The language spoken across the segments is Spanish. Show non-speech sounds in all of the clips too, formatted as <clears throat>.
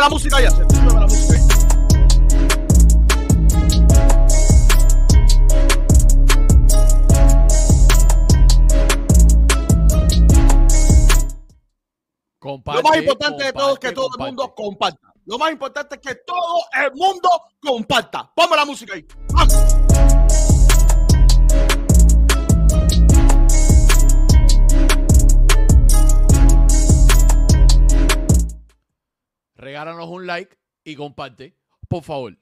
la música ya, súbeme la música ahí. Lo más importante de todo es que todo el mundo comparta. Lo más importante es que todo el mundo comparta. Ponme la música ahí. Regálanos un like y comparte, por favor.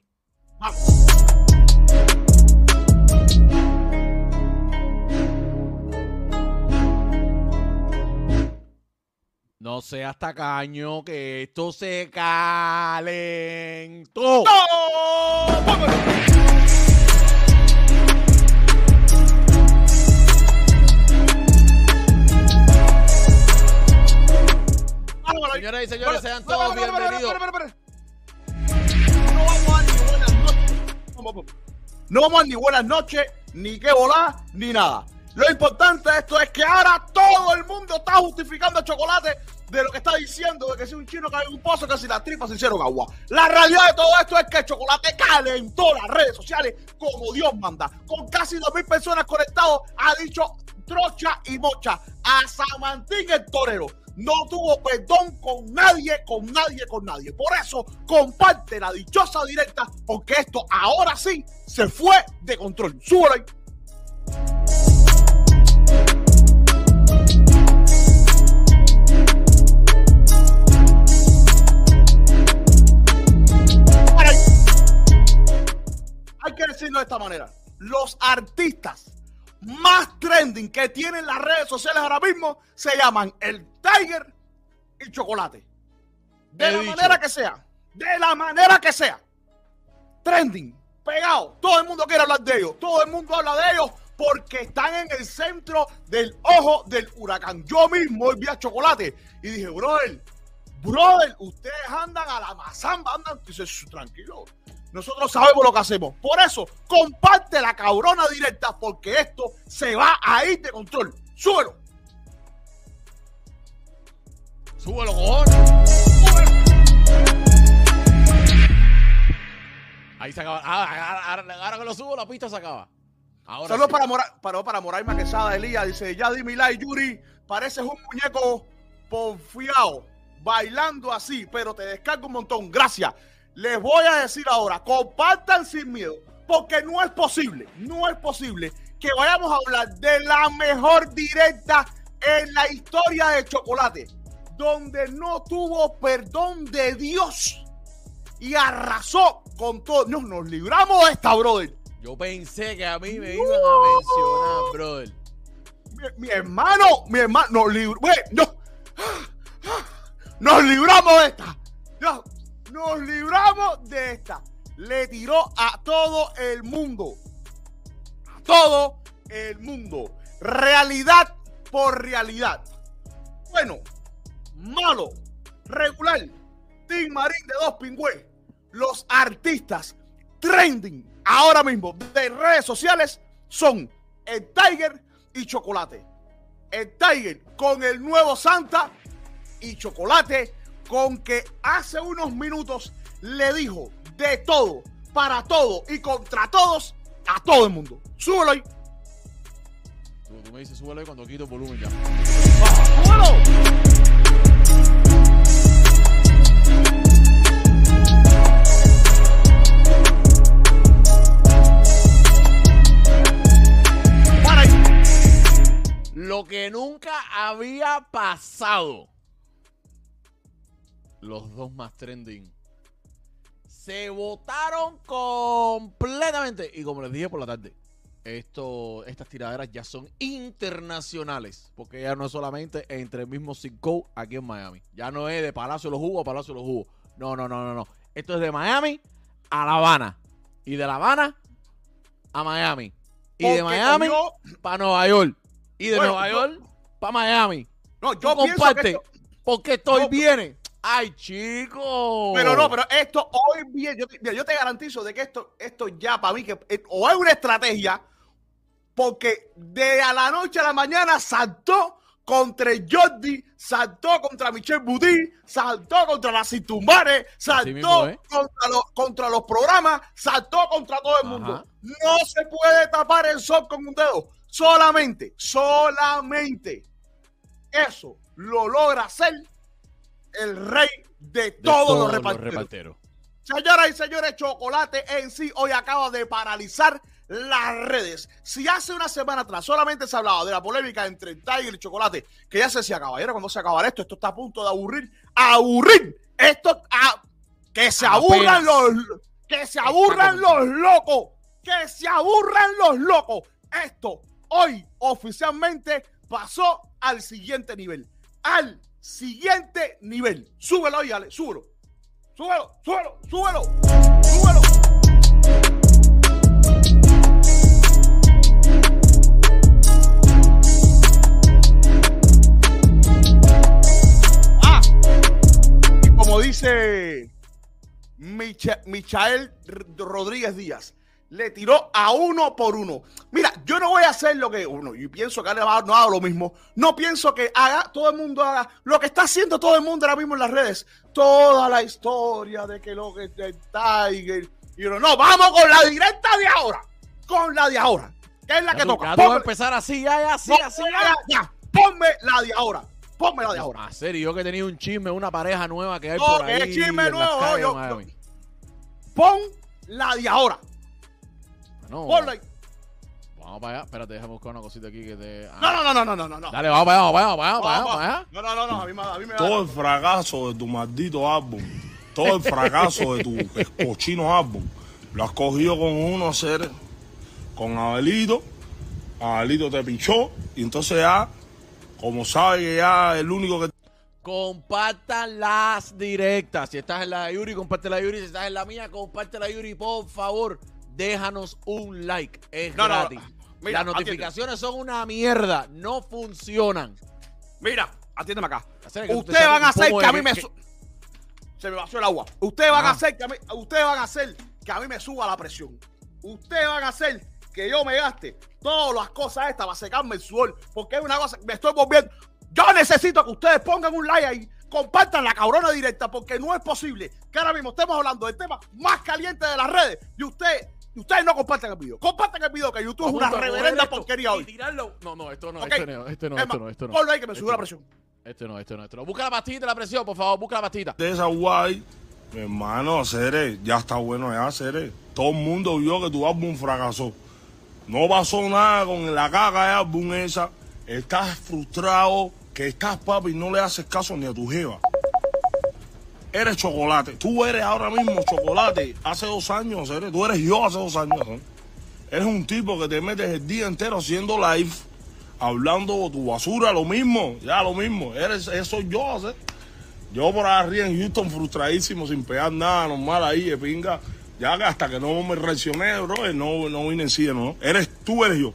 No seas tacaño, que esto se calentó. Señoras y señores, sean todos bienvenidos. No vamos a ni buenas noches. No vamos a ni buenas noches, ni qué volar, ni nada. Lo importante de esto es que ahora todo el mundo está justificando el chocolate de lo que está diciendo, de que si un chino cae en un pozo, que si las tripas se hicieron agua. La realidad de todo esto es que el chocolate calentó las redes sociales como Dios manda. Con casi 2.000 personas conectados, ha dicho trocha y mocha a Samantín el torero no tuvo perdón con nadie, con nadie, con nadie. Por eso comparte la dichosa directa, porque esto ahora sí se fue de control. Súbalo Hay que decirlo de esta manera. Los artistas más trending que tienen las redes sociales ahora mismo se llaman el Tiger y Chocolate. De la dicho. manera que sea. De la manera que sea. Trending, pegado. Todo el mundo quiere hablar de ellos. Todo el mundo habla de ellos porque están en el centro del ojo del huracán. Yo mismo hoy vi a Chocolate y dije, brother, brother, ustedes andan a la mazamba, andan. Dice, "Shh, tranquilo. Nosotros sabemos lo que hacemos. Por eso, comparte la cabrona directa porque esto se va a ir de control. Súbelo. Súbelo, cojones. Ahí se acaba. Ah, Ahora, ahora- ahora que lo subo, la pista se acaba. Ahora Saludos sí. para, Mora, para, para Moraima Quesada Elías. Dice, ya di like, Yuri. Pareces un muñeco porfiado, bailando así, pero te descargo un montón. Gracias. Les voy a decir ahora, compartan sin miedo, porque no es posible, no es posible que vayamos a hablar de la mejor directa en la historia de chocolate, donde no tuvo perdón de Dios y arrasó con todo. Nos, nos libramos de esta, brother. Yo pensé que a mí me iban a mencionar, brother. mi, mi hermano, mi hermano, nos, lib- güey, no. nos libramos de esta. No, nos libramos de esta. Le tiró a todo el mundo. A todo el mundo. Realidad por realidad. Bueno, malo, regular. Team Marín de dos pingües. Los artistas trending ahora mismo de redes sociales son el Tiger y Chocolate. El Tiger con el nuevo Santa y Chocolate con que hace unos minutos le dijo de todo, para todo y contra todos a todo el mundo. Súbelo ahí. Tú, tú me dices, súbelo ahí cuando quito el volumen ya. ¡Súbelo! Para ahí. Lo que nunca había pasado. Los dos más trending. Se votaron completamente. Y como les dije por la tarde, esto, estas tiraderas ya son internacionales. Porque ya no es solamente entre el mismo Cinco aquí en Miami. Ya no es de Palacio de los Jugos a Palacio de los Jugos. No, no, no, no, no. Esto es de Miami a La Habana. Y de La Habana a Miami. Y de Miami cogió- para Nueva York. Y de Bueno, Nueva yo- York para Miami. No, yo comparte. esto- Porque estoy No, viene. Ay, chico. Pero no, pero esto hoy bien, yo, te- mira, yo te garantizo de que esto, esto ya para mí que eh, o es una estrategia, porque de a la noche a la mañana saltó contra Jordi, saltó contra Michelle Boudin, saltó contra las Citumbares, saltó mismo, ¿eh? contra, los, contra los programas, saltó contra todo el Ajá. mundo. No se puede tapar el sol con un dedo. Solamente, solamente eso lo logra hacer el rey de, De todos, los reparteros. Señoras y señores, Chocolate en sí hoy acaba de paralizar las redes. Si hace una semana atrás solamente se hablaba de la polémica entre Tiger y Chocolate, que ya se decía, caballero, cuando se acabará esto, esto está a punto de aburrir. ¡Aburrir! Esto, a- que se aburran los, que se aburran los locos, que se aburran los locos. Esto hoy oficialmente pasó al siguiente nivel. Al siguiente nivel. Súbelo ahí, Ale, súbelo. Súbelo, súbelo, súbelo, súbelo. Ah, y como dice Micha- Michael Rodríguez Díaz, le tiró a uno por uno. Mira, yo no voy a hacer lo que uno, y pienso que Ale va- no haga lo mismo. No pienso que haga, todo el mundo haga lo que está haciendo todo el mundo ahora mismo en las redes. Toda la historia de que lo que es del Tiger. Y uno, no, vamos con la directa de ahora. Con la de ahora. Que es la que toca. vas a empezar así, ya, ya, así, así, ya. Ponme la de ahora. Ponme la de ahora. A serio, yo que tenía un chisme, una pareja nueva que hay por ahí. chisme en nuevo, yo-. Pon la de ahora. No, ahí. Vamos para allá. Espérate, déjame buscar una cosita aquí que te. ah. No, no, no, no, no, no, no. Dale, vamos para allá, vamos para allá, vamos para allá, Vamos, vamos para allá. No, no, no, no, a mí, me- a mí me todo el fracaso de tu maldito álbum, todo el fracaso de tu cochino álbum, lo has cogido con uno hacer con Abelito. Abelito te pichó. Y entonces ya, como sabe que ya el único que Compartan las directas. Si estás en la de Yuri, comparte la de Yuri. Si estás en la mía, comparte la de Yuri. Por favor, déjanos un like. Es No, no, gratis. mira, Las notificaciones son una mierda. No funcionan. Mira, atiéndeme acá. Que Ustedes van a hacer que a mí me... que- Se me vació el agua. Ustedes van a Ah. hacer que a mí... Ustedes van a hacer que a mí me suba la presión. Ustedes van a hacer que yo me gaste todas las cosas estas para secarme el sudor. Porque es una cosa... Me estoy volviendo... Yo necesito que ustedes pongan un like ahí. Compartan la cabrona directa porque no es posible que ahora mismo estemos hablando del tema más caliente de las redes y ustedes... y Ustedes no comparten el video. Compartan el video que YouTube es una reverenda esto porquería y hoy. tirarlo. No, no, esto no, Ok. esto no, esto no, Es esto no, esto no. Ponlo ahí que me Esto sube la presión. Este no, este no, este no. Busca la pastita de la presión, por favor, busca la pastita. de esa guay, mi hermano, Cere, ya está bueno ya, Cere. Todo el mundo vio que tu álbum fracasó. No pasó nada con la caca de álbum esa. Estás frustrado, que estás, papi, no le haces caso ni a tu jeva. Eres chocolate. Tú eres ahora mismo chocolate. Hace dos años, Cere. Tú eres yo hace dos años. ¿eh? Eres un tipo que te metes el día entero haciendo live, hablando tu basura, lo mismo, ya lo mismo. Eres, eso soy yo, Cere. Yo por arriba en Houston frustradísimo, sin pegar nada normal ahí de pinga. Ya hasta que no me reaccioné, bro, no, no vine en sí, ¿no? Eres tú, eres yo.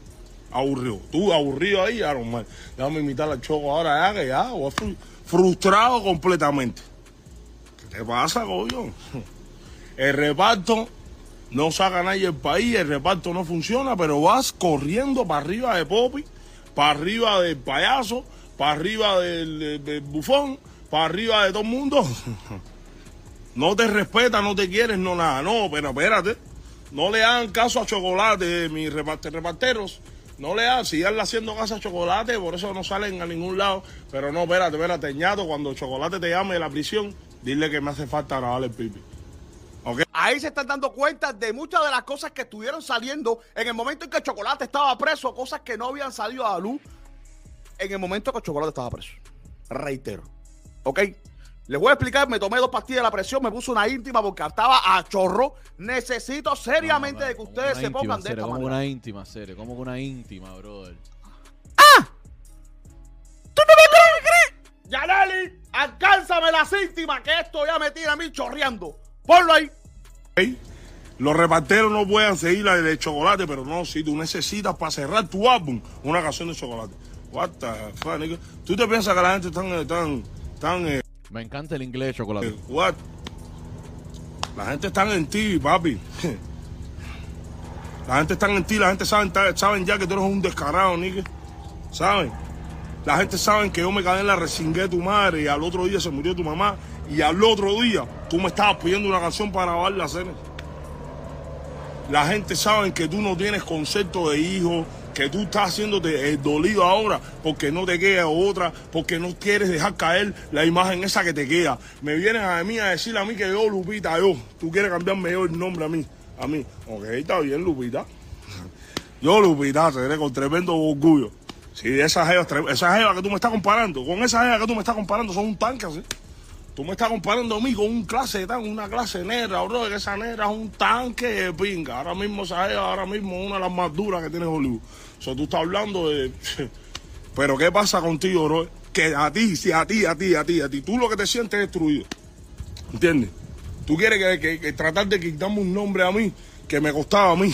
Aburrido. Tú aburrido ahí, ya normal. Déjame imitar al choco ahora, ya que ya, frustrado completamente. ¿Qué pasa, coño? El reparto no saca nadie del país, el reparto no funciona, pero vas corriendo para arriba de Poppy, para arriba del payaso, para arriba del, del- del bufón, para arriba de todo el mundo. <laughs> No te respeta, no te quieres, no nada. No, pero espérate. No le hagan caso a Chocolate, mis reparte- reparteros. No le hagan, sigan haciendo caso a Chocolate, por eso no salen a ningún lado. Pero no, espérate, espérate, ñato, cuando Chocolate te llame de la prisión, dile que me hace falta grabarle el pipi. ¿Ok? Ahí se están dando cuenta de muchas de las cosas que estuvieron saliendo en el momento en que Chocolate estaba preso, cosas que no habían salido a la luz en el momento que Chocolate estaba preso. Reitero. ¿Ok? Les voy a explicar, me tomé dos pastillas de la presión, me puse una íntima porque estaba a chorro. Necesito seriamente No, no, de que como ustedes se íntima, pongan de serio, esta Como manera. una íntima, serio. Como una íntima, brother. Yaneli, alcánzame las íntimas que esto ya me tiene a mí chorreando. Ponlo ahí. Los reparteros no pueden seguir la de chocolate, pero no, si tú necesitas para cerrar tu álbum una canción de chocolate. What the fuck, nigga? ¿Tú te piensas que la gente tan, tan, tan, eh, Me encanta el inglés de chocolate. eh, what? La gente está en ti, papi. <laughs> La gente está en ti, la gente saben, saben ya que tú eres un descarado, nigga. ¿Saben? La gente sabe que yo me caí en la resingué tu madre y al otro día se murió tu mamá y al otro día tú me estabas pidiendo una canción para grabar la cena. La gente sabe que tú no tienes concepto de hijo, que tú estás haciéndote el dolido ahora porque no te queda otra, porque no quieres dejar caer la imagen esa que te queda. Me vienen a mí a decir a mí que yo, Lupita, yo, tú quieres cambiarme yo el nombre a mí, a mí. Ok, está bien, Lupita. <laughs> Yo, Lupita, seré con tremendo orgullo. Sí, esa jeva, tre- esa jeva que tú me estás comparando, con esa jeva que tú me estás comparando, son un tanque, ¿sí? Tú me estás comparando a mí con un clase tan, una clase negra, bro, que esa negra es un tanque de pinga. Ahora mismo esa jeva, ahora mismo una de las más duras que tiene Hollywood. O sea, tú estás hablando de... <laughs> Pero ¿qué pasa contigo, bro? Que a ti, sí, a ti, a ti, a ti, a ti, tú lo que te sientes es destruido. ¿Entiendes? Tú quieres que- que tratar de quitarme un nombre a mí que me costaba a mí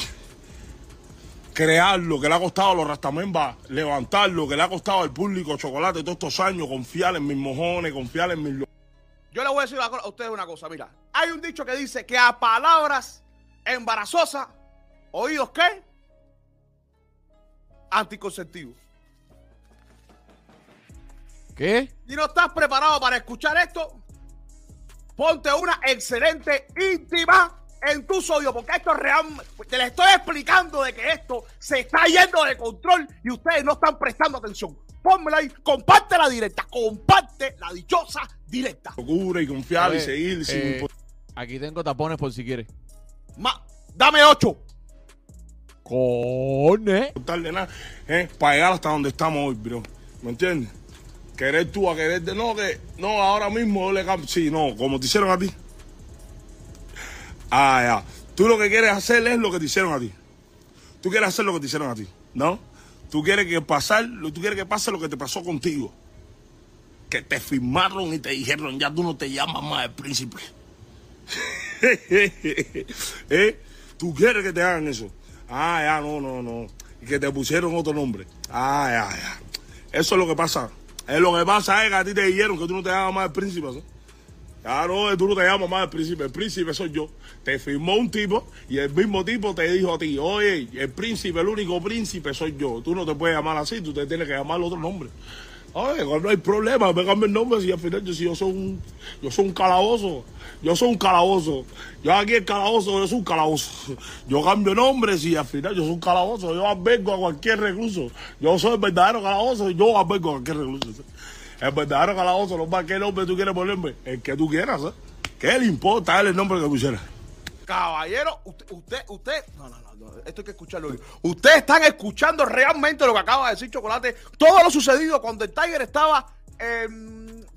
crearlo, que le ha costado a los Rastamemba levantarlo, que le ha costado al público chocolate todos estos años, confiar en mis mojones, confiar en mis... Yo le voy a decir a ustedes una cosa, mira. Hay un dicho que dice que a palabras embarazosas, oídos qué? Anticonceptivos. ¿Qué? Si no estás preparado para escuchar esto, ponte una excelente íntima en tu sodio, porque esto es real. Te le estoy explicando de que esto se está yendo de control y ustedes no están prestando atención. Pónmela ahí, comparte la directa, comparte la dichosa directa. locura y confiar y seguir sin eh, aquí tengo tapones por si quieres. Ma- dame ocho. Cone. de nada, ¿eh? para llegar hasta donde estamos hoy, bro. ¿Me entiendes? Querer tú a querer de no, que no, ahora mismo yo le cambio. Sí, no, como te hicieron a ti. Ah, ya. Tú lo que quieres hacer es lo que te hicieron a ti. Tú quieres hacer lo que te hicieron a ti, ¿no? Tú quieres que pasar, tú quieres que pase lo que te pasó contigo. Que te firmaron y te dijeron, ya tú no te llamas más el príncipe. <laughs> ¿Eh? ¿Tú quieres que te hagan eso? Ah, ya, no, no, no. Y que te pusieron otro nombre. Ah, ya, ya. Eso es lo que pasa. Es lo que pasa es que a ti te dijeron que tú no te llamas más el príncipe. ¿sí? Ah, no, tú no te llamas más el príncipe. El príncipe soy yo. Te firmó un tipo y el mismo tipo te dijo a ti, oye, el príncipe, el único príncipe soy yo. Tú no te puedes llamar así, tú te tienes que llamar otro nombre. Oye, no hay problema, me cambio el nombre si al final yo, si yo soy un, yo soy un calabozo. Yo soy un calabozo. Yo aquí el calabozo, yo soy un calabozo. Yo cambio nombre si al final yo soy un calabozo. Yo albergo a cualquier recluso. Yo soy el verdadero calabozo y yo albergo a cualquier recluso. El verdadero calabozo, no para qué nombre tú quieres ponerme. El que tú quieras, ¿eh? ¿Qué le importa el nombre que pusiera? Caballero, usted, usted, usted, no, no, no, esto hay que escucharlo. Ustedes están escuchando realmente lo que acaba de decir Chocolate. Todo lo sucedido cuando el Tiger estaba eh,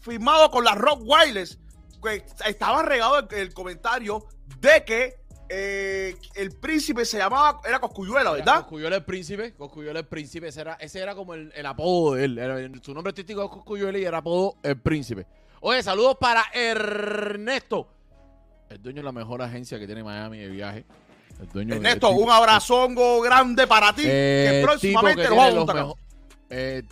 firmado con la Rock Wireless. Que estaba regado el comentario de que eh, el príncipe se llamaba, era Coscuyuela, ¿verdad? Coscuyuela el príncipe, Coscuyuela el príncipe, ese era, ese era como el, el apodo de él. Era- su nombre artístico es Coscuyuela y era apodo el príncipe. Oye, saludos para Ernesto, el dueño de la mejor agencia que tiene Miami de viaje. El dueño Ernesto, el un abrazongo grande para ti. Eh, que próximamente tipo lo vamos a Eh,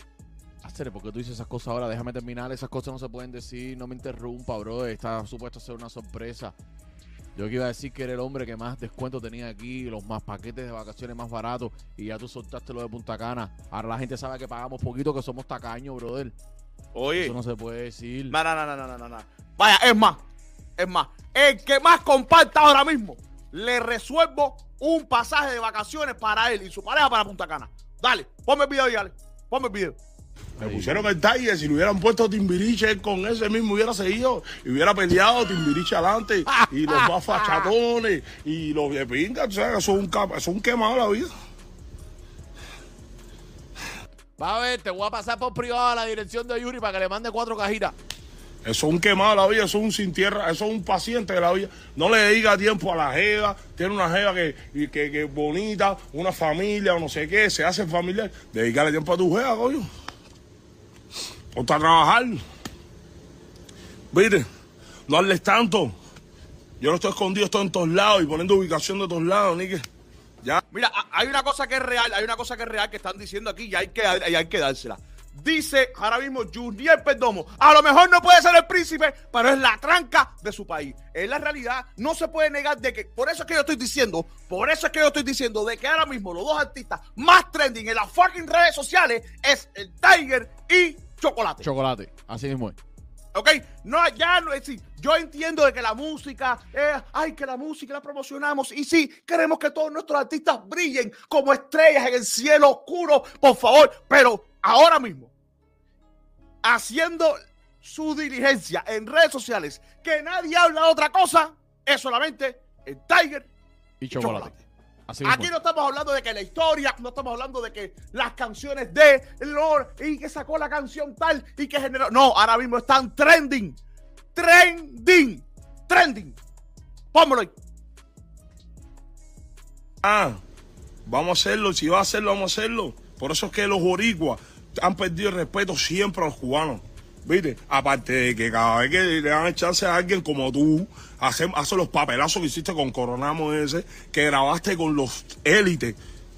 Hacer, ¿por qué tú dices esas cosas ahora? Déjame terminar. Esas cosas no se pueden decir. No me interrumpa, bro. Está supuesto a ser una sorpresa. Yo que iba a decir que era el hombre que más descuento tenía aquí, los más paquetes de vacaciones más baratos, y ya tú soltaste lo de Punta Cana. Ahora la gente sabe que pagamos poquito, que somos tacaños, brother. Oye, Eso no se puede decir. no, no, no, no, no, no, no. Vaya, es más, es más. El que más comparta ahora mismo, le resuelvo un pasaje de vacaciones para él y su pareja para Punta Cana. Dale, ponme el video y dale. Ponme el video. Me pusieron el Tiger, si le hubieran puesto Timbiriche, con ese mismo hubiera seguido y hubiera peleado Timbiriche adelante y los <laughs> más fachatones y los de pinga, o sea, son un, capa- son un quemado la vida. Va a ver, te voy a pasar por privado a la dirección de Yuri para que le mande cuatro cajitas. Eso es un quemado de la vida, eso es un sin tierra, eso es un paciente de la vida. No le dedica tiempo a la jeva, tiene una jeva que, que, que es bonita, una familia o no sé qué, se hace familiar. Dedicarle tiempo a tu jeva, coño. Ponte a trabajar. Viste, no hables tanto. Yo no estoy escondido, estoy en todos lados y poniendo ubicación de todos lados, ni que. Ya. Mira, hay una cosa que es real, hay una cosa que es real que están diciendo aquí y hay que, hay que dársela. Dice ahora mismo Junior Perdomo, a lo mejor no puede ser el príncipe, pero es la tranca de su país. Es la realidad, no se puede negar de que, por eso es que yo estoy diciendo, por eso es que yo estoy diciendo de que ahora mismo los dos artistas más trending en las fucking redes sociales es el Tiger y Chocolate. Chocolate, así mismo es. ¿Ok? No, ya no es decir, yo entiendo de que la música, eh, ay, que la música la promocionamos y sí, queremos que todos nuestros artistas brillen como estrellas en el cielo oscuro, por favor, pero ahora mismo, haciendo su diligencia en redes sociales, que nadie habla de otra cosa, es solamente el Tiger Y y chocolate. chocolate. Así Aquí no estamos hablando de que la historia, no estamos hablando de que las canciones de Lord y que sacó la canción tal y que generó. No, ahora mismo están trending. Trending. Trending. Pónmelo ahí. Ah, vamos a hacerlo, si va a hacerlo, vamos a hacerlo. Por eso es que los boricuas han perdido el respeto siempre a los cubanos. ¿Viste? Aparte de que cada vez que le dan chance a alguien como tú, hace, hace los papelazos que hiciste con Coronamo ese, que grabaste con los élites,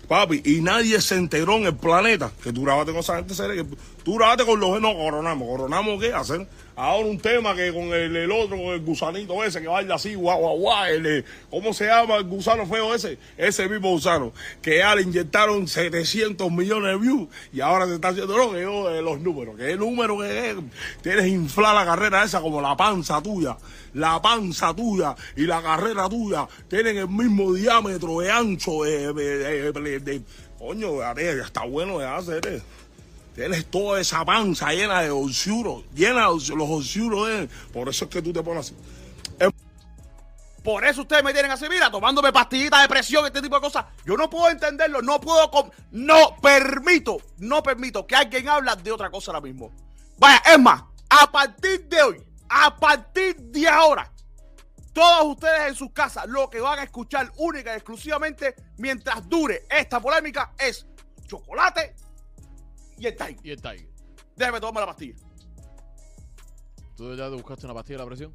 papi, y nadie se enteró en el planeta que tú grabaste con esa gente seria, tú grabaste con los no Coronamo. ¿Coronamo qué? Hacer ahora un tema que con el, el otro, con el gusanito ese que baila así, guau, guau, guau, el, eh, ¿cómo se llama el gusano feo ese? Ese mismo gusano, que ya le inyectaron 700 millones de views y ahora se está haciendo lo que yo, eh, los números, que el número que es, tienes inflar la carrera esa como la panza tuya, la panza tuya y la carrera tuya tienen el mismo diámetro de ancho de, de, de- de- coño, está bueno de hacer. Tienes toda esa panza llena de oscuros, llena de os- los oscuros de. Por eso es que tú te pones así. Por eso ustedes me tienen así, mira, tomándome pastillitas de presión, este tipo de cosas. Yo no puedo entenderlo, no puedo, com- no permito, no permito que alguien hable de otra cosa ahora mismo. Vaya, es más, a partir de hoy, a partir de ahora, Todos ustedes en sus casas, lo que van a escuchar única y exclusivamente mientras dure esta polémica es chocolate y el Tiger. Y el Tiger. Déjame tomar la pastilla. ¿Tú ya te buscaste una pastilla de la presión?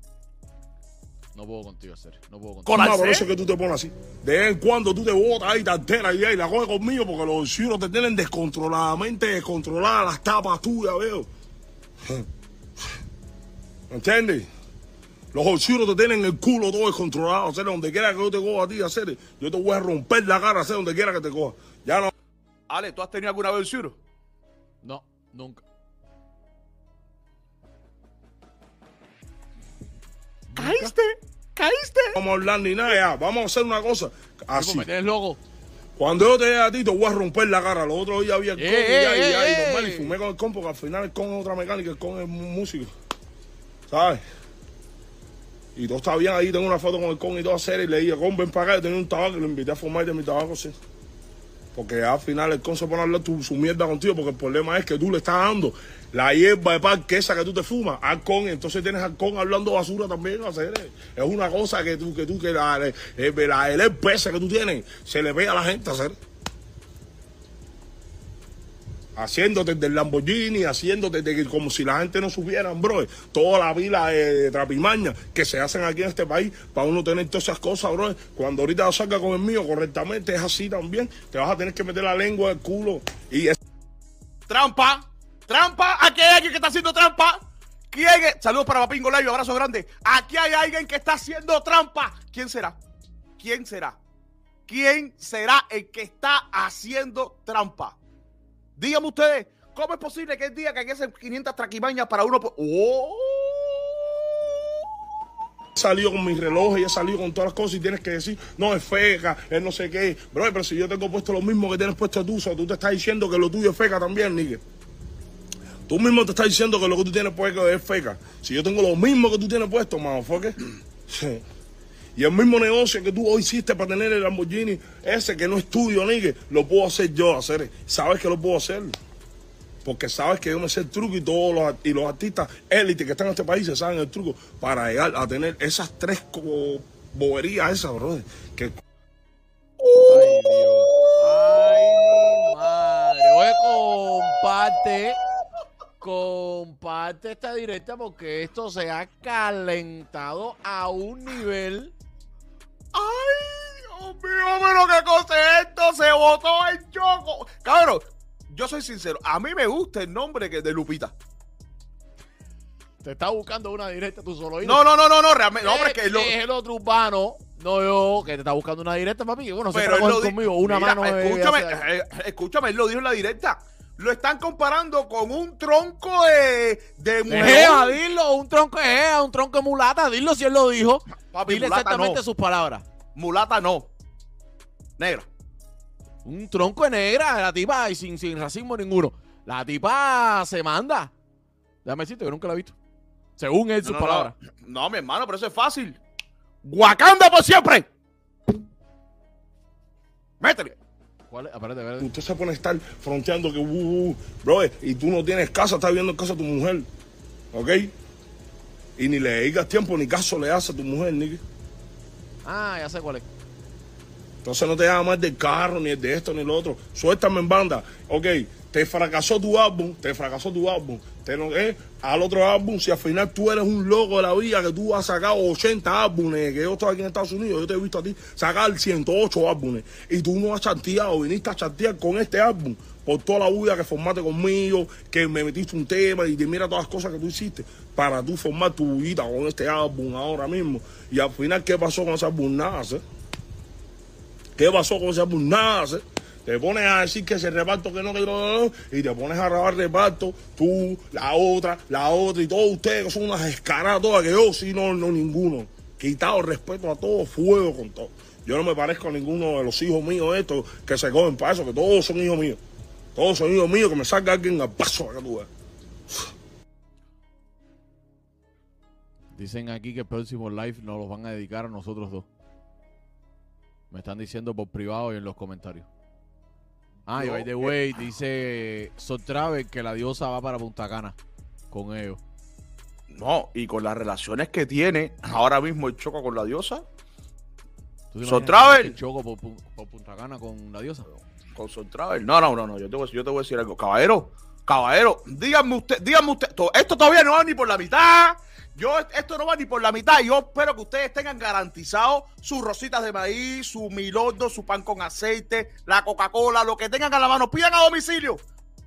No puedo contigo, hacer. No puedo contigo. Con la por eso es que tú te pones así. De vez en cuando tú te botas ahí, te alteras y ahí la coges conmigo porque los bolsillos te tienen descontroladamente descontroladas las tapas tuyas, veo. ¿Me entiendes? Los bolsillos te tienen el culo todo descontrolado. O sea, donde quiera que yo te coja a ti, hacer, yo te voy a romper la cara, hacer donde quiera que te coja. Ya no. Ale, ¿tú has tenido alguna vez el Ciro? No, nunca. ¿Caíste? ¿Caíste? Vamos a hablar ni nada, ya. Vamos a hacer una cosa. Así. me tienes loco. Cuando yo te vea a ti, te voy a romper la cara. Los otros días había el ¡Eh, ya, y eh, ya, y eh! normal, y fumé con el con porque al final el con es otra mecánica, el con es músico. ¿Sabes? Y todo está bien ahí, tengo una foto con el con y todo hacer y le dije, con ven para acá, yo tenía un tabaco y lo invité a fumar de mi tabaco, sí. Porque al final el con se pone a hablar tu- su mierda contigo porque el problema es que tú le estás dando la hierba de parque esa que tú te fumas al con entonces tienes al con hablando basura también, hacer es una cosa que tú, que tú, que la, eh, la, el pesa que tú tienes se le pega a la gente, hacer haciéndote del Lamborghini, haciéndote de como si la gente no supiera, bro, toda la vila de trapimaña que se hacen aquí en este país para uno tener todas esas cosas, bro. Cuando ahorita salga con el mío correctamente, es así también. Te vas a tener que meter la lengua del culo y es Trampa. Trampa. Aquí hay alguien que está haciendo trampa. ¿Quién? Saludos para Papingo Live, abrazo grande. Aquí hay alguien que está haciendo trampa. ¿Quién será? ¿Quién será? ¿Quién será el que está haciendo trampa? Díganme ustedes, ¿cómo es posible que el día que hacen 500 traquimañas para uno... ¡Oh! He salido con mis relojes y he salido con todas las cosas y tienes que decir, no, es feca, es no sé qué. Bro, pero si yo tengo puesto lo mismo que tienes puesto tú, o tú te estás diciendo que lo tuyo es feca también, Nike. Tú mismo te estás diciendo que lo que tú tienes puesto es feca. Si yo tengo lo mismo que tú tienes puesto, motherfucker. <clears throat> Y el mismo negocio que tú hoy hiciste para tener el Lamborghini, ese que no es tuyo, Nike, lo puedo hacer yo, hacer. ¿Sabes que lo puedo hacer? Porque sabes que yo me sé el truco y todos los, y los artistas élite que están en este país se saben el truco para llegar a tener esas tres co- boberías esas, brother. Ay, Dios. Ay, mi madre. Oye, comparte. Comparte esta directa porque esto se ha calentado a un nivel. ¡Ay, Dios mío, pero qué cosa es esto! ¡Se botó el choco! Cabrón, yo soy sincero, a mí me gusta el nombre que de Lupita. Te está buscando una directa tú solo. No, no, no, no, no, realmente, no, hombre, es que lo, es el otro urbano, no yo, que te está buscando una directa, papi. Que bueno, pero siempre él lo conmigo. Una Mira, mano me escúchame, eh, escúchame, él lo dijo en la directa. Lo están comparando con un tronco de, de. Jeva, dilo, un tronco de un tronco de mulata, dilo si él lo dijo. Papi, Dile mulata exactamente no. sus palabras. Mulata no. Negra. Un tronco de negra, la tipa, y sin, sin racismo ninguno. La tipa se manda. Déjame decirte que nunca la he visto. Según él, sus No, palabras. No, no, mi hermano, pero eso es fácil. Wakanda por siempre. Métele. Usted se pone a estar fronteando que, uh, uh, bro, y tú no tienes casa, estás viendo en casa a tu mujer, ¿ok? Y ni le digas tiempo ni caso le hace a tu mujer, Nicky. Ah, ya sé cuál es. Entonces no te llamas más del carro, ni el de esto, ni lo otro. Suéltame en banda. Ok, te fracasó tu álbum, te fracasó tu álbum. Te no, eh, al otro álbum, si al final tú eres un loco de la vida, que tú has sacado 80 álbumes, que yo estoy aquí en Estados Unidos, yo te he visto a ti sacar 108 álbumes, y tú no has chanteado, viniste a chantear con este álbum, por toda la bulla que formaste conmigo, que me metiste un tema y te mira todas las cosas que tú hiciste, para tú formar tu vida con este álbum ahora mismo. Y al final, ¿qué pasó con ese álbum? Nada, ¿sí? ¿Qué pasó con ese álbum? Nada. ¿sí? Te pones a decir que ese reparto que no, que no, y te pones a grabar reparto, tú, la otra, la otra, y todos ustedes que son unas escaradas todas, que yo sí, no, no, ninguno. Quitado respeto a todo, fuego con todo. Yo no me parezco a ninguno de los hijos míos estos que se cogen para eso, que todos son hijos míos. Todos son hijos míos, que me salga alguien al paso que tú veas. Dicen aquí que el próximo live nos los van a dedicar a nosotros dos. Me están diciendo por privado y en los comentarios. Ah, y No, by the eh, way, dice Sol Travel que la diosa va para Punta Cana con ellos. No, y con las relaciones que tiene ahora mismo el Choco con la diosa, ¿Tú te Son imaginas Travel. el Choco por, por Punta Cana con la diosa. con Son Travel. No, no, no, no, yo te, voy, yo te voy a decir algo. Caballero, caballero, díganme usted, díganme usted, to- esto todavía no va ni por la mitad. Yo, esto no va ni por la mitad. Yo espero que ustedes tengan garantizado sus rositas de maíz, su milordo, su pan con aceite, la Coca-Cola, lo que tengan a la mano. Pidan a domicilio.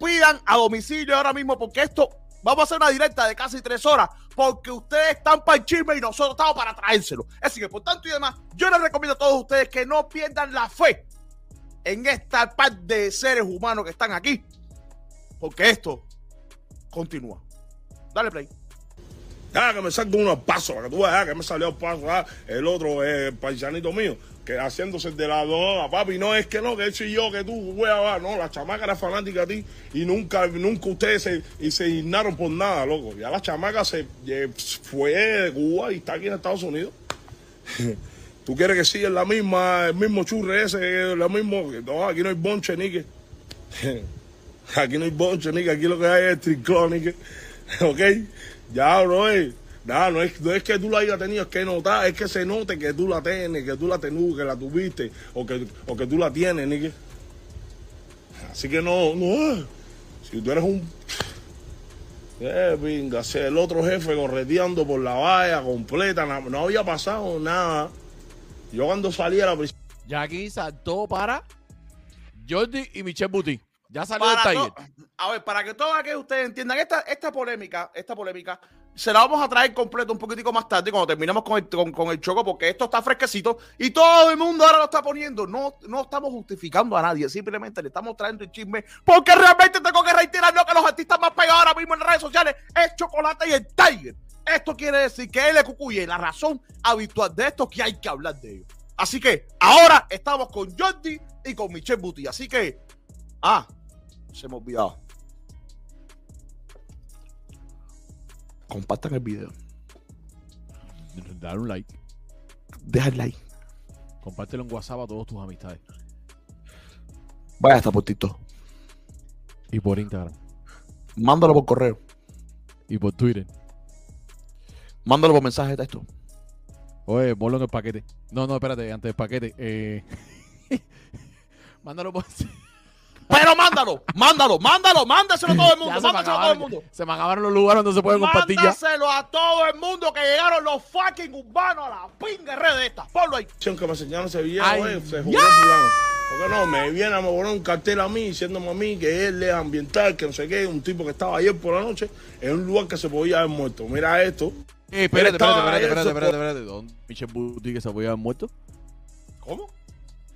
Pidan a domicilio ahora mismo porque esto, vamos a hacer una directa de casi tres horas porque ustedes están para el chisme y nosotros estamos para traérselo. Así que por tanto y demás, yo les recomiendo a todos ustedes que no pierdan la fe en esta par de seres humanos que están aquí. Porque esto continúa. Dale play. Ah, que me salga unos pasos, para que tú veas ah, que me salió paso. Ah, el otro, eh, paisanito mío, que haciéndose de la droga, papi, no es que no, que soy yo, que tú, wea, no, la chamaca era fanática a ti y nunca, nunca ustedes se, y se por nada, loco. Ya la chamaca se fue de Cuba y está aquí en Estados Unidos. <laughs> ¿Tú quieres que siga la misma, el mismo churre ese, lo mismo? No, aquí no hay bonche, ni que. <laughs> Aquí no hay bonche, ni aquí lo que hay es triclón, ni. <laughs> ¿Ok? Ya, bro. eh. No es, no es que tú la hayas tenido, es que notar, es que se note que tú la tienes, que tú la tenú, que la tuviste, o que, o que tú la tienes, ni que. Así que no, no. Si tú eres un. Eh, venga, si el otro jefe correteando por la valla completa, na- no había pasado nada. Yo cuando salí a la prisión. Jackie saltó para Jordi y Michelle Buti. Ya salió del taller. a ver, para que todos que ustedes entiendan, esta, esta polémica, esta polémica, se la vamos a traer completo un poquitico más tarde cuando terminemos con el, con, con el choco, porque esto está fresquecito y todo el mundo ahora lo está poniendo. No, no estamos justificando a nadie, simplemente le estamos trayendo el chisme, porque realmente tengo que reiterar lo que los artistas más pegados ahora mismo en las redes sociales es Chocolate y el Tiger. Esto quiere decir que él es Cucuye, la razón habitual de esto que hay que hablar de ellos. Así que ahora estamos con Jordi y con Michelle Buti. Así que, ah, se me ha olvidado. Compartan el video. Dale un like. Deja el like. Compártelo en WhatsApp a todos tus amistades. Vaya hasta por TikTok. Y por Instagram. Mándalo por correo. Y por Twitter. Mándalo por mensaje de texto. Oye, ponlo en el paquete. No, no, espérate, antes del paquete. Eh... <laughs> Mándalo por. Pero mándalo, mándalo, mándalo, mándaselo a todo el mundo, se me mándaselo a todo el acabaron- mundo. Se me acabaron los lugares donde se puede compartir ya. Mándaselo a todo el mundo que llegaron los fucking urbanos a la pinga red de esta. Ponlo ahí. que me enseñaron ese video, Ay, eh, se jugó fulano. Porque no, me viene a me poner un cartel a mí diciéndome a mí que él es ambiental, que no sé qué, un tipo que estaba ayer por la noche en un lugar que se podía haber muerto. Mira esto. Eh, espérate, espérate, espérate, espérate, espérate, espérate. ¿Dónde Michelle Buti que se podía haber muerto? ¿Cómo?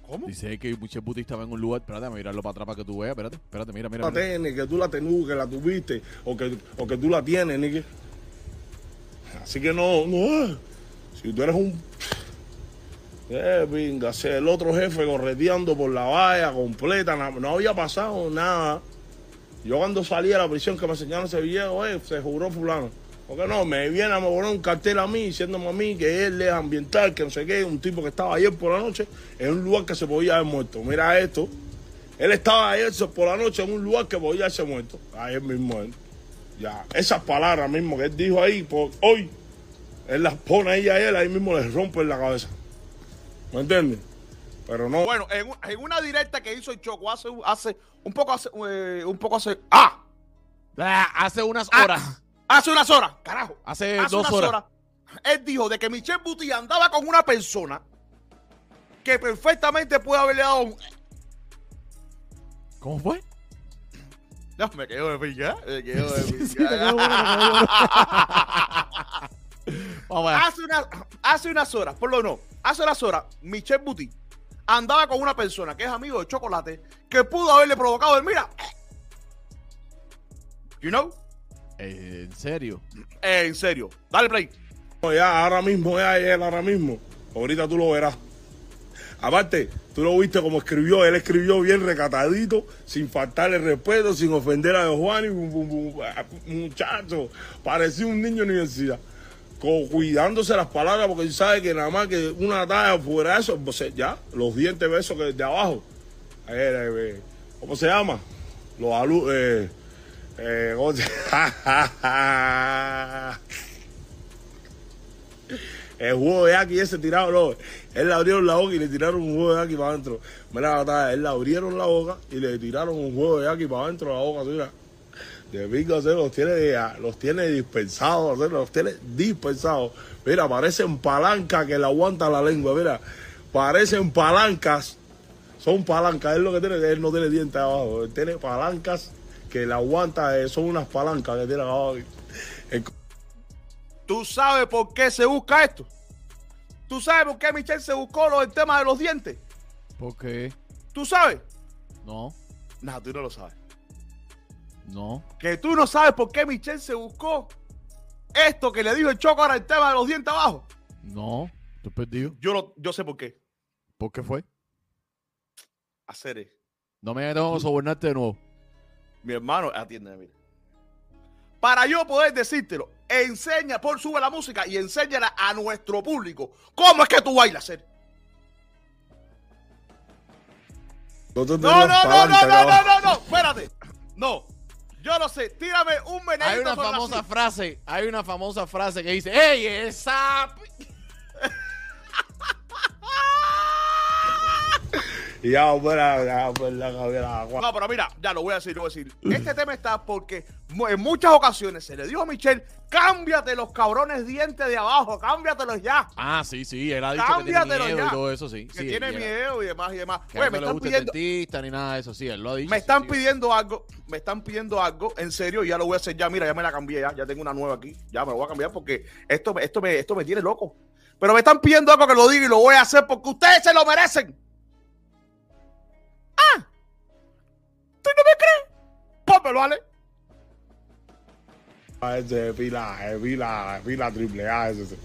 ¿Cómo? Dice que Michelle Buti estaba en un lugar. Espérate, mirarlo para atrás para que tú veas. Espérate, espérate, mira, mira. la mira. que tú la tenú, que la tuviste, o que, o que tú la tienes, ni que. Así que no, no. Si tú eres un. Eh, venga, el otro jefe correteando por la valla completa, no había pasado nada. Yo cuando salí a la prisión que me enseñaron ese video, eh, se juró fulano. Porque no, me viene a me poner un cartel a mí diciéndome a mí que él es ambiental, que no sé qué, un tipo que estaba ayer por la noche en un lugar que se podía haber muerto. Mira esto. Él estaba ayer por la noche en un lugar que podía haberse muerto. Ayer mismo él. Ya, esas palabras mismo que él dijo ahí, por hoy, él las pone ahí a él, ahí mismo le rompe en la cabeza. ¿Me entiendes? Pero no. Bueno, en, un- en una directa que hizo el Choco hace, hace un poco hace, eh, un poco hace, ah, Ah, hace unas Ah, horas. Hace unas horas, carajo. Hace, hace dos horas. él dijo de que Michelle Buti andaba con una persona que perfectamente puede haberle dado un... ¿Cómo fue? No, me quedo de pica, me quedo de pica. bueno, bueno. Hace, una- hace unas horas, por lo no, hace unas horas, Michelle Buti andaba con una persona que es amigo de Chocolate que pudo haberle provocado el mira. You know? Eh, en serio. Eh, en serio. Dale play. Ya, ahora mismo, ya, él ahora mismo. Ahorita tú lo verás. Aparte, tú lo viste como escribió, él escribió bien recatadito, sin faltarle respeto, sin ofender a Juan y bum, bum, bum, ah, muchacho, parecía un niño de universidad. Cuidándose las palabras porque él sabe que nada más que una talla fuera de eso, pues ya, los dientes besos que de abajo. Eh, eh, ¿Cómo se llama? Los alu eh, eh, ¿cómo se- <laughs> El juego de aquí ese tirado, no. Él le abrieron la boca y le tiraron un juego de aquí para adentro. Mira, batalla, él le abrieron la boca y le tiraron un juego de aquí para adentro de la boca, mira. De se los tiene, los tiene dispensados, los tiene dispensados. Mira, parecen palancas que le aguanta la lengua, mira. Parecen palancas. Son palancas, es lo que tiene, él no tiene dientes abajo. Él tiene palancas que le aguanta, eh, son unas palancas que tiene abajo. ¿Tú sabes por qué se busca esto? ¿Tú sabes por qué Michelle se buscó lo, el tema de los dientes? ¿Por qué? ¿Tú sabes? No, No, tú no lo sabes. no. Que tú no sabes por qué Michelle se buscó esto que le dijo el Choco ahora el tema de los dientes abajo. No, estoy perdido. Yo, lo, yo sé por qué. ¿Por qué fue? Hacer. No me que sobornarte de nuevo. Mi hermano, atiéndeme, mira. Para yo poder decírtelo, enseña, por sube la música y enséñala a nuestro público. ¿Cómo es que tú bailas, hacer? Nosotros No, no, no, no, no, no, abajo. no, no, espérate. No, yo no sé. Tírame un venenito. Hay una famosa frase, hay una famosa frase que dice, ¡Ey, esa! Y ya, fuera, ya, fuera, agua. No, pero mira, ya lo voy a decir, lo voy a decir. Este tema está porque en muchas ocasiones se le dijo a Michelle, cámbiate los cabrones dientes de abajo, cámbiatelos ya. Ah, sí, sí, él ha dicho que tiene Cámbiatelo miedo ya. y todo eso, sí. Que sí, tiene él- miedo y demás y demás. Que Oye, a él me no le están gusta pidiendo, dentista ni nada de eso, sí, él lo ha dicho. me están sí. pidiendo algo, me están pidiendo algo, en serio, y ya lo voy a hacer ya, mira, ya me la cambié ya, ya tengo una nueva aquí, ya me lo voy a cambiar porque esto, esto, me, esto me tiene loco. Pero me están pidiendo algo que lo diga y lo voy a hacer porque ustedes se lo merecen. ¿Tú no me crees? Pónmelo, ¿vale? Ah, Ese es pila, es pila, pila triple A. Ese.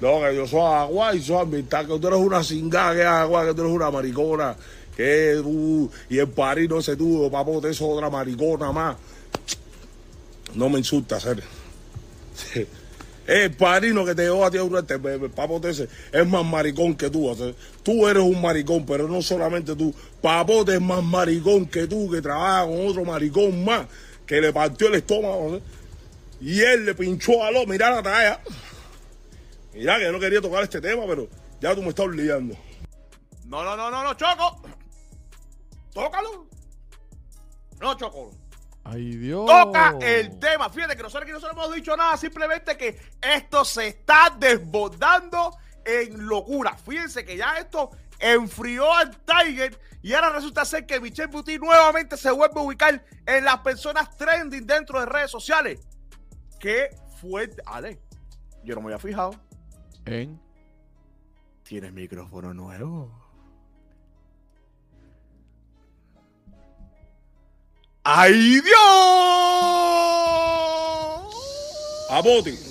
No, que yo soy agua y soy amistad, que tú eres una cingada, que agua, que tú eres una maricona, que tú, y el parino ese tú, papote, eso es otra maricona más. No me insultas, serio. El parino que te llevó a ti a un este, el papote ese, es más maricón que tú. tú eres un maricón, pero no solamente tú. Papote es más maricón que tú, que trabaja con otro maricón más, que le partió el estómago. y él le pinchó a lo, mira la talla. Mira que yo no quería tocar este tema, pero ya tú me estás olvidando. No, no, no, no, no, Choco. Tócalo. No, Choco. Ay, Dios. Toca el tema. Fíjate que nosotros aquí no se hemos dicho nada, simplemente que esto se está desbordando en locura. Fíjense que ya esto enfrió al Tiger y ahora resulta ser que Michelle Buti nuevamente se vuelve a ubicar en las personas trending dentro de redes sociales. Qué fuerte. Ale, yo no me había fijado. En... Tienes micrófono nuevo. ¡Ay, Dios! Papote.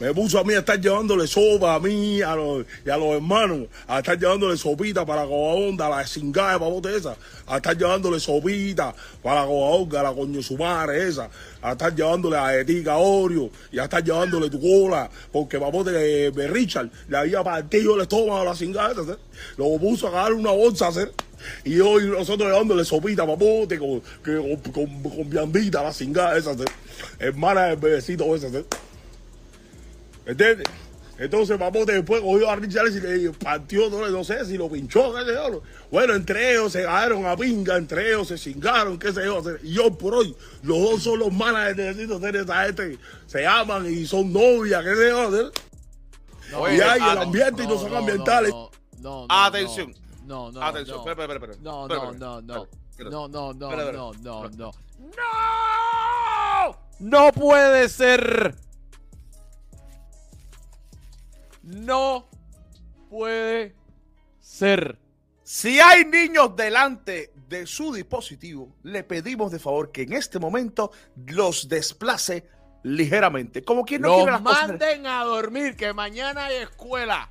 Me puso a mí a estar llevándole sopa a mí a los, y a los hermanos, a estar llevándole sopita para la onda, la cingada de esa, a estar llevándole sopita para la onda, la coño su madre esa, a estar llevándole a Etica Oreo y a estar llevándole tu cola, porque papote eh, de Richard le había partido el estómago a la cingada esa, ¿sí? lo puso a cagar una bolsa, ¿sí? Y hoy nosotros llevándole sopita papote con, que- con, con, con viandita la cingada esa, hermana del bebecito ¿sí? ¿Entiendes? Entonces Papote después cogió a Richard y le partió, no, no sé si lo pinchó, qué sé yo. Bueno, entre ellos se cayeron a pinga, entre ellos se chingaron, qué sé yo. Y hoy por hoy, los dos son los manas de necesito hacer esa gente. Se aman y son novias, qué sé yo. ¿sí? Oye, y hay el aten- ambiente y no son ambientales. No, no, no, Atención. No, no. Atención, no. espera, espera, espera. No, no, no, no. No, no, no, no, no, no. ¡No! No puede ser. No puede ser. Si hay niños delante de su dispositivo, le pedimos de favor que en este momento los desplace ligeramente. Como quien no Los quiere las cosas. manden a dormir, que mañana hay escuela.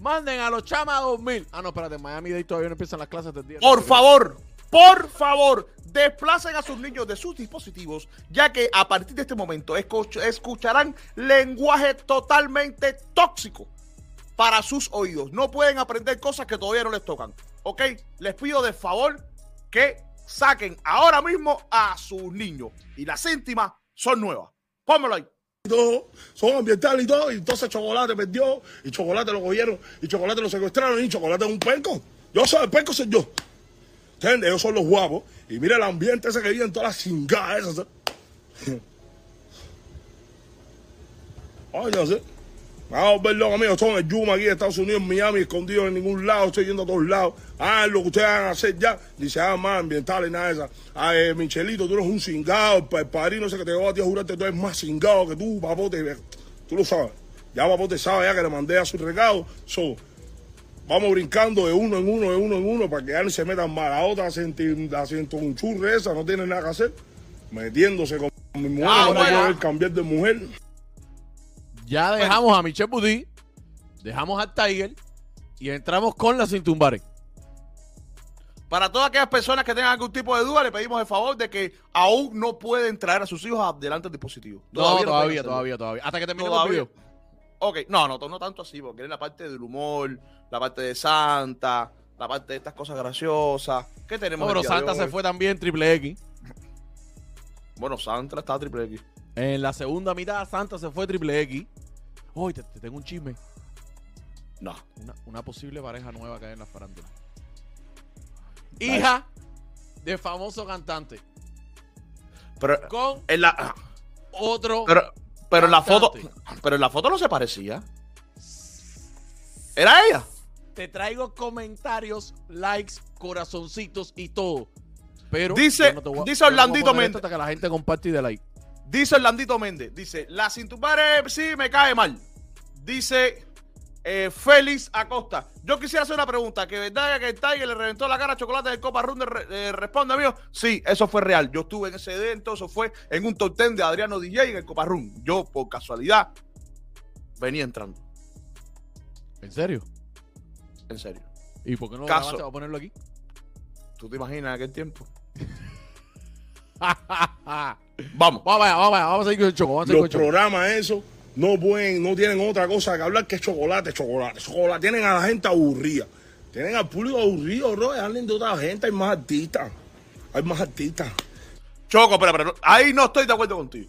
Manden a los chamas a dormir. Ah, no, espérate, en Miami Dade todavía no empiezan las clases del día. Por favor, por favor, desplacen a sus niños de sus dispositivos, ya que a partir de este momento escuch- escucharán lenguaje totalmente tóxico para sus oídos. No pueden aprender cosas que todavía no les tocan. ¿Ok? Les pido de favor que saquen ahora mismo a sus niños. Y las íntimas son nuevas. Pónmelo ahí. Todo, son ambientales y todo, y entonces Chocolate perdió, y Chocolate lo cogieron, y Chocolate lo secuestraron, y Chocolate es un penco. Yo soy el penco, soy yo. ¿Entiendes? Ellos son los guapos, y mira el ambiente ese que viven todas las cingadas esas. <laughs> Ay, no sé. Vamos a ver loco, amigo. Estoy en el Yuma aquí de Estados Unidos, en Miami, escondido en ningún lado. Estoy yendo a todos lados. Ah, lo que ustedes van a hacer ya. Dice, ah, más ambiental y nada de eso. Ah, eh, Michelito, tú eres un cingado. El, padrino ese que te llevó a ti a jurarte, tú eres más cingado que tú, papote. Tú lo sabes. Ya papote sabe ya que le mandé a su recado. So, vamos brincando de uno en uno, de uno en uno, para que ya no se metan mal. La otra haciendo un churre esa, no tiene nada que hacer. Metiéndose con mi mujer, Ah, no bueno. cambiar de mujer. Ya dejamos a Michelle Budí, dejamos a Tiger y entramos con la Cintumbare. Para todas aquellas personas que tengan algún tipo de duda, le pedimos el favor de que aún no pueden traer a sus hijos delante del dispositivo. No, todavía, hacerlo. todavía, todavía. Hasta que terminemos el Todavía. video. Ok, no, no, no tanto así, porque es la parte del humor, la parte de Santa, la parte de estas cosas graciosas. ¿Qué tenemos? No, pero Santa se fue también triple X. Bueno, Santa está triple X. En la segunda mitad, Santa se fue triple X. Hoy te, te tengo un chisme. No. Una, una posible pareja nueva que hay en la farándula. Hija de famoso cantante. Pero Con en la, otro. pero, pero en la foto, pero en la foto no se parecía. ¿Era ella? Te traigo comentarios, likes, corazoncitos y todo. Pero Dice- no voy dice Orlandito Méndez. Hasta que la gente comparte y de like. Dice Orlandito Méndez, dice, la cintumbare sí me cae mal. Dice eh, Félix Acosta. Yo quisiera hacer una pregunta, que verdad que el Tiger le reventó la cara a Chocolate del Copa Runde eh, responde amigo. Sí, eso fue real. Yo estuve en ese evento, eso fue en un top ten de Adriano DJ en el Copa Run. Yo, por casualidad, venía entrando. ¿En serio? En serio. ¿Y por qué no lo Caso. grabaste para ponerlo aquí? ¿Tú te imaginas aquel tiempo? <laughs> vamos, Vamos. vamos, allá, vamos, allá, vamos a seguir con el choco. Vamos a seguir con Los el choco. programas esos no pueden, no tienen otra cosa que hablar que chocolate, chocolate, chocolate. Tienen a la gente aburrida. Tienen al público aburrido, bro. Hablen de otra gente, hay más artistas. Hay más artistas. Choco, pero, pero ahí no estoy de acuerdo contigo.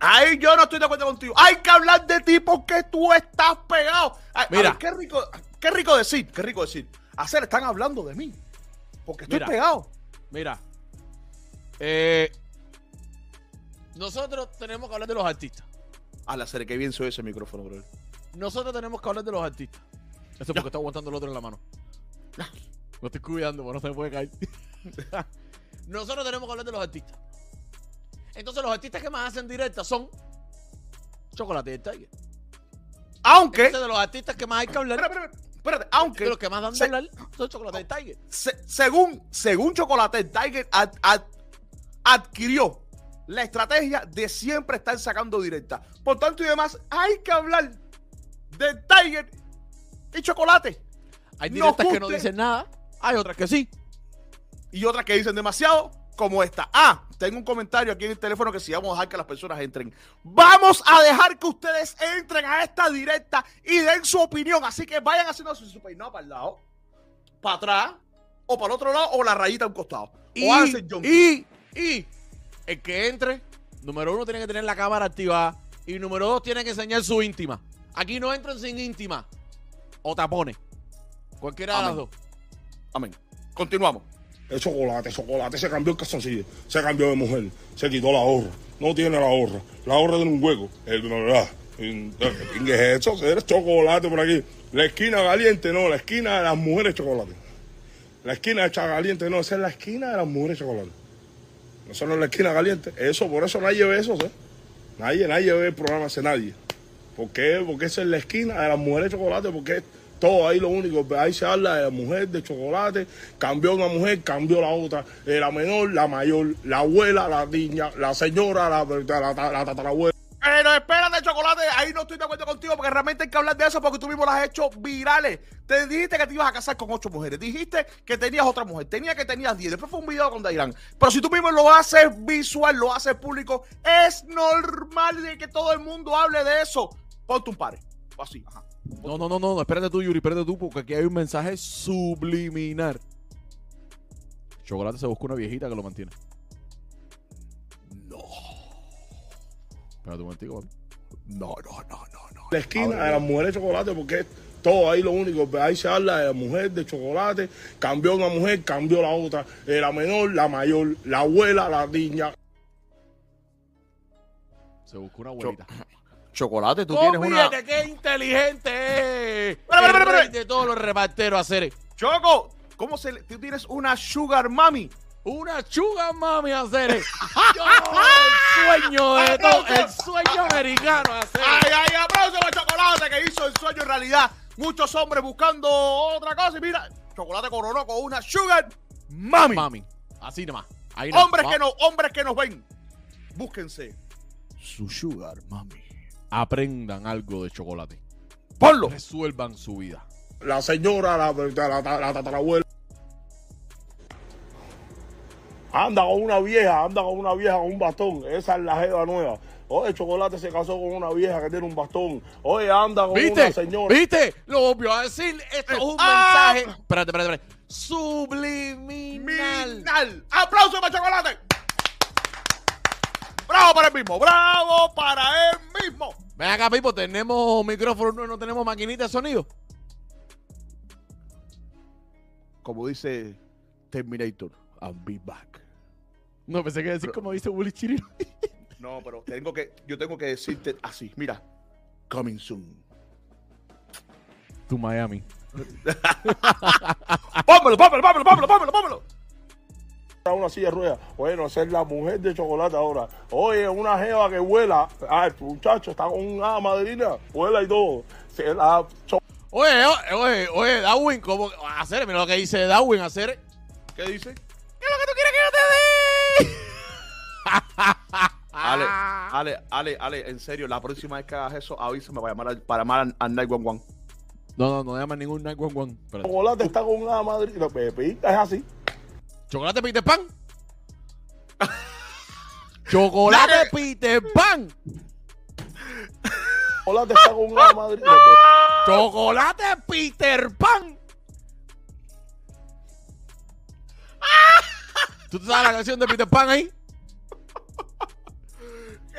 Ahí yo no estoy de acuerdo contigo. Hay que hablar de ti porque tú estás pegado. Ay, Mira. ver, qué rico, qué rico decir, qué rico decir. Hacer, están hablando de mí. Porque estoy Mira. pegado. Mira. Eh, nosotros tenemos que hablar de los artistas. A la serie, qué bien soy ese micrófono, bro. Nosotros tenemos que hablar de los artistas. Eso es porque está aguantando el otro en la mano. No estoy cuidando, porque no se me puede caer. <laughs> Nosotros tenemos que hablar de los artistas. Entonces, los artistas que más hacen directas son Chocolate y el Tiger. Aunque, Entonces, de los artistas que más hay que hablar, espérate, espérate, espérate, de aunque, los que más dan de se- hablar, son Chocolate y el Tiger. se- según, según Chocolate, el Tiger ad- ad- adquirió la estrategia de siempre estar sacando directa. Por tanto y demás, hay que hablar de Tiger y Chocolate. Hay directas que no dicen nada, hay otras que sí. y otras que dicen demasiado, como esta. Ah, tengo un comentario aquí en el teléfono que si vamos a dejar que las personas entren. Vamos a dejar que ustedes entren a esta directa y den su opinión. Así que vayan haciendo su, su peinado para el lado, para atrás, o para el otro lado, o la rayita a un costado. Y, o y, y el que entre, número uno, tiene que tener la cámara activada. Y número dos, tiene que enseñar su íntima. Aquí no entran sin íntima. O tapones. Cualquiera de las Amén. dos. Amén. Continuamos. Es chocolate, chocolate. Se cambió el calzoncillo. Se cambió de mujer. Se quitó la gorra. No tiene la gorra. La gorra tiene un hueco. El, ¿verdad? ¿Qué es eso? Eres chocolate por aquí. La esquina caliente, no. La esquina de las mujeres chocolate. La esquina de caliente, no. Esa es la esquina de las mujeres chocolate. Eso no es la esquina caliente. Eso, por eso nadie ve eso, ¿eh? Nadie, nadie ve el programa ese, nadie. ¿Por qué? Porque esa es la esquina de las mujeres chocolate, porque todo ahí lo único, ahí se habla de la mujer de chocolate, cambió una mujer, cambió la otra, eh, la menor, la mayor, la abuela, la niña, la señora, la, la, la tatarabuela. Pero espérate, chocolate, ahí no estoy de acuerdo contigo porque realmente hay que hablar de eso porque tú mismo las has hecho virales. Te dijiste que te ibas a casar con ocho mujeres, dijiste que tenías otra mujer, tenía que tenías diez, después fue un video con Dairán. Pero si tú mismo lo haces visual, lo haces público, es normal de que todo el mundo hable de eso. Ponte un pare. Así, ajá. No, no, no, no, espérate tú, Yuri, espérate tú, porque aquí hay un mensaje subliminar. Chocolate se busca una viejita que lo mantiene. Espérate un momentico, papi. No, no, no, no, no. La esquina de las mujeres de chocolate, porque es todo ahí lo único. Ahí se habla de la mujer de chocolate. Cambió una mujer, cambió la otra. Eh, la menor, la mayor, la abuela, la niña. Se buscó una abuelita. Chocolate, tú tienes una. Qué inteligente es. Rey de todos los reparteros hacer Choco, ¿cómo se le... Tú tienes una sugar mami. Una chuga mami hacer Yo, el sueño de todo, el sueño americano hacer Ay, ay, aplauso para Chocolate que hizo el sueño en realidad. Muchos hombres buscando otra cosa y mira, Chocolate coronó con una sugar mami. Mami, así nomás. Ahí. Hombres que no, hombres que nos ven. Búsquense su sugar mami. Aprendan algo de chocolate. Ponlo. Resuelvan su vida. La señora, la, la, la, la tatarabuela. Anda con una vieja, anda con una vieja con un bastón. Esa es la jeva nueva. Oye, Chocolate se casó con una vieja que tiene un bastón. Oye, anda con ¿Viste? una señora. ¿Viste? Lo volvió a decir. Esto es un Ah. mensaje. Espérate, espérate, espérate. Subliminal. Minal. Aplauso para Chocolate. Bravo para él mismo. Bravo para él mismo. Ven acá, Pipo. Tenemos micrófono, no, no tenemos maquinita de sonido. Como dice Terminator, I'll be back. No, pensé que decir como dice Willy Chirino. <laughs> No, pero tengo que, yo tengo que decirte así. Mira, coming soon. Tu Miami. <laughs> Pómelo, pómelo, pómelo, pómelo, pómelo, pómelo. una silla de ruedas. Bueno, es la mujer de chocolate ahora. Oye, una jeva que vuela. Ay, muchacho, está con una madrina. Vuela y todo. Se la oye, oye, oye, Darwin, ¿cómo? Hacer, mira lo que dice Darwin, hacer. ¿Qué dice? Ale, Ale, Ale, Ale, en serio, la próxima vez que hagas eso, avísame para llamar al, para llamar al, al 911. No, no, no llaman ningún 911. Espérate. chocolate está con una madrina. Pepita es así. ¿Chocolate Peter Pan? <laughs> ¡Chocolate. Peter Pan! Chocolate está con una madrina. ¡Chocolate Peter Pan! ¿Tú te sabes la canción de Peter Pan ahí?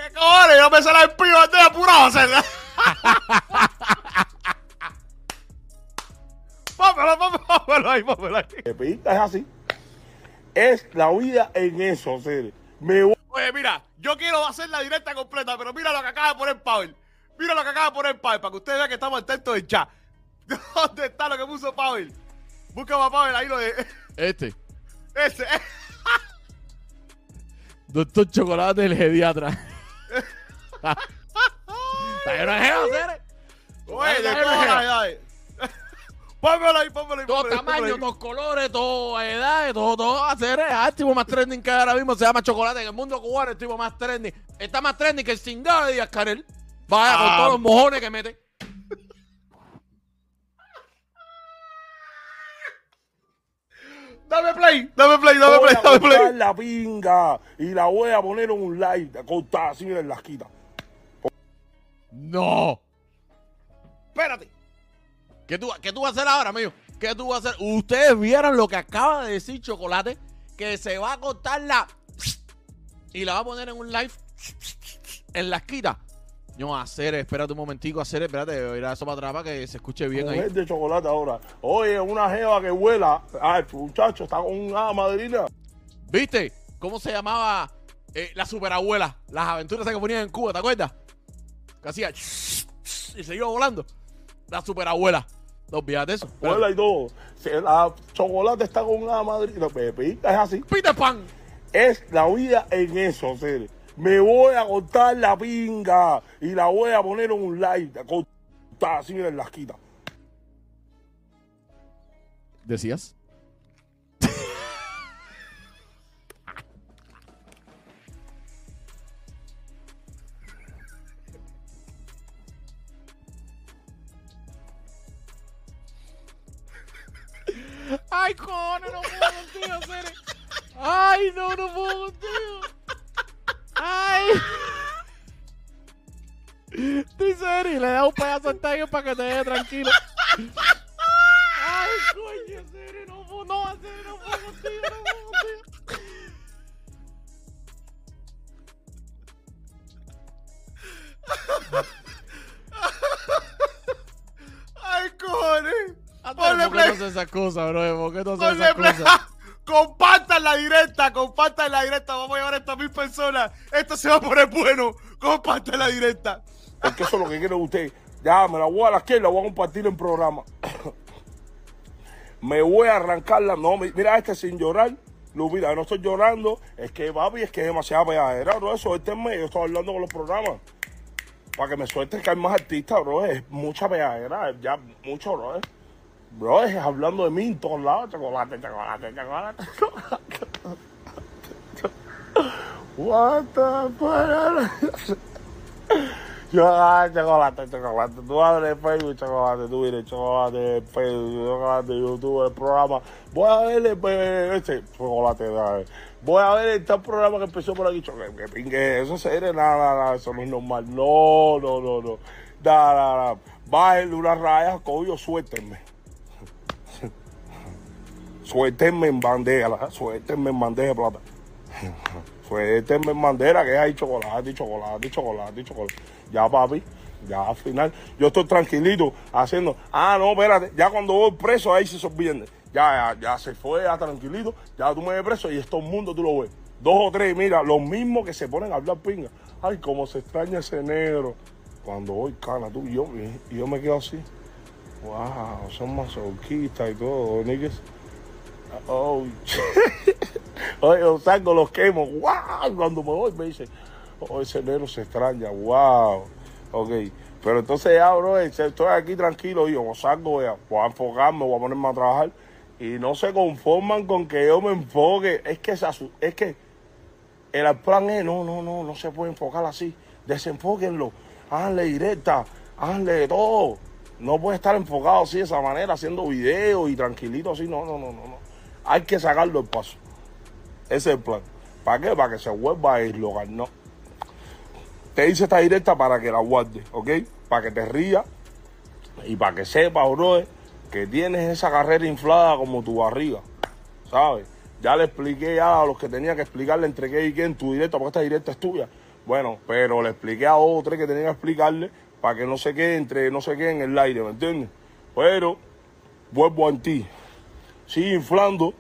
¿Qué cojones? Yo me sale el antes de apurado a hacerla. <laughs> Pómelo, pómelo, ahí, pómelo ahí. Pepita es así. Es la vida en eso, ser. Me voy. Oye, mira, yo quiero hacer la directa completa, pero mira lo que acaba de poner Pavel. Mira lo que acaba de poner Pavel, para que ustedes vean que estamos atentos del chat. <laughs> ¿Dónde está lo que puso Pavel? Busca a Pavel ahí lo de... <laughs> Este. Ese. Doctor Chocolate, el pediatra. De jeva, Cere. Oye, de edades. <laughs> Pónmelo ahí, pómelo ahí. Ahí, tamaños, ahí. todos colores, todas edades, todo, todo. Hacer el tipo más trending que ahora mismo se llama Chocolate. En el mundo cubano, el tipo más trending. Está más trending que el cingado de Díaz Canel. Vaya con Ah. todos los mojones que mete. Dame play, dame play, dame voy play, a dame play. la pinga y la voy a poner en un live. Cortada así, mira, en la esquina. No. Espérate. ¿Qué tú, ¿Qué tú vas a hacer ahora, amigo? ¿Qué tú vas a hacer? Ustedes vieron lo que acaba de decir Chocolate, que se va a cortar la... Y la va a poner en un live en la esquina. No, hacer, espérate un momentico, hacer, espérate, ir a eso para atrás para que se escuche bien ahí. Mujer de chocolate ahora. Oye, una jeva que vuela. Ay, muchacho, está con una madrina. ¿Viste? ¿Cómo se llamaba eh, la superabuela? Las aventuras que ponían en Cuba, ¿te acuerdas? Que hacía y se iba volando. La superabuela. No olvídate eso. Vuela y todo. La chocolate está con una madrina. Pepita es así. Peter Pan. Es la vida en eso, ser. Me voy a cortar la pinga y la voy a poner en un live. Cortada así, mira, en la esquina. ¿Decías? Ay, cojones, no puedo contigo. Ay, no, no puedo contigo. Ay. Dice Eri, le da un pedazo al tiger para que te deje tranquilo. Ay, coño, Cere, no puedo, no, Cere, no puedo contigo, no puedo contigo. Ay, cojones. Ponle Ponle ¿Por qué play. no haces esas cosas, bro? ¿Por qué no haces play. cosas? Compartan la directa, compartan la directa. Vamos a llevar a mil personas. Esto se va a poner bueno. Compartan la directa. Es que eso es lo que quiere usted. Ya, me la voy a la izquierda, la voy a compartir en programa. me voy a arrancarla. No, mi- mira este sin llorar. Lu, mira, no estoy llorando. Es que, papi, es que es demasiada pegadera, bro. Eso, este mes yo estoy hablando con los programas. Para que me suelten que hay más artistas, bro. Es mucha pegadera. Ya, mucho, bro. Bro, es hablando de mí en todos lados. Chocolate, chocolate, chocolate. What the fuck? Chocolate, chocolate, chocolate. Tú abres Facebook, chocolate, tú vienes, chocolate, Facebook, chocolate, YouTube, el programa. Voy a ver el, eh, este, chocolate, dale. Voy a ver este programa que empezó por aquí, chocolate. Que eso serio, nada, nada, nada, eso no es normal. No, no, no, no. Nada, nada, nada. Bájenle una raya, coño, suéltenme. Suéltenme en bandeja, suéltenme en bandeja de plata. Suéltenme en bandera, que hay chocolate, chocolate, chocolate, chocolate. Ya, papi, ya al final. Yo estoy tranquilito haciendo. Ah, no, espérate. Ya cuando voy preso, ahí se sorprende. Ya, ya, ya se fue, ya tranquilito. Ya tú me ves preso y es todo el mundo, tú lo ves. Dos o tres, mira, los mismos que se ponen a hablar pinga. Ay, cómo se extraña ese negro. Cuando voy, cana, tú yo, yo me quedo así. Wow, son masoquistas y todo, niggas. Oh, <laughs> Oye, yo salgo, los quemo. ¡Wow! Cuando me voy me dice, oh, ese negro se extraña. ¡Wow! Ok. Pero entonces ya, bro, estoy aquí tranquilo. Y yo salgo, voy a enfocarme, voy a ponerme a trabajar. Y no se conforman con que yo me enfoque. Es que, es que el plan es, no, no, no, no se puede enfocar así. Desenfóquenlo. Háganle directa. De todo. No puede estar enfocado así de esa manera, haciendo videos y tranquilito así. No, no, no, no. no. Hay que sacarlo el paso. Ese es el plan. ¿Para qué? Para que se vuelva a eslogar. No. Te hice esta directa para que la guardes, ¿ok? Para que te rías y para que sepas, bro, que tienes esa carrera inflada como tu barriga. ¿Sabes? Ya le expliqué a los que tenía que explicarle entre qué y qué en tu directa, porque esta directa es tuya. Bueno, pero le expliqué a otros que tenía que explicarle para que no se quede entre no se quede en el aire, ¿me entiendes? Pero vuelvo a ti. Sigue inflando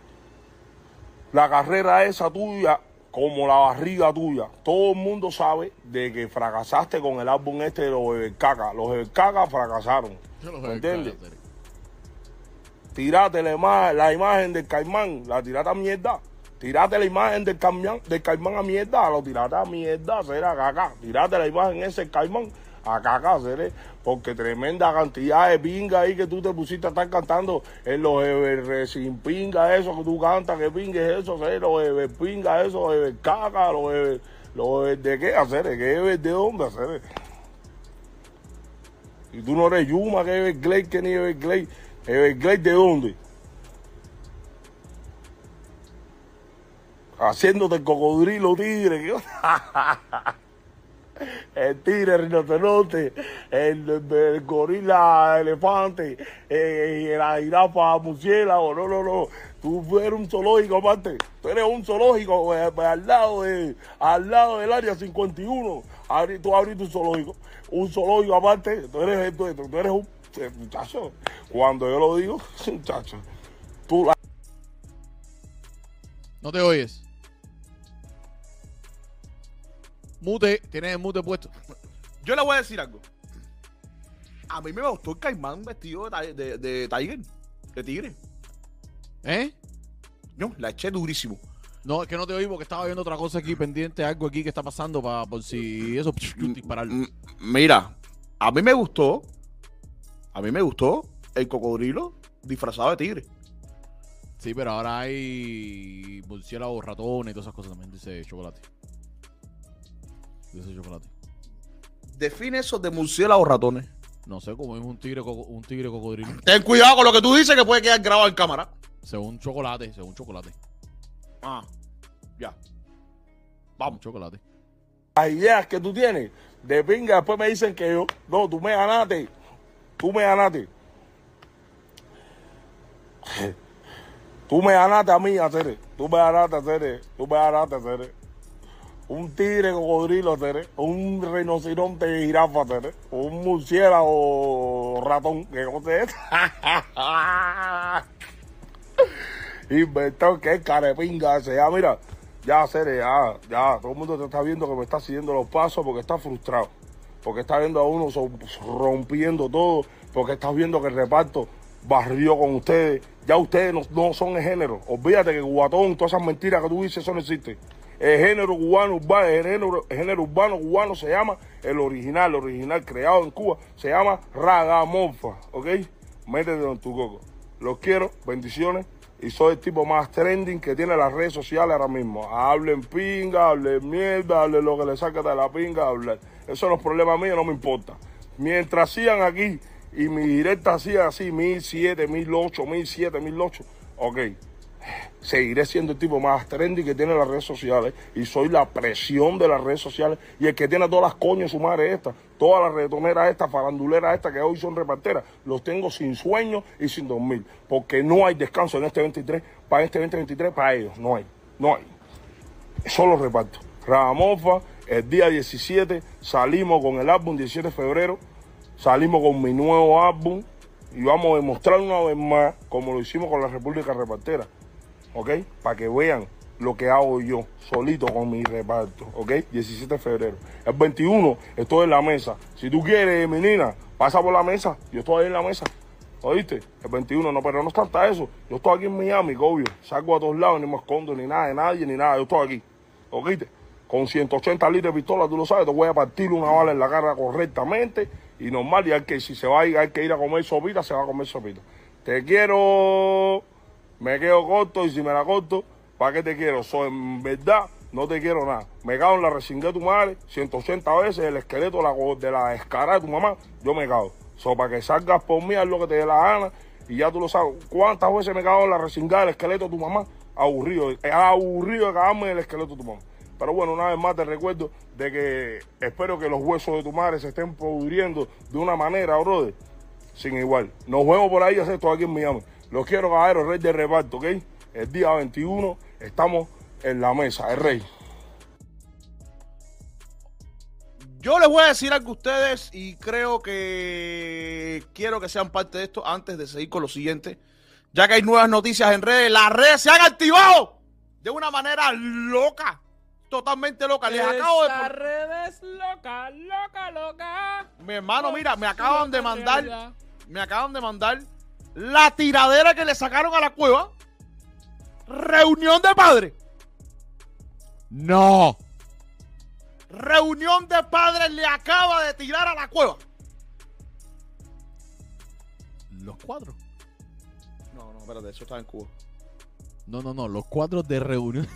la carrera esa tuya como la barriga tuya. Todo el mundo sabe de que fracasaste con el álbum este de los Bebercaca. Los Bebercaca fracasaron. ¿Me entiendes? Tírate la, ima- la imagen del caimán, la tirate a mierda. Tírate la imagen del caimán, del caimán a mierda, lo tirate a mierda, será caca. Tírate la imagen ese caimán a caca, seré. Porque tremenda cantidad de pinga ahí que tú te pusiste a estar cantando en los ever sin pinga, eso que tú cantas, que pingue eso, seré, los ever pinga, eso, ever caca, los ever, los ever de qué hacer, que ever de dónde hacer. Y tú no eres Yuma, que Everglade, que ni Everglade. Everglade de dónde? Haciéndote cocodrilo tigre. <laughs> El tigre, rinoceronte, el, el gorila, elefante, eh, la jirafa, murciélago, no, no, no. Tú eres un zoológico aparte. Tú eres un zoológico eh, pues, al lado de, al lado del área 51. Abrí- tú abriste un zoológico. Un zoológico aparte. Tú eres, tú, tú eres un eh, muchacho. Cuando yo lo digo, <laughs> muchacho. Tú la No te oyes. Mute, tienes el mute puesto. Yo le voy a decir algo. A mí me gustó el caimán vestido de, ti- de, de tiger, de tigre. ¿Eh? No, la eché durísimo. No, es que no te oí porque estaba viendo otra cosa aquí pendiente, algo aquí que está pasando para por si eso disparar. M- Mira, a mí me gustó. A mí me gustó el cocodrilo disfrazado de tigre. Sí, pero ahora hay murciélagos, ratones y todas esas cosas también, dice chocolate. Dice chocolate. Define eso de murciélagos ratones. No sé cómo es un tigre, coco- un tigre cocodrilo. Ten cuidado con lo que tú dices que puede quedar grabado en cámara. Según chocolate, según chocolate. Ah, ya. Vamos, chocolate. las ideas que tú tienes de pinga, después me dicen que yo, no, tú me ganaste, tú me ganaste. <laughs> Tú me ganaste a mí, hacer, tú me ganaste, hacer, tú me ganaste, hacer. Un tigre cocodrilo, Tere, un rinoceronte jirafa, Tere, un murciélago ratón, que cosa es. <laughs> Inventó que es carepinga ese, ya mira, ya Cere, ya, ya, todo el mundo te está viendo que me está siguiendo los pasos porque está frustrado, porque está viendo a uno rompiendo todo, porque estás viendo que el reparto barrió con ustedes, ya ustedes no son el género, olvídate que Guatón, todas esas mentiras que tú dices, eso no existe. El género cubano urbano, el género, el género urbano cubano se llama el original, el original creado en Cuba, se llama Ragamorfa, ¿ok? Métete en tu coco. Los quiero, bendiciones. Y soy el tipo más trending que tiene las redes sociales ahora mismo. Hablen pinga, hablen mierda, hablen lo que le saca de la pinga, hablen. Eso no es problema mío, no me importa. Mientras sigan aquí y mi directa siga así, 1007, 1008, 1007, 1008, ok. Seguiré siendo el tipo más trendy que tiene las redes sociales y soy la presión de las redes sociales y el que tiene todas las coñas su madre esta, todas las reggaetoneras estas, faranduleras estas que hoy son reparteras, los tengo sin sueño y sin dormir, porque no hay descanso en este 23, para este 2023, para ellos, no hay, no hay. Solo reparto. Ramamofa, el día 17 salimos con el álbum 17 de febrero, salimos con mi nuevo álbum y vamos a demostrar una vez más, como lo hicimos con la República Repartera, ¿ok? Para que vean lo que hago yo, solito con mi reparto, ¿ok? 17 de febrero. El 21 estoy en la mesa. Si tú quieres, menina, pasa por la mesa. Yo estoy ahí en la mesa. ¿Oíste? El 21, no, pero no es tanta eso. Yo estoy aquí en Miami, obvio. Salgo a todos lados, ni me escondo, ni nada de nadie, ni nada. Yo estoy aquí. ¿Oíste? Con 180 litros de pistola, tú lo sabes, te voy a partir una bala en la cara correctamente y normal. Y hay que, si se va a hay que ir a comer sopita, se va a comer sopita. Te quiero, me quedo corto y si me la corto, ¿para qué te quiero? So, en verdad, no te quiero nada. Me cago en la resingué de tu madre 180 veces, el esqueleto de la, de escara de tu mamá, yo me cago. So, para que salgas por mí, haz lo que te dé la gana. Y ya tú lo sabes. ¿Cuántas veces me cago en la resingada del esqueleto de tu mamá? Aburrido. Aburrido de cagarme en el esqueleto de tu mamá. Pero bueno, una vez más te recuerdo de que espero que los huesos de tu madre se estén pudriendo de una manera, brother, sin igual. Nos vemos por ahí, hacer esto aquí en Miami. Los quiero, caballeros, rey de reparto, ¿ok? El día 21 estamos en la mesa, el rey. Yo les voy a decir algo a ustedes y creo que quiero que sean parte de esto antes de seguir con lo siguiente. Ya que hay nuevas noticias en redes, las redes se han activado de una manera loca, totalmente loca. Les acabo de. Esta red es loca, loca, loca. Mi hermano, mira, me acaban de mandar, me acaban de mandar la tiradera que le sacaron a la cueva. Reunión de padres. No. Reunión de padres le acaba de tirar a la cueva. Los cuatro. No, no, espérate, eso está en Cuba. No, no, no, los cuatro de reunión.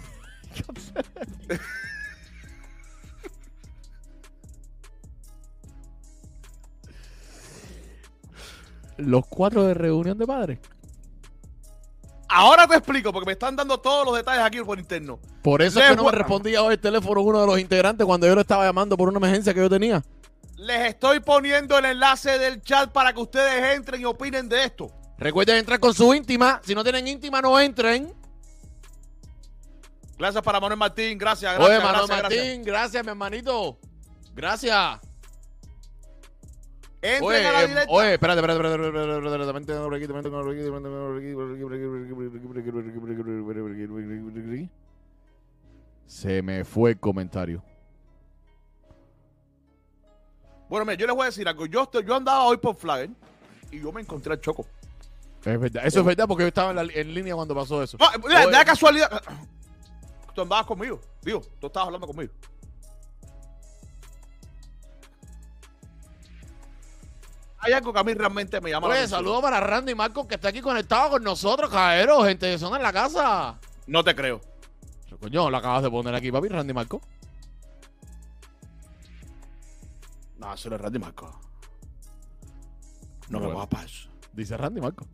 <laughs> los cuatro de reunión de padres. Ahora te explico, porque me están dando todos los detalles aquí por interno. Por eso es que no me respondía hoy el teléfono uno de los integrantes cuando yo lo estaba llamando por una emergencia que yo tenía. Les estoy poniendo el enlace del chat para que ustedes entren y opinen de esto. Recuerden entrar con su íntima. Si no tienen íntima, no entren. Gracias para Manuel Martín, gracias, gracias, Oye, Manuel gracias, Martín, gracias. gracias. mi hermanito. Gracias. Entren a la directa. Oye, espérate, espérate, espérate, espérate, espérate, espérate, por aquí, también por aquí, también Se me fue el comentario. Bueno, mira, yo les voy a decir algo. Yo, estoy, yo andaba hoy por Flagger y yo me encontré al Choco. Es verdad, eso es verdad porque yo estaba en, la, en línea cuando pasó eso. No, mira, de la casualidad. Tú andabas conmigo, digo, tú estabas hablando conmigo. Hay algo que a mí realmente me llama la Oye, atención. saludos para Randy Marcos que está aquí conectado con nosotros, caballero, gente de zona en la casa. No te creo. Coño, lo acabas de poner aquí, papi, Randy Marcos. No, eso no es Randy Marco. No me va para eso. Dice Randy Marcos.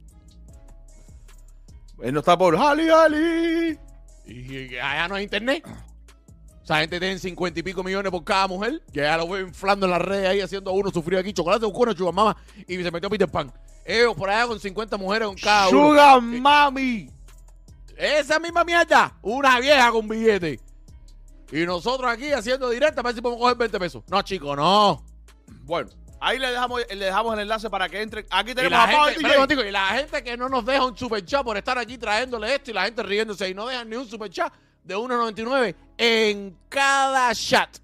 Él no está por Ali Ali. Y, y allá no hay internet. O sea, gente tiene cincuenta y pico millones por cada mujer. Que ya lo veo inflando en las redes ahí, haciendo a uno sufrir aquí. Chocolate con cuero, chubamama. Y se metió Peter Pan. Ellos por allá con 50 mujeres con cada uno. Sugar Mami. Esa misma mierda. Una vieja con billete. Y nosotros aquí haciendo directa para ver si podemos coger 20 pesos. No, chico, no. Bueno, ahí le dejamos, le dejamos el enlace para que entren. Aquí Y tenemos a un momentico, y la gente que no nos deja un super chat por estar aquí trayéndole esto y la gente riéndose y no dejan ni un super chat de 1.99 en cada chat.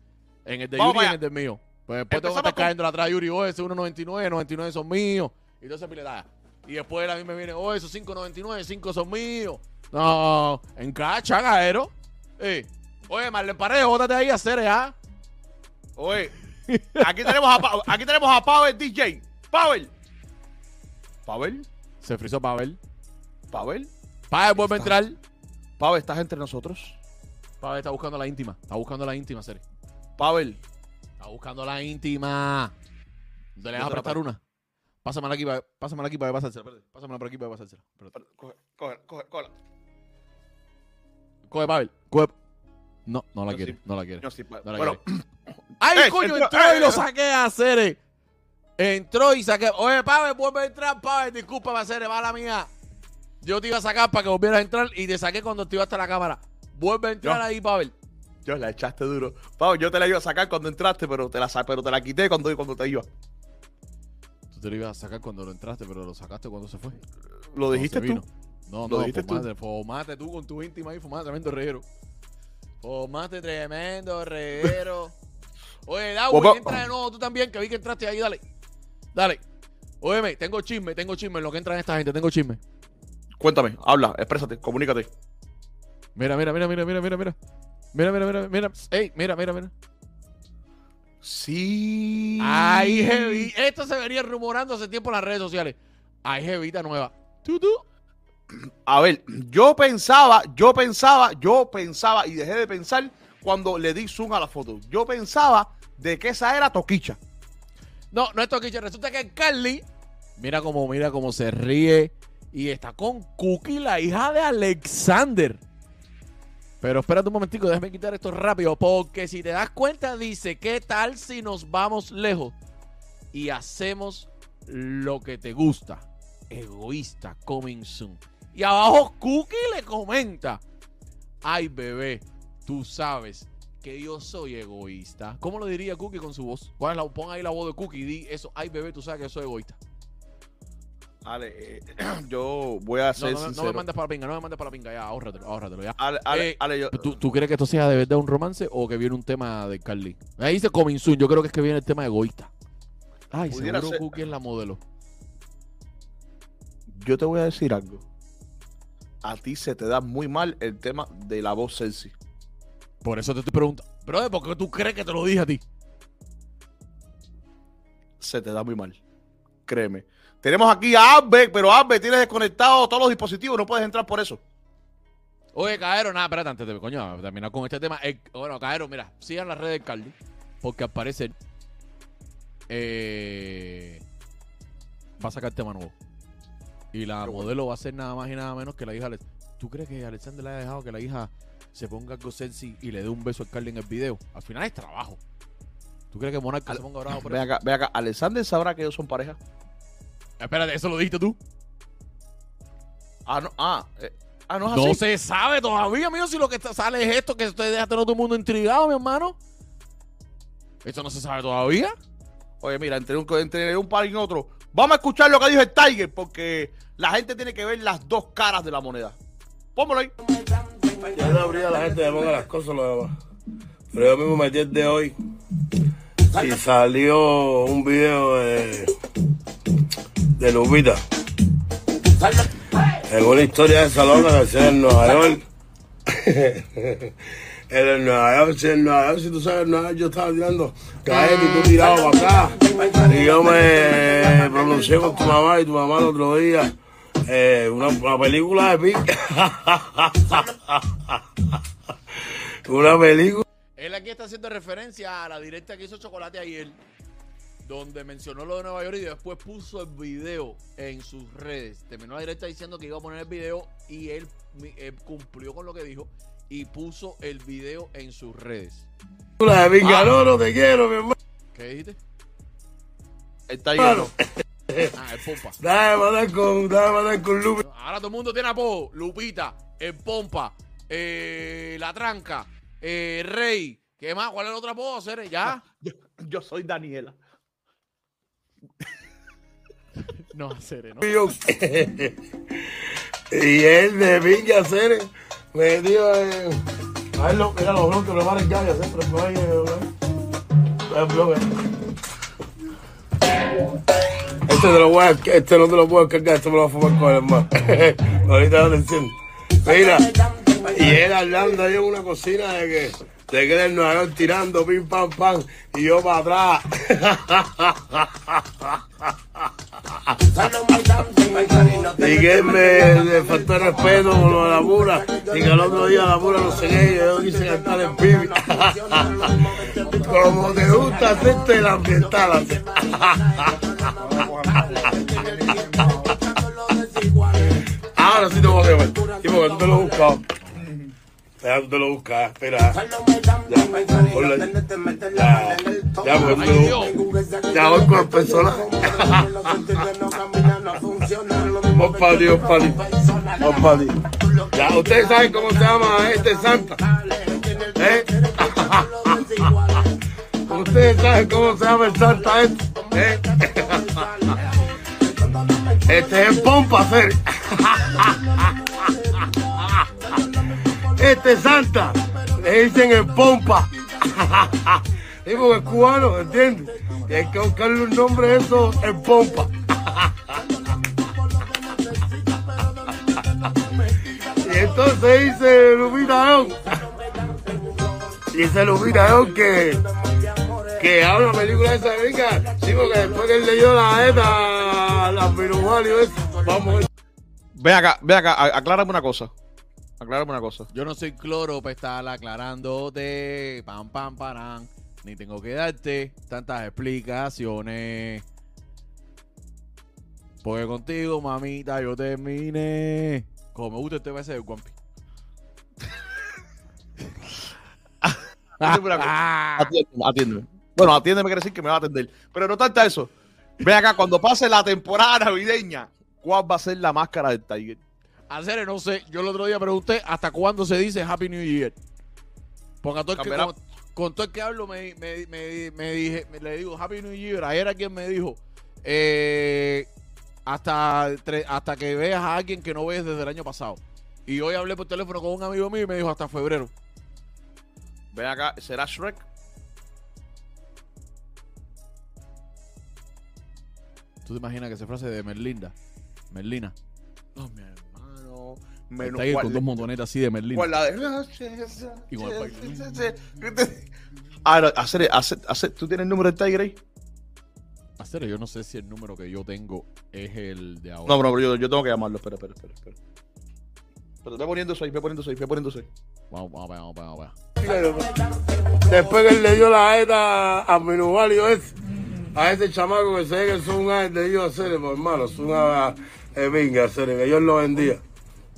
En el de Vamos Yuri y en el del mío. Pues después tengo que estar con- cayendo atrás, Yuri, oh, ese 1.99, 99 son míos. Y todo ese piletaje. Y después a mí me viene, oh, esos 5.99, 5 son míos. No, en cada chagadero. Eh. Oye, Marlene Paredes, bótate ahí a hacer, ¿ah? Oye, aquí tenemos a Pau, aquí tenemos a Pavel DJ. Pavel. Pavel, Se frizó Pavel. Pavel, Pavel vuelve a entrar. Pavel, ¿estás entre nosotros? Pavel está buscando la íntima. Está buscando la íntima, Sere. Pavel, Está buscando la íntima. ¿Te le vas a prestar una? Pásamela aquí, para, pásamela aquí para pasársela. espérate. Pásamela por aquí para pasársela. Espérate. coge, coge, coge, coge. Coge, Pavel. Coge. No, no la Yo quiere. sí. No la quiere. Yo sí, pa- No la bueno, quiere. <coughs> ¡Ay, Eh, coño! entró, Entró eh, y lo eh. saqué a Cere. Entró y saqué. Oye, Pavel, vuelve a entrar. Pavel, discúlpame, Cere, mala mía. Yo te iba a sacar para que volvieras a entrar y te saqué cuando te iba hasta la cámara. Vuelve a entrar Yo. ahí, Pavel. yo la echaste duro. Pavel, yo te la iba a sacar cuando entraste, pero te la, pero te la quité cuando, cuando te iba. Tú te lo ibas a sacar cuando lo entraste, pero lo sacaste cuando se fue. Lo dijiste tú. vino. No, Lo no, dijiste tú. fumate, fumate tú con tu íntima ahí, fumate tremendo reguero. Fumate tremendo reguero. <laughs> Oye, Dawi, entra de nuevo tú también, que vi que entraste ahí, dale. Dale. Óyeme, tengo chisme, tengo chisme en lo que entra esta gente, tengo chisme. Cuéntame, habla, exprésate, comunícate. Mira, mira, mira, mira, mira, mira, mira. Mira, mira, mira, mira. Ey, mira, mira, mira. Sí. Ay, heavy. Esto se venía rumorando hace tiempo en las redes sociales. Hay jevita nueva. ¿Tú, tú? A ver, yo pensaba, yo pensaba, yo pensaba y dejé de pensar cuando le di zoom a la foto. Yo pensaba de que esa era Toquicha. No, no es Toquicha. Resulta que Carly, mira cómo, mira cómo se ríe. Y está con Cookie, la hija de Alexander. Pero espérate un momentico, déjame quitar esto rápido. Porque si te das cuenta, dice, ¿qué tal si nos vamos lejos y hacemos lo que te gusta? Egoísta, coming soon. Y abajo Cookie le comenta, ay bebé, tú sabes que yo soy egoísta. ¿Cómo lo diría Cookie con su voz? ¿Cuál es la, pon ahí la voz de Cookie y di eso, ay bebé, tú sabes que yo soy egoísta. Ale, eh, <clears throat> yo voy a No, ser no, no sincero. me mandes para la pinga, no me mandes para la pinga, ya, ahórratelo, ahórratelo, ya. Ale, Ale, Eh, Ale, yo- ¿Tú, tú crees que esto sea de verdad un romance o que viene un tema de Carly? Ahí dice coming soon, yo creo que es que viene el tema egoísta. Ay, seguro ser. Cookie es la modelo. yo te voy a decir algo. A ti se te da muy mal el tema de la voz sexy. Por eso te estoy preguntando. Pero ¿por qué tú crees que te lo dije a ti? Se te da muy mal. Créeme. Tenemos aquí a Abbe, pero Abbe tienes desconectado todos los dispositivos, no puedes entrar por eso. Oye, Caero, nada, espérate, antes de coño, terminar con este tema. Eh, bueno, Caero, mira, sigan las redes de Carly, porque al parecer eh, va a sacar tema nuevo. Y la bueno. modelo va a ser nada más y nada menos que la hija. ¿Tú crees que Alexander le haya dejado que la hija se ponga algo sexy y le dé un beso a Carly en el video? Al final es trabajo. ¿Tú crees que Monarca se ponga bravo <laughs> por Ve eso? acá, ve acá. Alexander sabrá que ellos son pareja. Espérate, ¿eso lo dijiste tú? Ah, no, ah, eh, ah, no es No así. se sabe todavía, mío, si lo que sale es esto, que usted deja a todo el mundo intrigado, mi hermano. Esto no se sabe todavía. Oye, mira, entre un, entre un par y otro. Vamos a escuchar lo que dijo el Tiger, porque la gente tiene que ver las dos caras de la moneda. Póngalo ahí. Ya no habría la gente que ponga las cosas lo demás. Pero yo mismo metí el de hoy y salió un video de, de Lupita. En una historia de salón que hacía en Nueva York. <laughs> En el Nueva York, si en Nueva York, si tú sabes, en Nueva York yo estaba tirando caer y tú tirado para acá. Y yo me pronuncié con tu mamá y tu mamá el otro día. eh, una, una película de pique. <laughs> una película. Él aquí está haciendo referencia a la directa que hizo Chocolate ayer, donde mencionó lo de Nueva York y después puso el video en sus redes. Terminó la directa diciendo que iba a poner el video y él, él cumplió con lo que dijo y puso el video en sus redes. de pique. No, no te quiero, mi hermano. ¿Qué dijiste? El Tiger. no. <laughs> Ah, el pompa. Dame matar con, dame matar con Lupita. Ahora todo el mundo tiene apodo. Lupita, el pompa, eh, la tranca, Eh, Rey, ¿qué más? ¿Cuál es el otro apodo, Cere? ¿Ya? <laughs> Yo, yo soy Daniela. <laughs> No, Cere, ¿no? <laughs> Y él de Villa Ceres me dio eh, a él lo, los bloques lo van en llave siempre por ahí este te lo voy a este no te lo puedo cargar este me lo voy a fumar con el hermano <laughs> ahorita lo enciendo. Mira y él hablando ahí en una cocina de que de que él en Nueva York tirando pim pam pam y yo para atrás <laughs> Y que me le faltó el respeto con lo de la mura. Y que el otro día la mura no sé qué, yo quise cantar en pibi. <laughs> Como te gusta hacerte el ambiental. <laughs> Ahora sí te voy a quemar. Sí, porque tú te lo has buscado. Ya tú te lo buscas, espera. Ya. Ya, Dios. Ya voy con el personaje. Vos para Dios. Vos para Dios. Ya, ustedes saben cómo se llama este santa. ¿Eh? <laughs> Ustedes saben cómo se llama el santa este. ¿Eh? <laughs> Este es pompa, hacer. <laughs> Este santa le dicen el pompa. <laughs> Porque es cubano, ¿entiendes? Y hay que buscarle un nombre eso, el pompa. <laughs> Y entonces dice Lupita León. Dice Lupita León que, que una película esa de venga. Sí, porque después que él leyó la ETA, la pirujual y vamos a ver. Ven acá, ven acá, aclárame una cosa. Aclárame una cosa. Yo no soy cloro para estar aclarándote, pam, pam, parán. Ni tengo que darte tantas explicaciones. Porque contigo, mamita, yo terminé. Como me gusta este ese del Guampi. Atiéndeme una cosa. Atiéndeme, atiéndeme. Bueno, atiéndeme quiere decir que me va a atender. Pero no tanta eso. Ven acá, cuando pase la temporada navideña, ¿cuál va a ser la máscara del Tiger? Hacer, no sé. Yo el otro día pregunté hasta cuándo se dice Happy New Year. Porque a todo el que, Cambiará. con, con todo el que hablo me, me, me, me dije, me- le digo Happy New Year. Ayer a quien me dijo eh, hasta, tre- hasta que veas a alguien que no ves desde el año pasado. Y hoy hablé por teléfono con un amigo mío y me dijo hasta febrero. Ven acá, ¿será Shrek? ¿Tú te imaginas que se frase de Merlinda? Merlina. No, mi hermano. El Menos Tiger con dos montonetas así de Merlina. cuál la de. Igual Ahora, hacer, hacer, hacer, ¿tú tienes el número del Tiger ahí? Hacer, yo no sé si el número que yo tengo es el de ahora. No, pero yo, yo tengo que llamarlo. Espera, espera, espera. espera. Pero ve poniendo eso ahí, ve poniendo eso ahí, ve poniendo eso ahí. Vamos, vamos, vamos, vamos, vamos. Después que él le dio la ETA a Minuvalio ese, a ese chamaco que se ve que es un ángel de Dios hacer, pues, hermano, es una eh, venga, hacer, que Dios lo bendiga.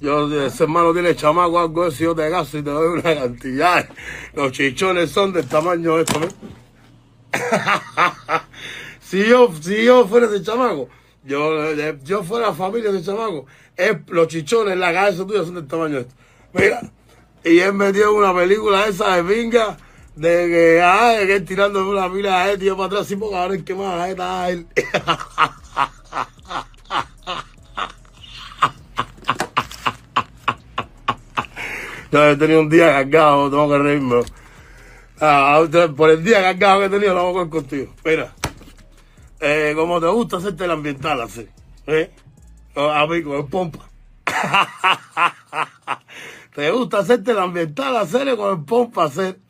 Yo, ese hermano tiene chamaco, algo de eso, yo te gasto y te doy una cantidad. Los chichones son del tamaño de esto, ¿no? <laughs> si yo, si yo fuera ese chamaco, yo, eh, yo fuera familia de ese chamaco, los chichones, la cabeza tuya son del tamaño de esto. Mira, y él metió una película esa de vinga, de que, ah, de que él tirando una pila a él, y yo para atrás, sí, porque ahora es que más a él, <laughs> a él. Yo he tenido un día cargado, tengo que reírme. Ah, por el día cargado que he tenido, lo coger contigo. Mira, eh, como te gusta hacerte el ambiental así, ¿eh? A mí con el pompa. <laughs> te gusta hacerte el ambiental hacer con el pompa hacer. <laughs>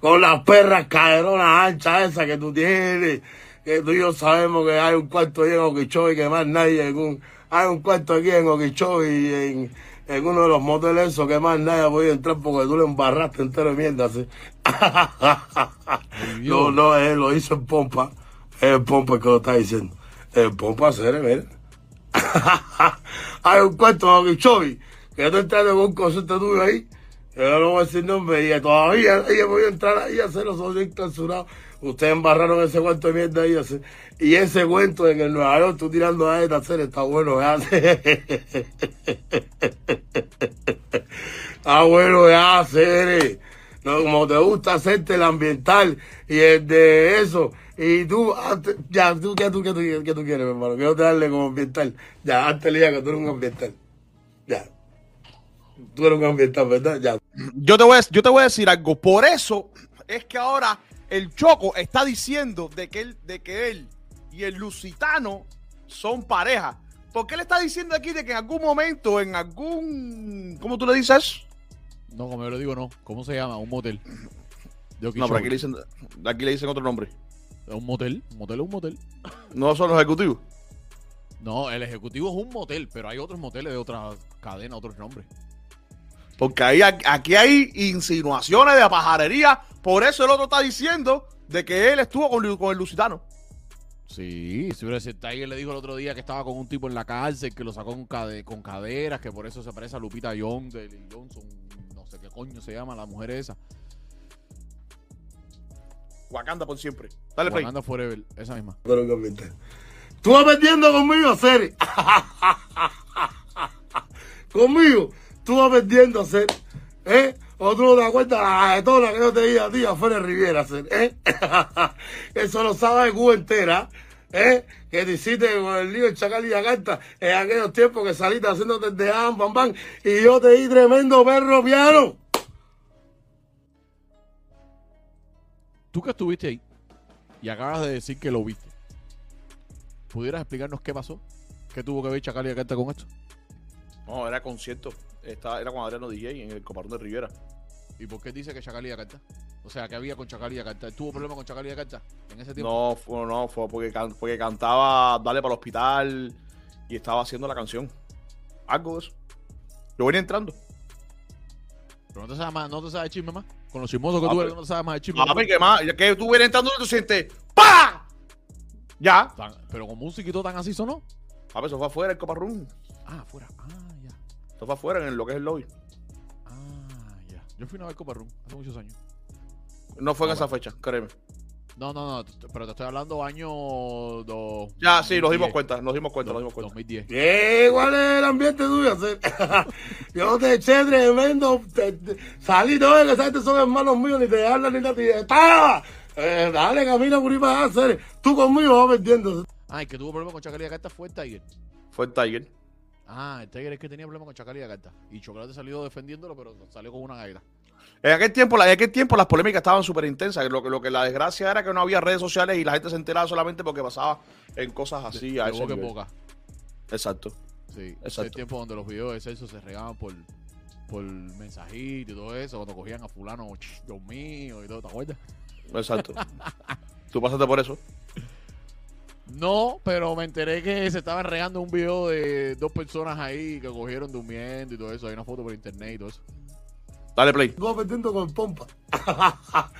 con las perras caderonas anchas esas que tú tienes, que tú y yo sabemos que hay un cuarto ahí en Okeechobee que más nadie, un- hay un cuarto aquí en Okeechobee en, en uno de los moteles esos que más nadie ha podido entrar porque tú le embarraste entero de mierda así. <laughs> no, no, él lo hizo en pompa, es el pompa que lo está diciendo, el pompa hacer, mira. <laughs> hay un cuarto en Okeechobee que tú entras con un concepto tuyo ahí Yo no voy a decir nombre y todavía ella voy a entrar ahí a hacer los ojos clausurados. Ustedes embarraron ese cuento de mierda ahí. Y ese cuento en Nueva York tú tirando a esta hacer está bueno, ya. <laughs> Está bueno, ya, hacer. No, como te gusta hacerte el ambiental y el de eso. Y tú, ya, tú, ¿qué tú, qué tú, qué tú quieres, mi hermano? Quiero darle como ambiental. Ya, antes le que tú eres un ambiental. Ya. Tú eres un ambiental, ¿verdad? Ya. Yo te, voy a, yo te voy a decir algo. Por eso es que ahora el Choco está diciendo de que él, de que él y el Lusitano son pareja. Porque él está diciendo aquí de que en algún momento, en algún. ¿Cómo tú le dices? No, como yo le digo, no. ¿Cómo se llama? Un motel. De No, pero aquí le dicen, aquí le dicen otro nombre. Un motel. Un motel es un motel. No son los ejecutivos. No, el ejecutivo es un motel, pero hay otros moteles de otra cadena, otros nombres. Porque ahí, aquí hay insinuaciones de pajarería. Por eso el otro está diciendo de que él estuvo con, con el Lusitano. Sí, si ese Tiger le dijo el otro día que estaba con un tipo en la cárcel, que lo sacó con, cade- con caderas, que por eso se parece a Lupita Young de Lil Johnson, no sé qué coño se llama la mujer esa. Wakanda por siempre. Dale play. Wakanda Forever, esa misma. Tú vas perdiendo conmigo, Seri. <laughs> conmigo. Tú vas perdiendo, Seri. ¿Eh? O tú no te acuerdas de la jetona que yo te di a ti afuera de Riviera. ¿Eh? <laughs> Eso lo sabe Cuba entera. ¿Eh? Que te hiciste con el lío de Chacal y Yakarta en aquellos tiempos que saliste haciéndote de am, pam, pam, y yo te di tremendo perro piano. Tú que estuviste ahí y acabas de decir que lo viste, ¿pudieras explicarnos qué pasó? ¿Qué tuvo que ver Chacal y Acarta con esto? No, era concierto. Esta, era con Adriano DJ en el Coparón de Rivera. ¿Y por qué dice que Chacal y Acarta? O sea, ¿qué había con Chacal y Acarta? ¿Tuvo problemas con Chacal y Acarta en ese tiempo? No, fue, no, fue porque, can- porque cantaba Dale para el hospital y estaba haciendo la canción. Algo de eso. Yo venía entrando. Pero no te sabes más, no te sabes chisme más. Con los chismosos que Ah, tú eres, no te sabes más de chisme. A ver, ¿qué más? Ya que tú vienes entrando, tú sientes ¡Pa! Ya. Tan- pero con música y todo tan así sonó. A ver, eso fue afuera el Coparrón. Ah, afuera. Ah, ya. Eso fue afuera en lo que es el lobby. Yo fui una vez Copa Room hace muchos años. No fue en esa fecha, créeme. No, no, no, pero te estoy hablando año dos. Ya, sí, nos dimos 2010. cuenta, nos dimos cuenta, nos dimos Dos- cuenta. 2010. ¿Qué? ¿Cuál es el ambiente tuyo? <laughs> Yo te eché tremendo. Te, te- salí todo que sabes, son hermanos míos, ni te hablan ni te ¡Estaba! Eh, dale, camina para hacer. Tú conmigo vas perdiendo. El que tuvo problemas con Chacal y Acarta fue el Tiger. Fue el Tiger. Ah, el Tiger es que tenía problemas con Chacal y Acarta. Y Chocolate salió defendiéndolo, pero salió con una gaita. En aquel tiempo, en aquel tiempo las polémicas estaban súper intensas. Lo que, lo que la desgracia era que no había redes sociales y la gente se enteraba solamente porque pasaba en cosas así. de a de ese boca en boca. Exacto. Sí, ese es el Exacto. tiempo donde los videos de Celso se regaban por, por mensajito y todo eso, cuando cogían a fulano, "Ch, Dios mío, y todo, ¿te acuerdas? Exacto. <laughs> Tú pasaste por eso. No, pero me enteré que se estaban regando un video de dos personas ahí que cogieron durmiendo y todo eso. Hay una foto por internet y todo eso. Dale play. Vas perdiendo con pompa. <laughs>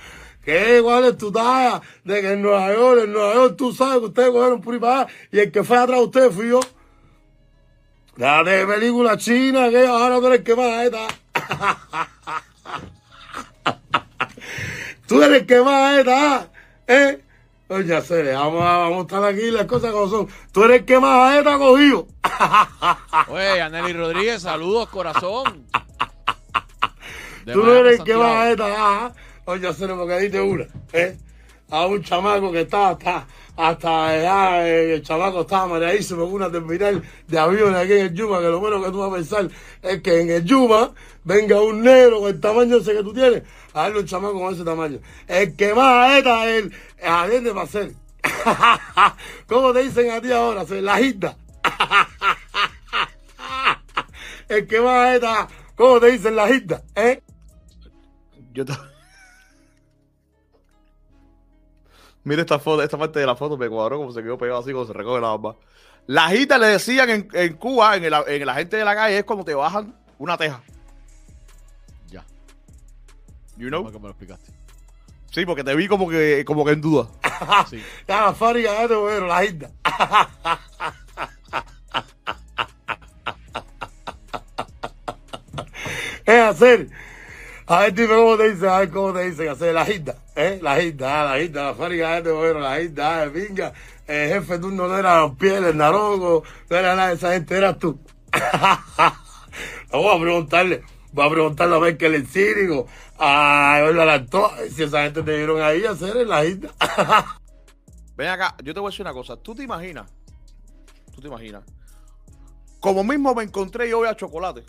¿Qué? ¿Cuál es tu talla? De que en Nueva York, en Nueva York, tú sabes que ustedes cogieron por ahí y el que fue atrás de ustedes fui yo. La de película china, que ahora tú eres el que más esta. <laughs> Tú eres el que más esta, ¿eh? Oye, Cere, vamos a, vamos a estar aquí las cosas como son. Tú eres el que más esta cogido. <laughs> Oye, Aneli Rodríguez, saludos, corazón. De Tú no eres el que Santiago. va a esta. ah, Oye, Cere, porque diste una, ¿eh? A un chamaco que estaba hasta, hasta allá, eh, el chamaco estaba mareadísimo con una terminal de aviones aquí en el Yuma, que lo menos que tú vas a pensar es que en el Yuma venga un negro con el tamaño ese que tú tienes, a darle un chamaco con ese tamaño. El que más a esta es el, para hacer. ¿Cómo te dicen a ti ahora? Se la agita. <laughs> El que más a esta, ¿cómo te dicen la agita? ¿Eh? Yo te... Mira esta foto, esta parte de la foto me cuadró como se quedó pegado así como se recoge la barba. La jita le decían en, en Cuba, en, el, en la gente de la calle, es cuando te bajan una teja. Ya, You know? como que me lo explicaste. Sí, porque te vi como que, como que en duda. <laughs> Sí. La fábrica de bueno, la agita. <laughs> Es hacer. A ver, dime cómo te dicen, a ver cómo te dicen hacer la ginda, ¿eh? La ginda, ah, la ginda, la fábrica de bueno, la ginda, ah, pinga. El jefe turno no era los pies, el naroco, no era nada de esa gente, eras tú. <laughs> Vamos a preguntarle, voy a preguntarle a ver qué le cínico, a Eduardo Alantoa, si esa gente te vieron ahí a hacer en la ginda. <laughs> Ven acá, yo te voy a decir una cosa. ¿Tú te imaginas? ¿Tú te imaginas? Como mismo me encontré yo hoy a Chocolate,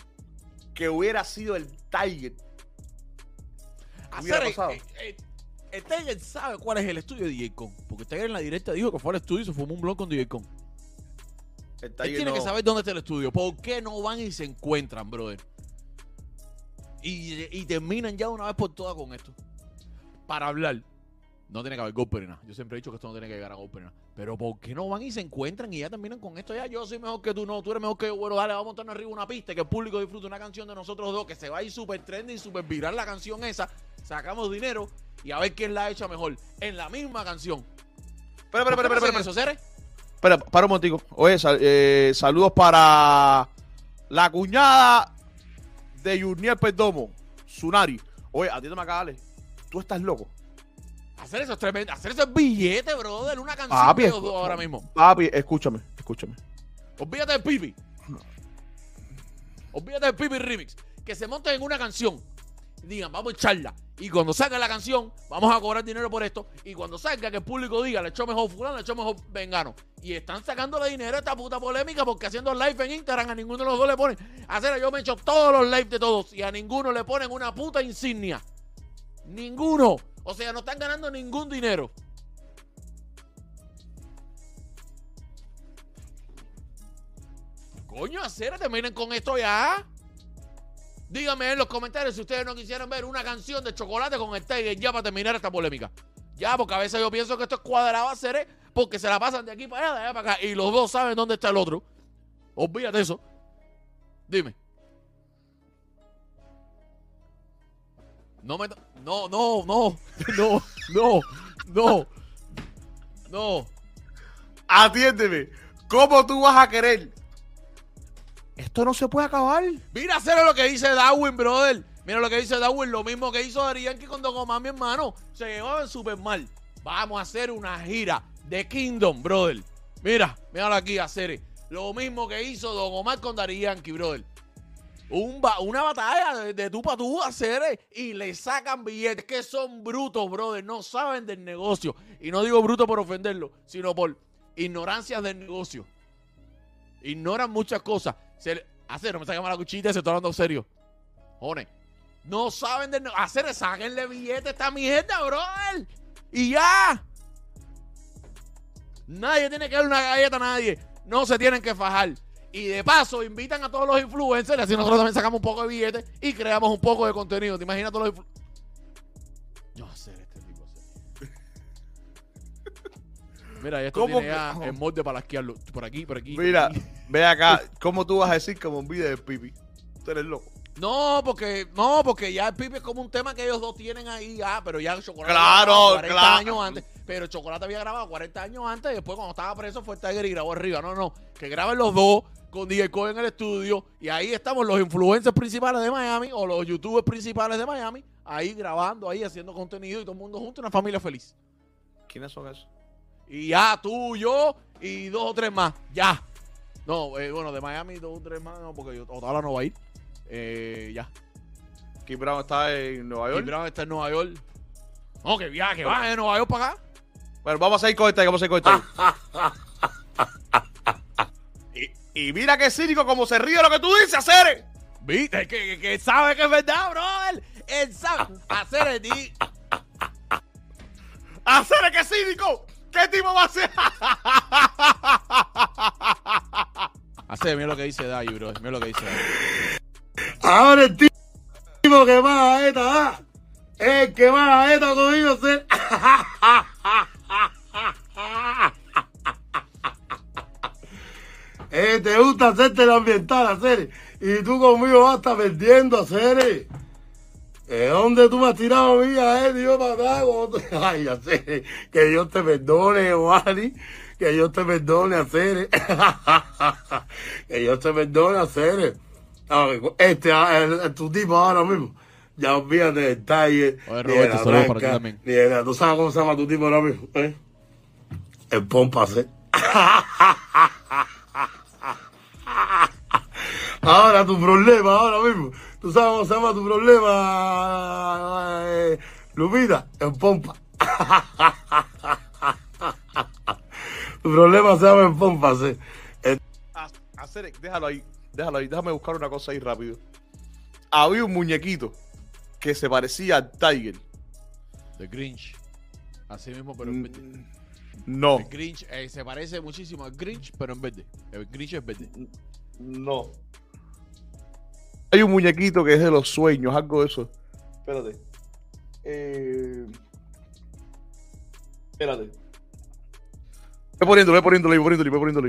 que hubiera sido el Tiger. Hacer, pasado? eh, eh, el Tiger sabe cuál es el estudio de DJ Con. Porque el Tiger en la directa dijo que fue al estudio y se fumó un blog con DJ Con. El Él tiene no- que saber dónde está el estudio. ¿Por qué no van y se encuentran, brother? Y, y terminan ya una vez por todas con esto. Para hablar. No tiene que haber golpe ni nada. Yo siempre he dicho que esto no tiene que llegar a golpe ni nada. Pero ¿por qué no van y se encuentran y ya terminan con esto? Ya yo soy mejor que tú, no. Tú eres mejor que yo. Bueno, dale, vamos a montarnos arriba una pista que el público disfrute una canción de nosotros dos. Que se va a ir súper trendy y súper viral la canción esa. Sacamos dinero y a ver quién la echa mejor. En la misma canción. Espera, espera, ¿Por qué espera, no espera, hacen eso, Cere? Espera, para un momentico. Oye, sal- eh, saludos para la cuñada de Jurniel Perdomo, Sunari. Oye, a ti no me acabas, tú estás loco. Hacer eso es tremendo. Hacer eso es billete, brother. Una canción Papi, de los escu- dos ahora mismo. Papi, escúchame, escúchame. Olvídate del Pipi. Olvídate del Pipi Remix. Que se monten en una canción. Digan, vamos a echarla. Y cuando salga la canción, vamos a cobrar dinero por esto. Y cuando salga, que el público diga, le echó mejor fulano, le echó mejor vengano. Y están sacándole dinero a esta puta polémica porque haciendo live en Instagram a ninguno de los dos le ponen. Hacer, yo me echo todos los lives de todos y a ninguno le ponen una puta insignia. Ninguno. O sea, no están ganando ningún dinero. Coño, hacer, terminen con esto ya. Díganme en los comentarios si ustedes no quisieran ver una canción de chocolate con el Tiger ya para terminar esta polémica. Ya, porque a veces yo pienso que esto es cuadrado a hacer, porque se la pasan de aquí para allá, de allá para acá, y los dos saben dónde está el otro. Olvídate eso. Dime. No me. No, no, no. <laughs> No, no, no. No. Atiéndeme. ¿Cómo tú vas a querer? Esto no se puede acabar. Mira, hacer lo que dice Darwin, brother. Mira lo que dice Darwin, lo mismo que hizo Dari Yankee con Don Omar, mi hermano. Se llevaban súper mal. Vamos a hacer una gira de Kingdom, brother. Mira, míralo aquí, hacer lo mismo que hizo Don Omar con Dari Yankee, brother. Una batalla de, de tú para tú hacer y le sacan billetes que son brutos, brother. No saben del negocio. Y no digo bruto por ofenderlo, sino por ignorancias del negocio. Ignoran muchas cosas. Se le- hacer, no me saquen la cuchita, se está hablando serio. Jones. No saben negocio. Hacer, sáquenle billetes a esta mierda, brother. Y ya. Nadie tiene que dar una galleta a nadie. No se tienen que fajar. Y de paso, invitan a todos los influencers. Así nosotros también sacamos un poco de billetes y creamos un poco de contenido. ¿Te imaginas todos los influencers? Mira, esto ¿Cómo tiene que- ya el molde para lasquearlo. Por aquí, por aquí. por Mira, aquí. <laughs> ve acá. ¿Cómo tú vas a decir que me olvide del pipi? Tú eres loco. No, porque no, porque ya el pipi es como un tema que ellos dos tienen ahí, ah, pero ya Chocolate Claro, había grabado 40 claro. años antes, pero Chocolate había grabado 40 años antes y después cuando estaba preso fue Tiger y grabó arriba. No, no, que graben los dos con DJ Coy en el estudio y ahí estamos los influencers principales de Miami o los youtubers principales de Miami, ahí grabando, ahí haciendo contenido y todo el mundo junto, una familia feliz. ¿Quiénes son esos? Y ya tú, yo y dos o tres más, ya. No, eh, bueno, de Miami dos o tres más, no, porque yo, Otala no va a ir. Eh, ya. Kim Brown está en Nueva York. Brown está en Nueva York. No, que viaje, que va de Nueva York para acá. Bueno, vamos a ir con este, vamos a ir con este. <laughs> y, y mira qué cínico como se ríe lo que tú dices, Acere. Viste, que, que, que sabe que es verdad, brother. Él sabe hacer el di. Acere, qué cínico. ¿Qué tipo va a ser? Hacer, <laughs> mira lo que dice Dai, bro. Mira lo que dice Dai. Ahora el tipo que va a esta, ¿ah? el que va a esta conmigo ser. <laughs> Eh, te gusta hacerte la ambiental, hacer. Y tú conmigo vas a estar perdiendo, hacer. ¿De dónde tú me has tirado a mí a él? Dios tú- <laughs> Ay, hacer. Que Dios te perdone, Wally. Que Dios te perdone, hacer. <laughs> Que Dios te perdone, hacer. Este, el- tu tipo ahora mismo. Ya olvídate del Tiger, Oye, ni de Roberto, la saludos para ti Blanca, también. ni de la... ¿Tú sabes cómo se llama tu tipo ahora mismo? eh? El pompa C. <laughs> Ahora tu problema, ahora mismo. ¿Tú sabes cómo se llama tu problema, eh, Lupita? El pompa. <laughs> tu problema se llama el pompa C. El- A- hacer, déjalo ahí, déjalo ahí, déjame buscar una cosa ahí rápido. Había un muñequito que se parecía al Tiger. The Grinch. Así mismo, pero en verde. Mm, No, El Grinch eh, se parece muchísimo al Grinch, pero en verde. El Grinch es verde. no. Hay un muñequito que es de los sueños, algo de eso. Espérate. Eh... Espérate. Voy poniéndolo, voy poniéndolo voy poniéndolo voy poniéndolo.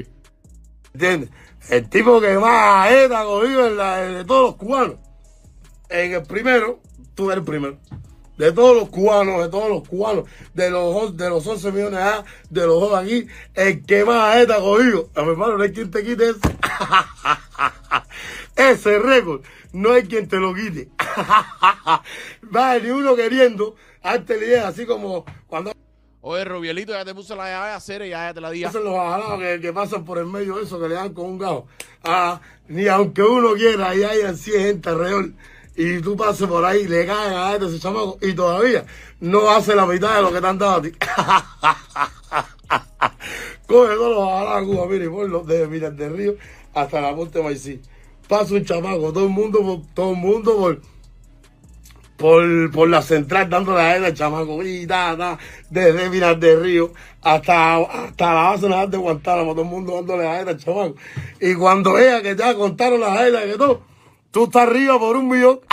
¿Entiendes? El tipo que más jeta ha cogido en la- de todos los cubanos. En el primero, tú eres el primero. De todos los cubanos, de todos los cubanos, de los, de los 11 millones A, de los dos aquí, el que más jeta ha cogido. A mi hermano, no hay quien te quite eso. <laughs> Ese récord, no hay quien te lo quite. Va, ni uno queriendo, darte la idea, así como cuando Oye, Rubielito, ya te puse la llave a hacer y ya, ya te la di. hacen los bajalados que, que pasan por el medio de eso, que le dan con un gajo. Ah, ni aunque uno quiera, y haya 100 gente alrededor, y tú pases por ahí, le caen a este ese chamaco, y todavía no hace la mitad de lo que te han dado a ti. <laughs> Coge todos los bajalados de Cuba, mire, y ponlos desde Miras del Río hasta la Ponte Maicí. Pasa un chamaco, todo el mundo, todo el mundo por por, por la central dándole a él al chamaco y ta, desde Minas del Río hasta, hasta la base naval de Guantánamo, todo el mundo dándole a él al chamaco. Y cuando ella que ya contaron las aéreas que todo, tú estás arriba por un millón. <laughs>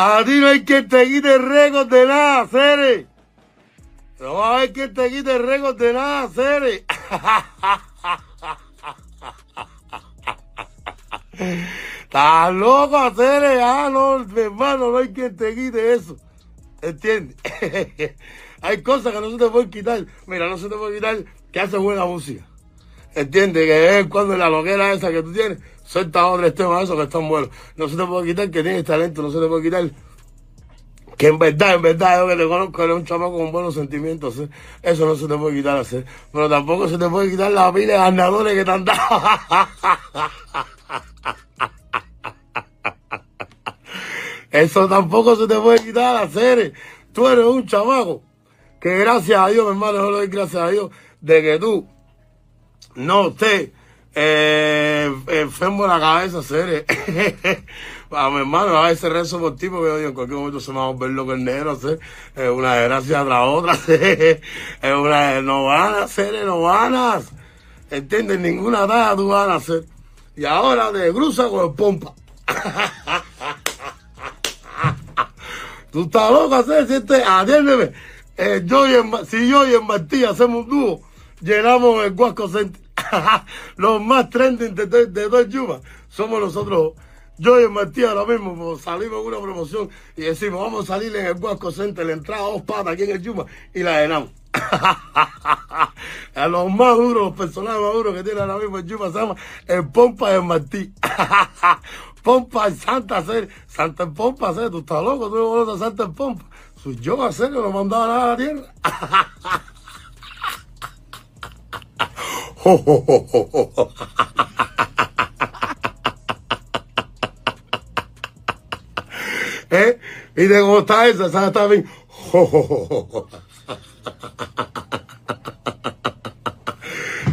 A ti no hay quien te quite el récord de nada, Cere. No va a haber quien te quite el récord de nada, Cere. Estás loco, Cere. Ah, no, hermano, no hay quien te quite eso. ¿Entiendes? <laughs> hay cosas que no se te pueden quitar. Mira, no se te puede quitar que hace buena música. ¿Entiendes? Que de vez en cuando la loquera esa que tú tienes, suelta dos o tres temas esos que están buenos. No se te puede quitar que tienes talento, no se te puede quitar que en verdad, en verdad, yo que te conozco, eres un chamaco con buenos sentimientos, ¿eh? eso no se te puede quitar hacer. Pero tampoco se te puede quitar la pila de ganadores que te han dado. <laughs> Eso tampoco se te puede quitar hacer. Tú eres un chamaco que gracias a Dios, mi hermano, yo le doy gracias a Dios de que tú no estés eh, enfermo de la cabeza, Cere. <laughs> a mi hermano, a veces rezo por ti porque en cualquier momento se me va a volver loco el negro, Cere. Es una desgracia tras otra, <laughs> Cere. Es una, no van a hacer, no van a ¿Entiendes? Ninguna talla tú van a hacer. Y ahora te cruza con el pompa. <laughs> Tú estás loco, Cere, si este, atiéndeme. Eh, yo y el si yo y el Martí hacemos un dúo, llenamos el Guasco Center. <laughs> Los más trending de, de Yuma somos nosotros. Yo y el Martí ahora mismo pues, salimos en una promoción y decimos, vamos a salir en el Guasco Center, la entrada dos patas aquí en el Yuma y la llenamos. <laughs> a los más duros, los personajes más duros que tiene ahora mismo el Yuma se llama el Pompa y el Martí. <laughs> Pompa y Santa Ser, Santa en Pompa Ser, tú estás loco, tú no conoces a Santa en Pompa. Soy yo a ser, no mandaba a la tierra. <laughs> ¿Eh? ¿Viste cómo está esa? Esa está bien.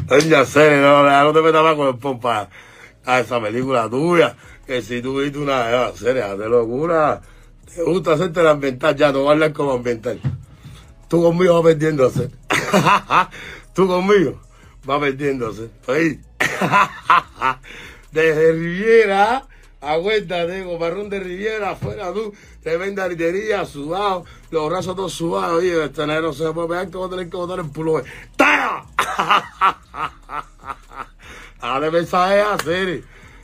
Doña Cere, no, no, te metas con el pompa a esa película tuya. Que si tú viste una Cere, de locura. Te gusta hacerte la ambiental ya, no hablar como ambiental. Tú conmigo vas perdiéndose. <laughs> Tú conmigo vas perdiéndose. Desde <laughs> Riviera, acuérdate, coparrón de Riviera, afuera tú, tremenda litería, sudado, los brazos todos sudados, oye, este negro se puede pegar que voy a tener que botar el pullover. ¡Tara! <laughs> Dale mensaje a Cere.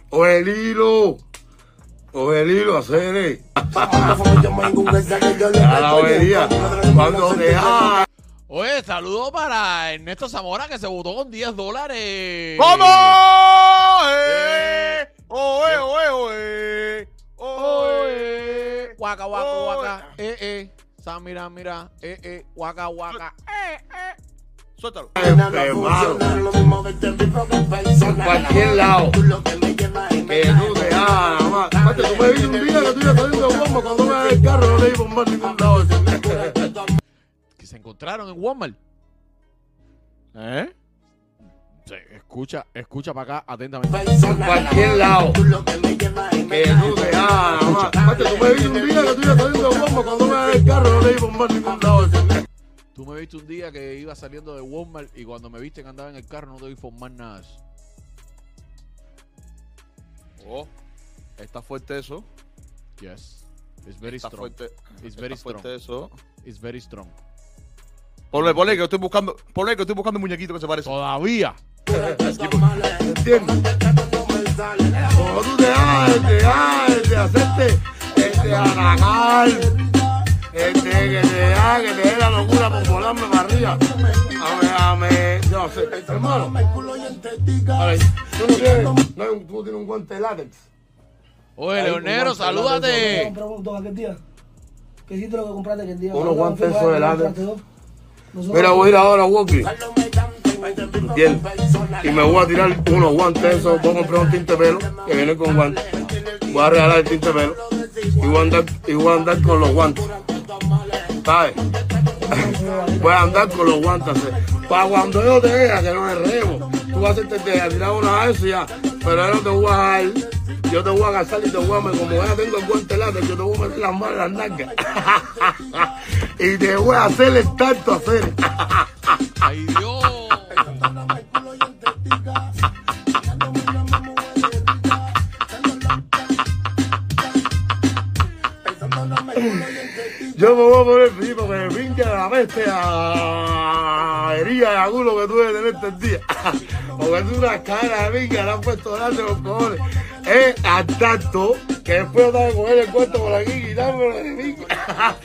O el hilo. O el hilo a Cere. <laughs> A la bobería. Cuando te Oye, saludo para Ernesto Zamora que se votó con 10 dólares. ¿Cómo? ¡Eh! ¡Oe, oe, oe! ¡Oe! Guaca, guaca, Oe. guaca. Eh, eh. Sam, mira, mira. Eh, eh. Guaca, guaca. Eh, eh. Suéltalo. En cualquier lado que tú te hagas, nada más. Aparte, tú me viste un día que tú ibas saliendo de bomba cuando me el carro, no le di por más ningún lado. Que se encontraron en Walmart. ¿Eh? Sí, escucha, escucha para acá atentamente. En cualquier lado que tú te hagas. Aparte, tú me viste un día que tú ibas saliendo de bomba cuando me das el carro, no le di por más ningún lado. Tú me viste un día que iba saliendo de Walmart y cuando me viste que andaba en el carro no te voy a informar nada de eso. Oh, está fuerte eso. Yes. It's very Está strong. fuerte. It's very Está fuerte strong. eso. It's very strong. Ponle, ponle que estoy buscando, ponle que estoy buscando un muñequito que se parece. Todavía. ¿Entiendes? Como tú te hagas, te hagas, de hacerte, este, anacar, este, que te haga, que te dé la locura por volarme para arriba. Ame, ame, yo sé, hermano. A ver, tú no tienes, no, tú tienes un guante de látex. Oye, Leonero, salúdate. aquel día. ¿Qué hiciste lo que compraste aquel día? Unos ¿Cuándo guantes de látex. Mira, voy a ir ahora a Walkie. ¿Entiendes? Y me voy a tirar unos guantes esos. Voy a comprar un tinte pelo que viene con guantes. Voy a regalar el tinte pelo. Y voy a andar, y voy a andar con los guantes. ¿Sabes? <laughs> Voy a andar con los guantes. Para cuando yo te vea que no es remo, tú vas a hacerte te- a tirar una vez y ya. Pero yo no te voy a dejar. Yo te voy a agarrar y te voy a meter, como ya tengo el guante látex, yo te voy a meter las manos en las nalgas. <laughs> y te voy a hacer el tanto hacer. <laughs> Ay, Dios. Yo me voy a poner feliz porque me pincha la peste a herida de culo que tuve que tener este día. <laughs> Porque es una cara de pinga, le han puesto delante los cojones. Es al tanto que después que coger el cuarto por aquí quitármelo de pinga.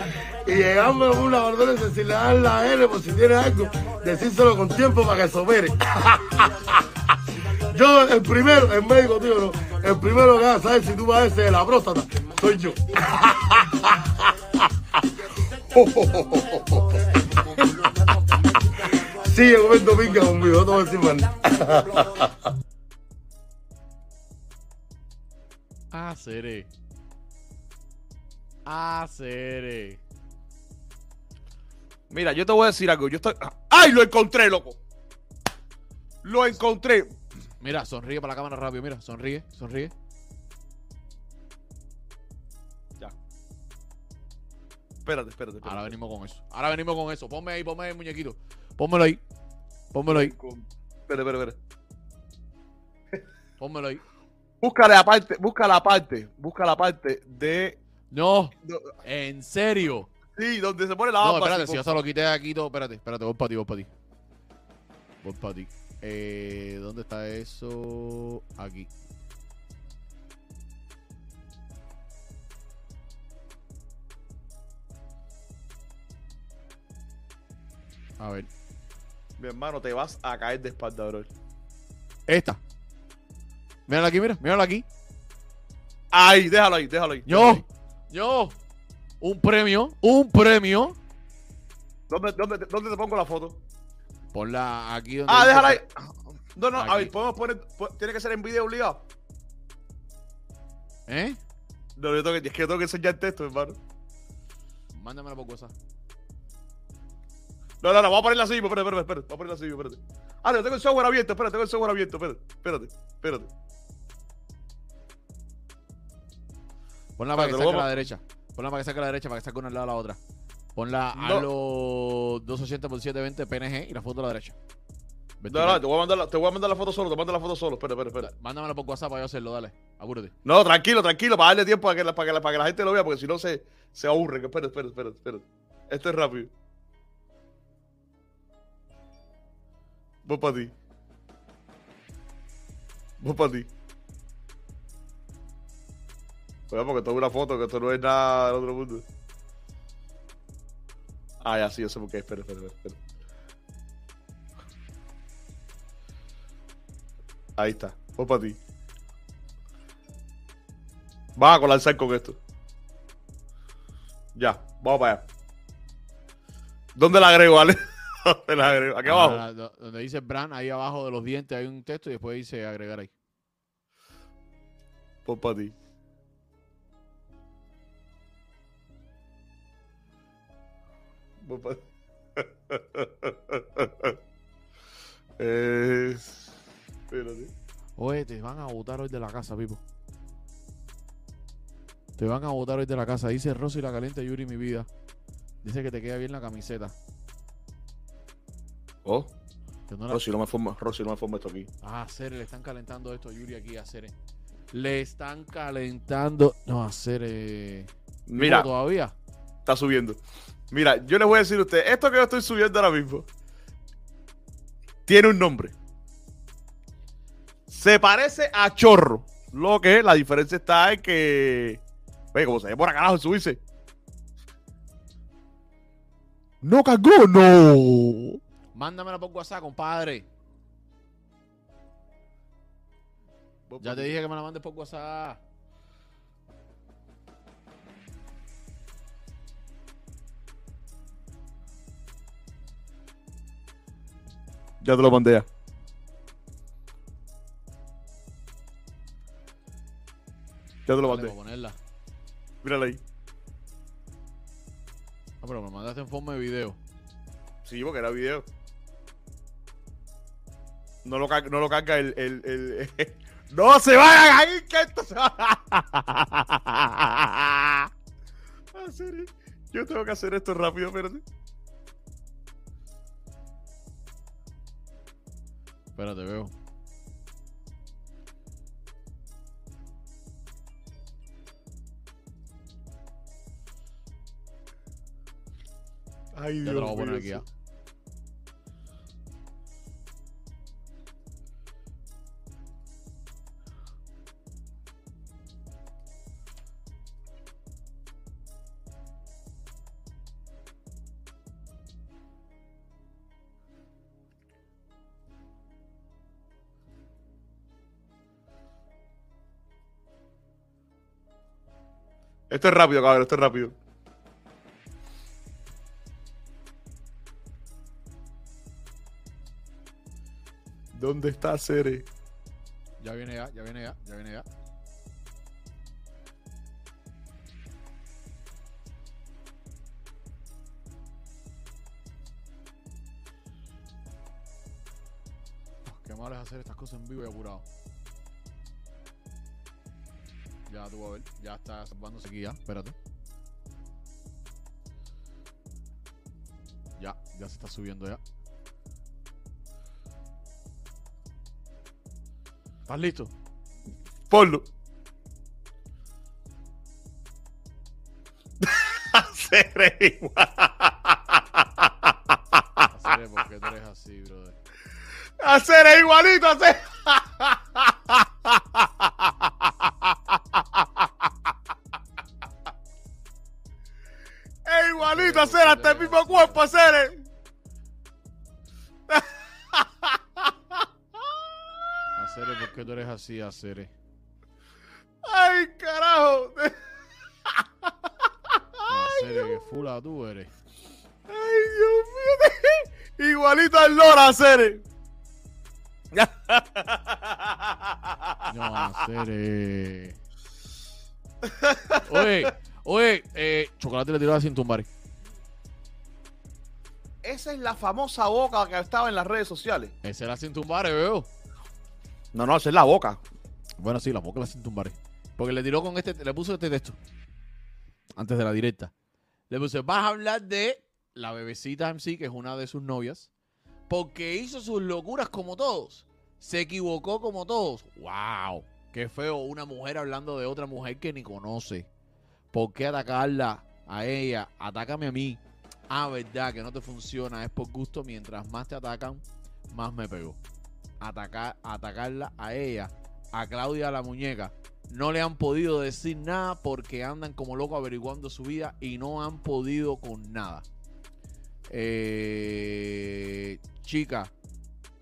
Y <laughs> llegarme con una orden si le dan la L por si tiene algo, decírselo con tiempo para que se opere. <laughs> Yo, el primero, el médico, tío, no, el primero que va a saber si tú padeces de la próstata, soy yo. <laughs> Sigue comiendo pinga conmigo, no te voy a decir más Ah, seré. Mira, yo te voy a decir algo. Yo estoy. ¡Ay, lo encontré, loco! Lo encontré. Mira, sonríe para la cámara rápido. Mira, sonríe, sonríe. Ya. Espérate, espérate. espérate. Ahora venimos con eso. Ahora venimos con eso. Ponme ahí, ponme ahí el muñequito. Pónmelo ahí. Pónmelo ahí. Espera, espera, espera. Pónmelo ahí. Busca la parte, busca la parte, busca la parte de. No, en serio. Sí, donde se pone la No, espérate, si yo se lo quité aquí todo. Espérate, espérate, voy para ti, voy para ti. Voy para ti. Eh, ¿Dónde está eso? Aquí. A ver. Mi hermano, te vas a caer de espalda, bro. Esta. Mírala aquí, mira, mírala aquí. Ay, déjalo ahí, déjalo ahí. déjalo Yo, ahí. yo. Un premio, un premio. ¿Dónde, dónde, dónde te pongo la foto? Ponla aquí donde. Ah, déjala ahí. No, no, a Aquí. ver, podemos poner. po- Tiene que ser en video obligado. ¿Eh? No, yo tengo que, es que yo tengo que enseñar texto, hermano. Mándamela por WhatsApp. No, no, no, vamos a ponerla así, espérate, espérate, espérate. Vamos a ponerla así, espérate. Ah, no, tengo el software abierto, espérate, tengo el software abierto, espérate, espérate, espérate. Ponla para que saque a la derecha. Ponla para que saque a la derecha, para que saque una al lado de la otra. Ponla a No. los 280 por 720 PNG y la foto a la derecha. No, Vertical. no, te voy a mandar la, te voy a mandar la foto solo, te mando la foto solo, espera, espera, espera. Mándamela por WhatsApp para yo hacerlo, dale. Apúrate. No, tranquilo, tranquilo, para darle tiempo para que, la, para que, la, para que la gente lo vea, porque si no se, se aburre. Espera, espera, espera, espera. Esto es rápido. Voy para ti. Voy para ti. Cuidado porque esto una foto, que esto no es nada del otro mundo. Ah, ya sí, yo sé por qué. Espera, espera, espera. Ahí está. Fue para ti. Vas a colapsar con esto. Ya, vamos para allá. ¿Dónde la agrego, Ale? <laughs> ¿Dónde la agrego? Aquí ah, abajo. Donde dice Bran, ahí abajo de los dientes hay un texto y después dice agregar ahí. Pon para ti. <laughs> eh, espérate. Oye, te van a botar hoy de la casa, Pipo. Te van a botar hoy de la casa. Dice Rosy la caliente Yuri, mi vida. Dice que te queda bien la camiseta. Oh, no la- Rosy, no me forma, Rosy, no me forma esto aquí. Ah, Cere, le están calentando esto a Yuri aquí a Cere. Le están calentando. No, a Cere. Mira, todavía. está subiendo. Mira, yo les voy a decir a ustedes, esto que yo estoy subiendo ahora mismo tiene un nombre. Se parece a chorro. Lo que la diferencia está en que. Oye, como se ve por acá abajo subirse. No cagó, no. Mándamela por WhatsApp, compadre. Ya te dije que me la mandes por WhatsApp. Ya te lo mandé ya. Te lo mandé. ponerla. Mírala ahí. Ah, pero me mandaste en forma de video. Sí, porque era video. No lo, no lo carga el, el, el- <laughs> ¡No se vayan ahí! ¡Que esto se va! <laughs> Yo tengo que hacer esto rápido, espérate. Espérate, veo. Ay, Ya te lo voy a poner aquí ya. Esto es rápido, cabrón, esto es rápido. ¿Dónde está Cere? Ya viene ya, ya viene ya, ya viene ya. Qué malo es hacer estas cosas en vivo y apurado. Ya tú vas a ver, ya está salvándose aquí ya, espérate. Ya, ya se está subiendo ya. ¿Estás listo? Ponlo. <laughs> Cere igual. Hacer porque tú eres así, brother. A Cere igualito, a así, hacer. Ay, carajo. <laughs> Hacer que fula tú eres. Ay, Dios mío. <laughs> Igualito al Lora, Cere. No, hacer. Oye, oye, eh, chocolate le tiró a sin tumbar. Esa es la famosa boca que estaba en las redes sociales. Ese era sin tumbar, veo. No, no, es la boca. Bueno, sí, la boca la sin. Porque le tiró con este, le puso este texto. Antes de la directa. Le puse, vas a hablar de la bebecita MC, que es una de sus novias. Porque hizo sus locuras como todos. Se equivocó como todos. ¡Wow! Qué feo una mujer hablando de otra mujer que ni conoce. ¿Por qué atacarla a ella? Atácame a mí. Ah, verdad, que no te funciona. Es por gusto. Mientras más te atacan, más me pegó. Atacar, atacarla a ella, a Claudia la muñeca. No le han podido decir nada porque andan como locos averiguando su vida y no han podido con nada. Eh, chica,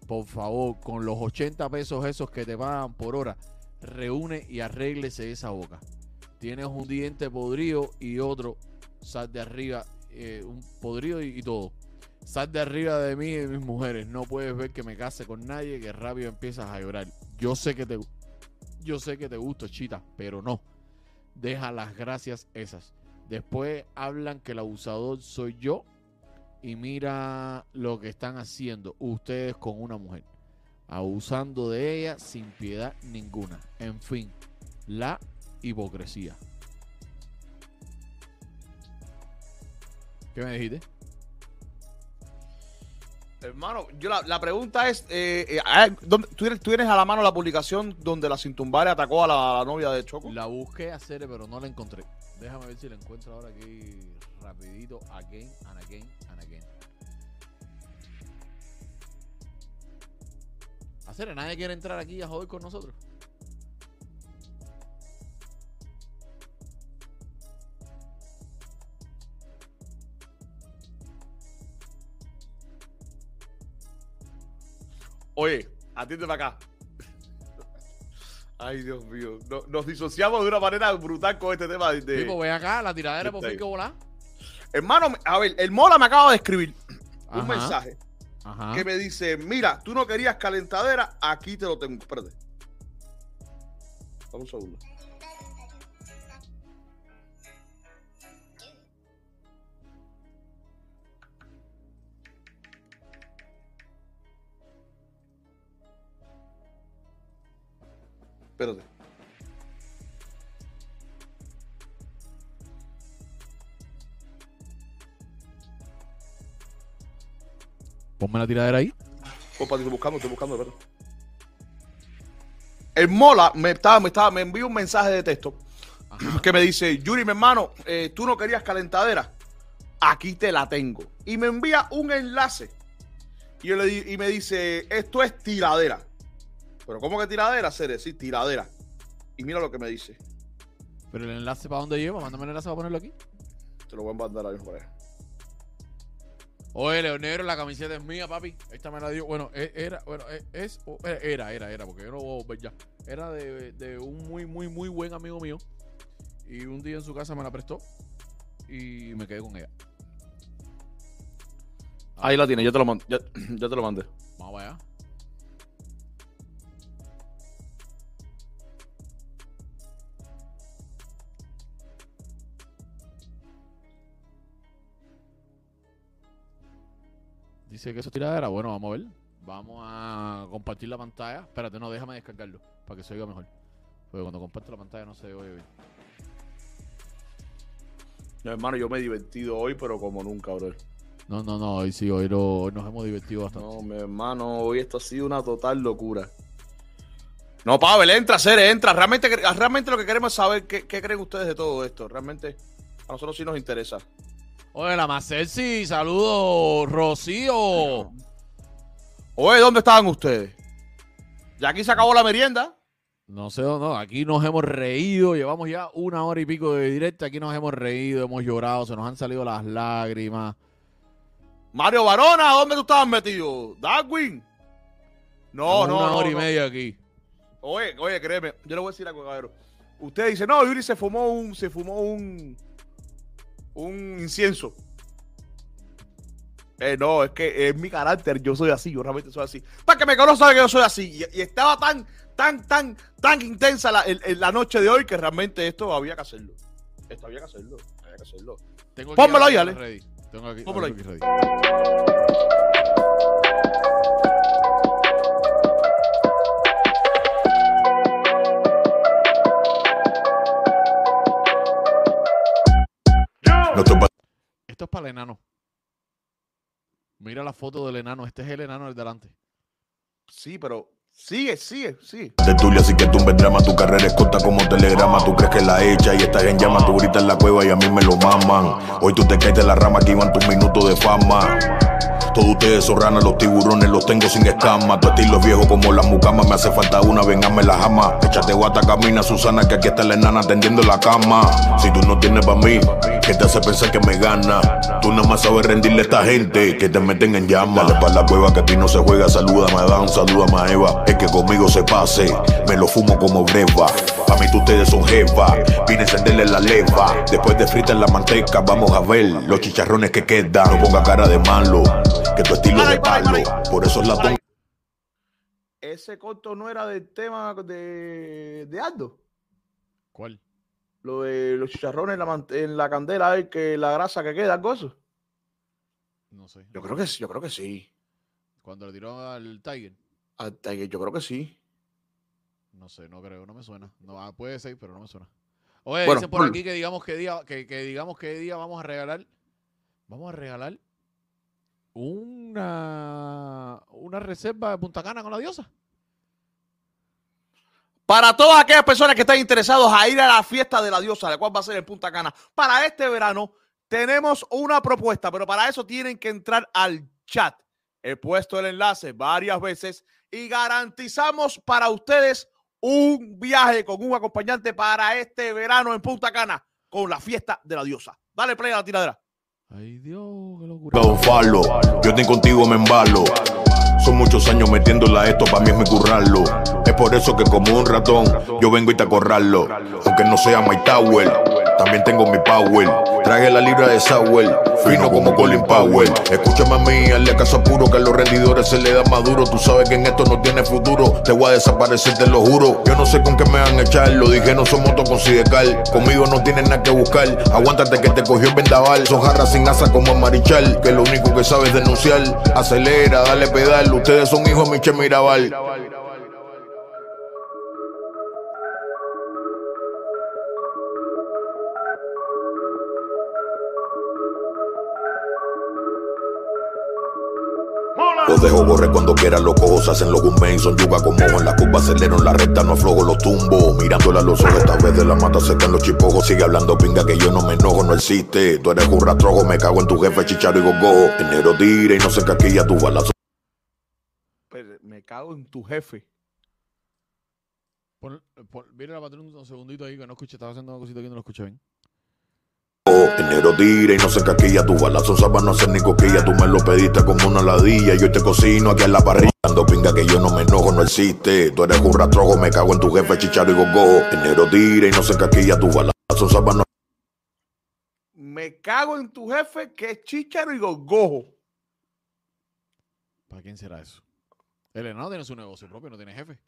por favor, con los 80 pesos esos que te pagan por hora, reúne y arréglese esa boca. Tienes un diente podrido y otro, sal de arriba, eh, un podrido y, y todo. Sal de arriba de mí y de mis mujeres. No puedes ver que me case con nadie que rápido empiezas a llorar. Yo sé que te, yo sé que te gusto, chita, pero no. Deja las gracias esas. Después hablan que el abusador soy yo y mira lo que están haciendo ustedes con una mujer. Abusando de ella sin piedad ninguna. En fin, la hipocresía. ¿Qué me dijiste? Hermano, yo la, la pregunta es, eh, eh, ¿dónde- ¿tú, tienes, tú tienes a la mano la publicación donde la Cintumbare atacó a la, a la novia de Choco? La busqué hacer, pero no la encontré. Déjame ver si la encuentro ahora aquí rapidito. Again and again and again. Hacer, nadie quiere entrar aquí a joder con nosotros. Oye, atiende para acá. Ay, Dios mío. No- nos disociamos de una manera brutal con este tema. De, Tipo, ve acá, la tiradera por fin que volá. Hermano, a ver, el Mola me acaba de escribir un mensaje Ajá. que me dice: Mira, tú no querías calentadera, aquí te lo tengo. Espérate. Dame un segundo. Espérate. Ponme la tiradera ahí. Estoy buscando, estoy buscando, espérate. El Mola me estaba, me estaba, me envió un mensaje de texto Ajá. que me dice, Yuri, mi hermano, eh, tú no querías calentadera, aquí te la tengo. Y me envía un enlace. Y, yo le y me dice, esto es tiradera. Pero ¿cómo que tiradera? Sere? Sí, tiradera. Y mira lo que me dice. Pero el enlace para dónde lleva, mándame el enlace para ponerlo aquí. Te lo voy a mandar ahí por ahí. Oye, León Negro, la camiseta es mía, papi. Esta me la dio. Bueno, e- era, bueno, e- es, era, era, era, porque yo no voy a volver ya. Era de, de un muy, muy, muy buen amigo mío. Y un día en su casa me la prestó. Y me quedé con ella. Ahí la tiene, yo te lo mandé. Ya, ya te lo mandé. Vamos allá. Dice que eso es tiradera. Bueno, vamos a ver. Vamos a compartir la pantalla. Espérate, no, déjame descargarlo para que se oiga mejor. Porque cuando comparto la pantalla no se oye bien. No, hermano, yo me he divertido hoy, pero como nunca, bro. No, no, no, hoy sí, hoy, lo- hoy nos hemos divertido bastante. No, mi hermano, hoy esto ha sido una total locura. No, Pavel, entra, Cere, entra. Realmente, realmente lo que queremos es saber qué, qué creen ustedes de todo esto. Realmente, a nosotros sí nos interesa. Oye, la Macelsi, saludos, Rocío. Oye, ¿dónde estaban ustedes? Ya aquí se acabó la merienda. No sé, no, aquí nos hemos reído, llevamos ya una hora y pico de directo, aquí nos hemos reído, hemos llorado, se nos han salido las lágrimas. Mario Barona, ¿dónde tú estabas metido? Darwin. No, Llevamos no, una no, hora y no. media aquí. Oye, oye, créeme, yo le voy a decir algo, cabrón. Usted dice, no, Yuri se fumó un, se fumó un, un incienso. Eh, no, es que es mi carácter, yo soy así, yo realmente soy así. Para que me conozca sabe que yo soy así. Y, y estaba tan, tan, tan, tan intensa la, el- el- la noche de hoy que realmente esto había que hacerlo. Esto había que hacerlo, había que hacerlo. Pónmelo ahí, Ale. ready. Tengo aquí, Pónmelo ahí. ready. No te Esto es para el enano. Mira la foto del enano, este es el enano del delante. Sí, pero sigue, sigue, sigue. de tuya, así que tumbe drama. Tu carrera es corta como telegrama. Tú crees que la hecha y estás en llama. Tú gritas en la cueva y a mí me lo maman. Hoy tú te caes de la rama que iban tus minutos de fama. Todos ustedes son ranas, los tiburones los tengo sin escama. Tu estilo es viejo como la mucama. Me hace falta una, vengame la jama. Échate guata, camina Susana, que aquí está la enana tendiendo la cama. Si tú no tienes pa' mí, que te hace pensar que me gana. Tú nada más sabes rendirle a esta gente que te meten en llama. Dale pa' la cueva que a ti no se juega. Saluda a Adán, saluda a Eva. Es que conmigo se pase, me lo fumo como breva. Pa' mí tú ustedes son jefa, vine a encenderle la leva. Después de fritar la manteca, vamos a ver los chicharrones que quedan. No ponga cara de malo, que tu estilo de palo. Por eso es la ton- Ese corto no era del tema de, de Aldo. ¿Cuál? Lo de los chicharrones en la, en la candela, el que la grasa que queda, algo eso. No sé. Yo creo que sí, yo creo que sí. Cuando le tiró al Tiger. Hasta que yo creo que sí. No sé, no creo, no me suena. No, ah, puede ser, pero no me suena. Oye, Bueno, dicen por aquí <clears throat> que digamos qué día, que, que digamos qué día vamos a regalar. Vamos a regalar una una reserva de Punta Cana con la diosa. Para todas aquellas personas que están interesados a ir a la fiesta de la diosa, la cual va a ser en Punta Cana, para este verano tenemos una propuesta, pero para eso tienen que entrar al chat. He puesto el enlace varias veces y garantizamos para ustedes un viaje con un acompañante para este verano en Punta Cana con la fiesta de la diosa. Dale play a la tiradera. Ay, Dios, qué locura. Don Falo, yo estoy contigo me embalo. Son muchos años metiéndola a esto, para mí es mi currarlo. Es por eso que como un ratón, yo vengo y te acorralo. Aunque no sea My Tower, también tengo mi power. Traje la libra de Sauer, fino como Colin Powell. Escúchame a mí, hazle caso puro, que a los rendidores se le da maduro. Tú sabes que en esto no tiene futuro, te voy a desaparecer, te lo juro. Yo no sé con qué me van a echar, lo dije, no somos con Sidecal. Conmigo no tienen nada que buscar, aguántate que te cogió el vendaval. Son jarras sin asa como a Marichal, que lo único que sabes es denunciar. Acelera, dale pedal, ustedes son hijos de Michel Mirabal. Los dejo correr cuando quieran, los cojos hacen los gun son yuga como ojo en la curva, acelero en la recta, no aflojo los tumbos. Mirándola a los ojos, esta vez de la mata secan los chipojos. Sigue hablando pinga que yo no me enojo, no existe. Tú eres un rastrojo, me cago en tu jefe, chicharo y gogo. Enero tira y no se caquilla tu balazo. Pero me cago en tu jefe. Pon, pon- mira la patrón un segundito ahí que no escuché, estaba haciendo una cosita que no lo escuché bien. Enero tira y no se caquilla tu balazo, sabes no hacer ni coquilla. Tú me lo pediste como una ladilla, yo te cocino aquí en la parrilla. Dando pinga que yo no me enojo, no existe. Tú eres un rastrojo, me cago en tu jefe, chicharo y gogo. Enero tira y no se caquilla tu balazo, sabes no Me cago en tu jefe que es chicharo y gogojo. ¿Para quién será eso? El enano tiene su negocio propio, no tiene jefe.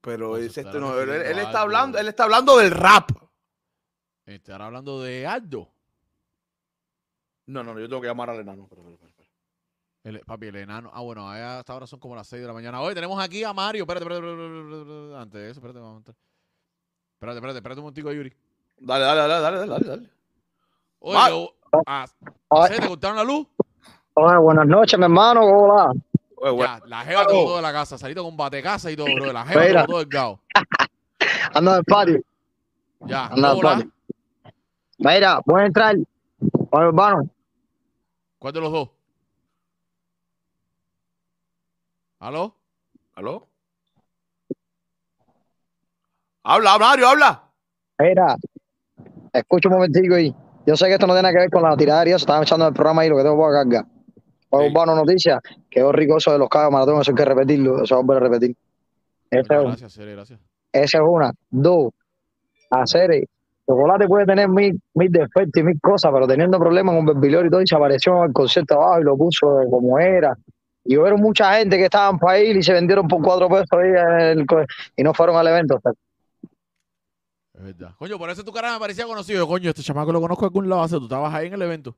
Pero No, se es este no, él, está hablando, él está hablando del rap. Estará hablando de Aldo. No, no, no, yo tengo que llamar al enano. Espera, espera, espera, espera. El, papi, el enano. Ah, bueno, allá hasta ahora son como las 6 de la mañana. Hoy tenemos aquí a Mario. Espérate, espérate, espérate, espérate, espérate, Antes de eso, espérate, vamos a entrar. Espérate, espérate, espérate un momentico, Yuri. Dale, dale, dale, dale, dale, dale. Oye, ah, Ay. ¿se ¿te cortaron la luz? Hola, buenas noches, mi hermano. Hola. Oye, bueno, Ya, la jeva te botó de la casa. Salito con bate casa y todo, bro. La jeva Mira. te botó del gao. Ando en el patio. Ya, Anda, hola. papi. Mira, voy a entrar. Oye, hermano. ¿Cuál de los dos? ¿Aló? ¿Aló? Habla, Mario, habla. Mira, escucha un momentico ahí. Yo sé que esto no tiene nada que ver con la tiradera y eso. Estaba echando el programa ahí lo que tengo para cargar. Oye, Sí. urbano noticia. Quedó rico eso de los cabos maratón. Eso hay que repetirlo. Eso voy a repetir. Esa es, una. gracias, Sere, gracias. Esa es una. Dos. Hacer. eh, Chocolate puede tener mil, mil defectos y mil cosas, pero teniendo problemas con Berbilor y todo, y se apareció el concierto abajo y lo puso como era. Y hubieron mucha gente que estaban para ir y se vendieron por cuatro pesos ahí en el co- y no fueron al evento. Es verdad. Coño, por eso tu cara me parecía conocido. Coño, este chamaco lo conozco de algún lado. hace- Tú estabas ahí en el evento.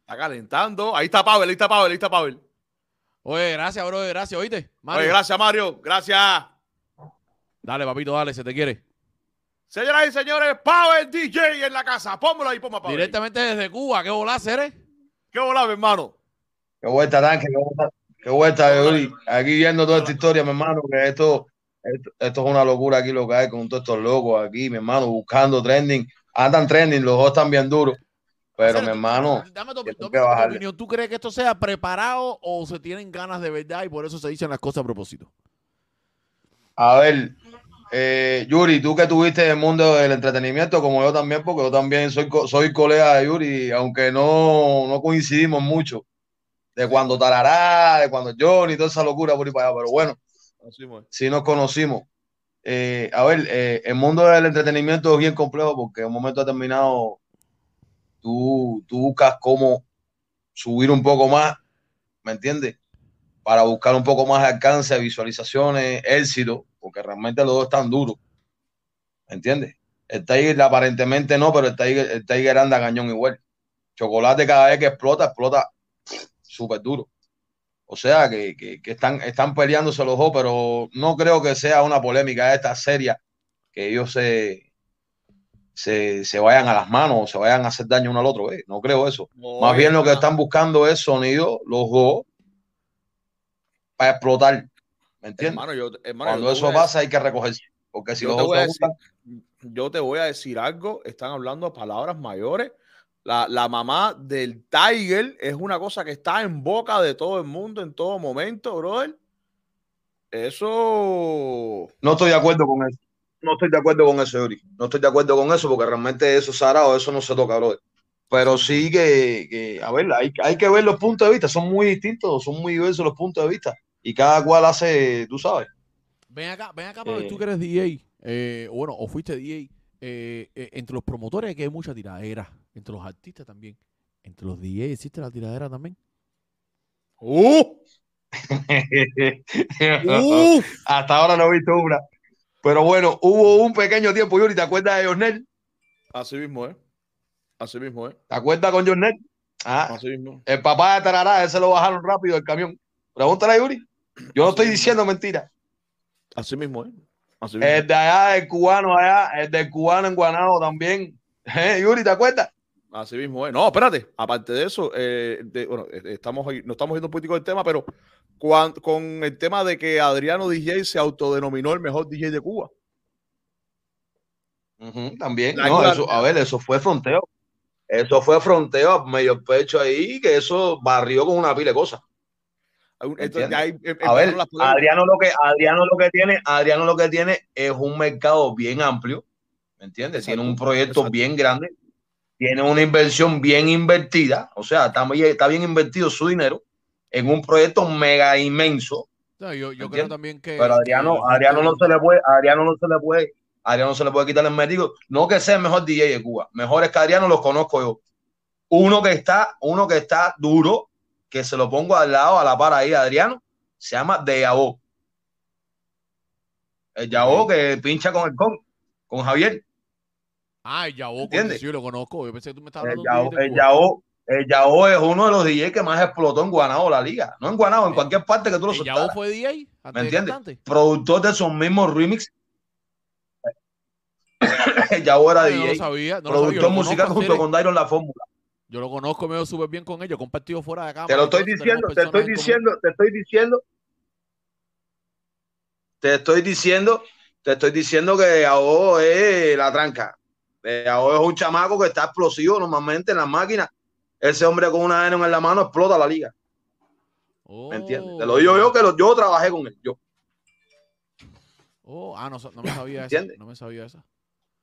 Está calentando. Ahí está Pavel, ahí está Pavel, ahí está Pavel. Oye, gracias, bro. Gracias, ¿oíste? Mario. Oye, gracias, Mario. Gracias. Dale, papito, dale, se te quiere. Señoras y señores, Pavel DJ en la casa. Póngalo ahí, ponme. Directamente desde Cuba. ¿Qué volá, Cere? ¿Qué volá, mi hermano? Qué vuelta, Tanque, qué vuelta, qué vuelta, Yuri. Aquí viendo toda esta historia, mi hermano, que esto, esto, esto es una locura aquí lo que hay con todos estos locos aquí, mi hermano, buscando trending. Andan trending, los dos están bien duros. Pero, Cere, mi hermano, Dame tu, dame tu opinión. ¿Tú crees que esto sea preparado o se tienen ganas de verdad y por eso se dicen las cosas a propósito? a ver, eh, Yuri, tú que tuviste en el mundo del entretenimiento, como yo también, porque yo también soy, soy colega de Yuri, aunque no, no coincidimos mucho, de cuando Tarará, de cuando Johnny, toda esa locura por ahí para allá, pero bueno, sí nos conocimos. Eh, a ver, eh, el mundo del entretenimiento es bien complejo porque en un momento determinado tú, tú buscas cómo subir un poco más, ¿me entiendes? Para buscar un poco más de alcance, visualizaciones, éxito, porque realmente los dos están duros, ¿me entiendes? El Tiger aparentemente no, pero el Tiger, el Tiger anda cañón igual. Chocolate cada vez que explota, explota súper duro. O sea que, que- que están, están peleándose los dos, pero no creo que sea una polémica esta seria, que ellos se, se, se vayan a las manos o se vayan a hacer daño uno al otro. ¿eh? No creo eso. Más bien lo que están buscando es sonido, los dos, para explotar. ¿Me entiendes? Hermano, yo, hermano, Cuando yo eso pasa hay que recogerse. Porque si yo los te decir- juntan, yo te voy a decir algo, están hablando palabras mayores. La, la mamá del Tiger es una cosa que está en boca de todo el mundo en todo momento, brother. Eso. no estoy de acuerdo con eso. No estoy de acuerdo con eso, Yuri. No estoy de acuerdo con eso porque realmente eso es sagrado, eso no se toca, brother. Pero sí que, que, a ver, hay, hay que ver los puntos de vista, son muy distintos, son muy diversos los puntos de vista. Y cada cual hace, tú sabes. Ven acá, ven acá, Pablo, Eh. tú que eres DJ, eh, o bueno, o fuiste DJ, eh, eh, entre los promotores que hay mucha tiradera, entre los artistas también, entre los DJs existe la tiradera también. ¡Uh! <laughs> Hasta ahora no he visto una. Pero bueno, hubo un pequeño tiempo, Yuri, ¿te acuerdas de Jornel? Así mismo, ¿eh? Así mismo, ¿eh? ¿Te acuerdas con Jornel? Ah, Así mismo. el papá de Tarará, ese lo bajaron rápido del camión. Pregúntale a Yuri. Yo no estoy diciendo mentira. Así mismo, ¿eh? Así mismo. El de allá, el cubano allá, el del cubano en Guanado también. <laughs> Eh, Yuri, ¿te acuerdas? Así mismo, ¿eh? No, espérate. Aparte de eso, eh, de- bueno, eh, estamos no estamos viendo un político del tema, pero con el tema de que Adriano DJ se autodenominó el mejor DJ de Cuba. También. No, eso, a ver, eso fue fronteo. Eso fue fronteo a medio pecho ahí, que eso barrió con una pila de cosas. Entonces, eh, A ver. Adriano lo que Adriano lo que tiene, Adriano lo que tiene es un mercado bien amplio, ¿me entiendes? Tiene un proyecto exacto. bien grande, tiene una inversión bien invertida, o sea, está, está bien invertido su dinero en un proyecto mega inmenso. No, yo yo creo también que. Pero Adriano, que- Adriano no se le puede, Adriano no se le puede, Adriano no se le puede quitar el mérito. No que sea el mejor DJ de Cuba, mejor es que Adriano los conozco yo. Uno que está, uno que está duro, que se lo pongo al lado, a la par ahí, Adriano, se llama De Yabó. El Yabó que pincha con el con, con Javier. Ah, el Yabó, sí, lo conozco. Yo pensé que tú me estabas El hablando Yabó, el. Yabó, el Yabó es uno de los DJs que más explotó en Guanabo la liga. No en Guanabo, en cualquier parte que tú lo ¿El soltaras. Yabó fue DJ? ¿Me de entiendes? Productor de esos mismos remix. <coughs> el era no lo DJ. sabía. No lo sabía, yo productor lo musical junto con Dairon La Fórmula. Yo lo conozco, me veo súper bien con ellos. Compartido fuera de cámara. Te lo estoy eso, diciendo, te estoy diciendo, te estoy diciendo. Te estoy diciendo, te estoy diciendo que Yao es la tranca. Yao es un chamaco que está explosivo normalmente en las máquinas. Ese hombre con una N en la mano explota la liga. ¿Me entiendes? Te lo digo yo que lo- yo trabajé con él. Yo. Oh, ah, no, no me sabía. ¿Entiendes? No me sabía esa.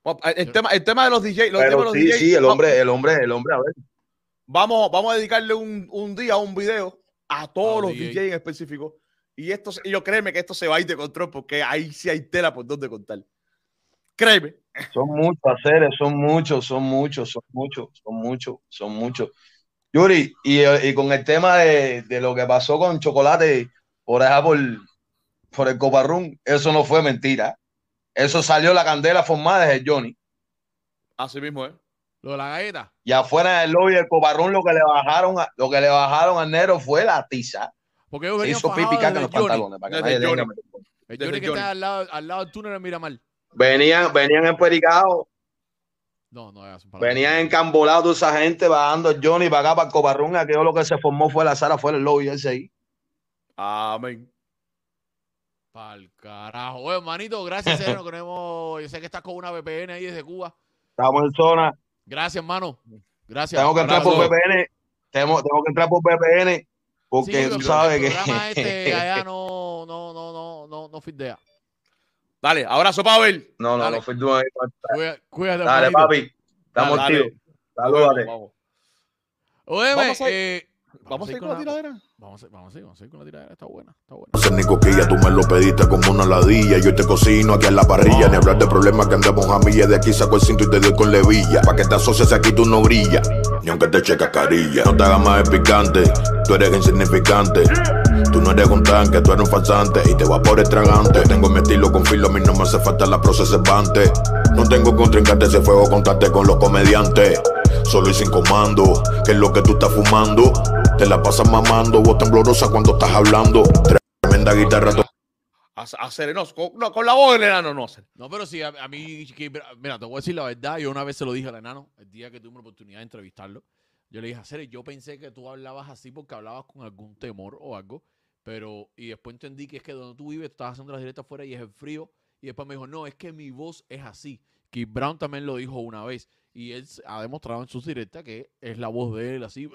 Bueno, El tema, el tema de los DJs. Los temas de los sí, DJs, sí, el hombre, el hombre, el hombre, a ver. Vamos, vamos a dedicarle un, un día, un video a todos A los DJs DJ. en específico. Y esto, y yo créeme que esto se va a ir de control porque ahí sí hay tela por donde contar. Créeme. Son muchos haceres, son muchos, son muchos, son muchos, son muchos, son muchos. Yuri, y, y con el tema de, de lo que pasó con Chocolate por allá por, por el Coparrún, eso no fue mentira. Eso salió la candela formada desde Johnny. Así mismo, ¿eh? Lo de la galleta. Y afuera del lobby del Coparrún lo que le bajaron, a- lo que le bajaron al negro fue la tiza. Porque ellos Se venían hizo pipi fajados caca en los Johnny. pantalones. Para que Desde nadie Johnny. diga- El Desde Johnny que Johnny. está al lado, al lado del túnel de Miramar. Venían, venían empericados, No, no, venían encambolados toda esa gente bajando el Johnny para acá, para el Coparrún. Aquello lo que se formó fue la sala, fue el lobby ese ahí. Amén. Pa'l carajo. Oye, hermanito, gracias, Sereno, que hemos- Yo sé que estás con una VPN ahí desde Cuba. Estamos en zona. Gracias, hermano. Gracias. Tengo que entrar por. VPN. Tengo, tengo que entrar por VPN porque Sí, tú el sabes programa que. este <laughs> allá no, no, no, no, no, no fidea. Dale, abrazo, Pavel. No, no, Dale. no ahí. Cuida- Cuídate, Dale, papi. Estamos activos. Salúdate. Óyeme, Vamos a- eh, Vamos a ir con la tiradera. Vamos a, vamos a ir, vamos a ir con la tiradera. Está buena, está buena. Ser ni coquilla, tú me lo pediste como una ladilla. Yo te cocino aquí en la parrilla. Ni hablar de problemas que andamos a millas. De aquí saco el cinto y te doy con levilla. Pa' que te asocies aquí tú no brillas. Ni aunque te eche cascarilla. No te hagas más de picante. Tú eres insignificante. Tú no eres un tanque, tú eres un falsante. Y te va por estragante. Tengo mi estilo con filo, a mí no me hace falta la procesante. No tengo contrincante, ese fuego contacte con los comediantes. Solo y sin comando, que es lo que tú estás fumando. Te la pasas mamando, voz temblorosa cuando estás hablando. Tremenda guitarra, A, a Serenos, con, no, con la voz del enano no hacer. No, pero sí, a, a mí, que- mira, te voy a decir la verdad. Yo una vez se lo dije al enano, el día que tuve la oportunidad de entrevistarlo. Yo le dije, Cere, yo pensé que tú hablabas así porque hablabas con algún temor o algo, pero, y después entendí que es que donde tú vives, tú estás haciendo las directas afuera y es el frío, y después me dijo, no, es que mi voz es así. Keith Brown también lo dijo una vez, y él ha demostrado en sus directas que es la voz de él así.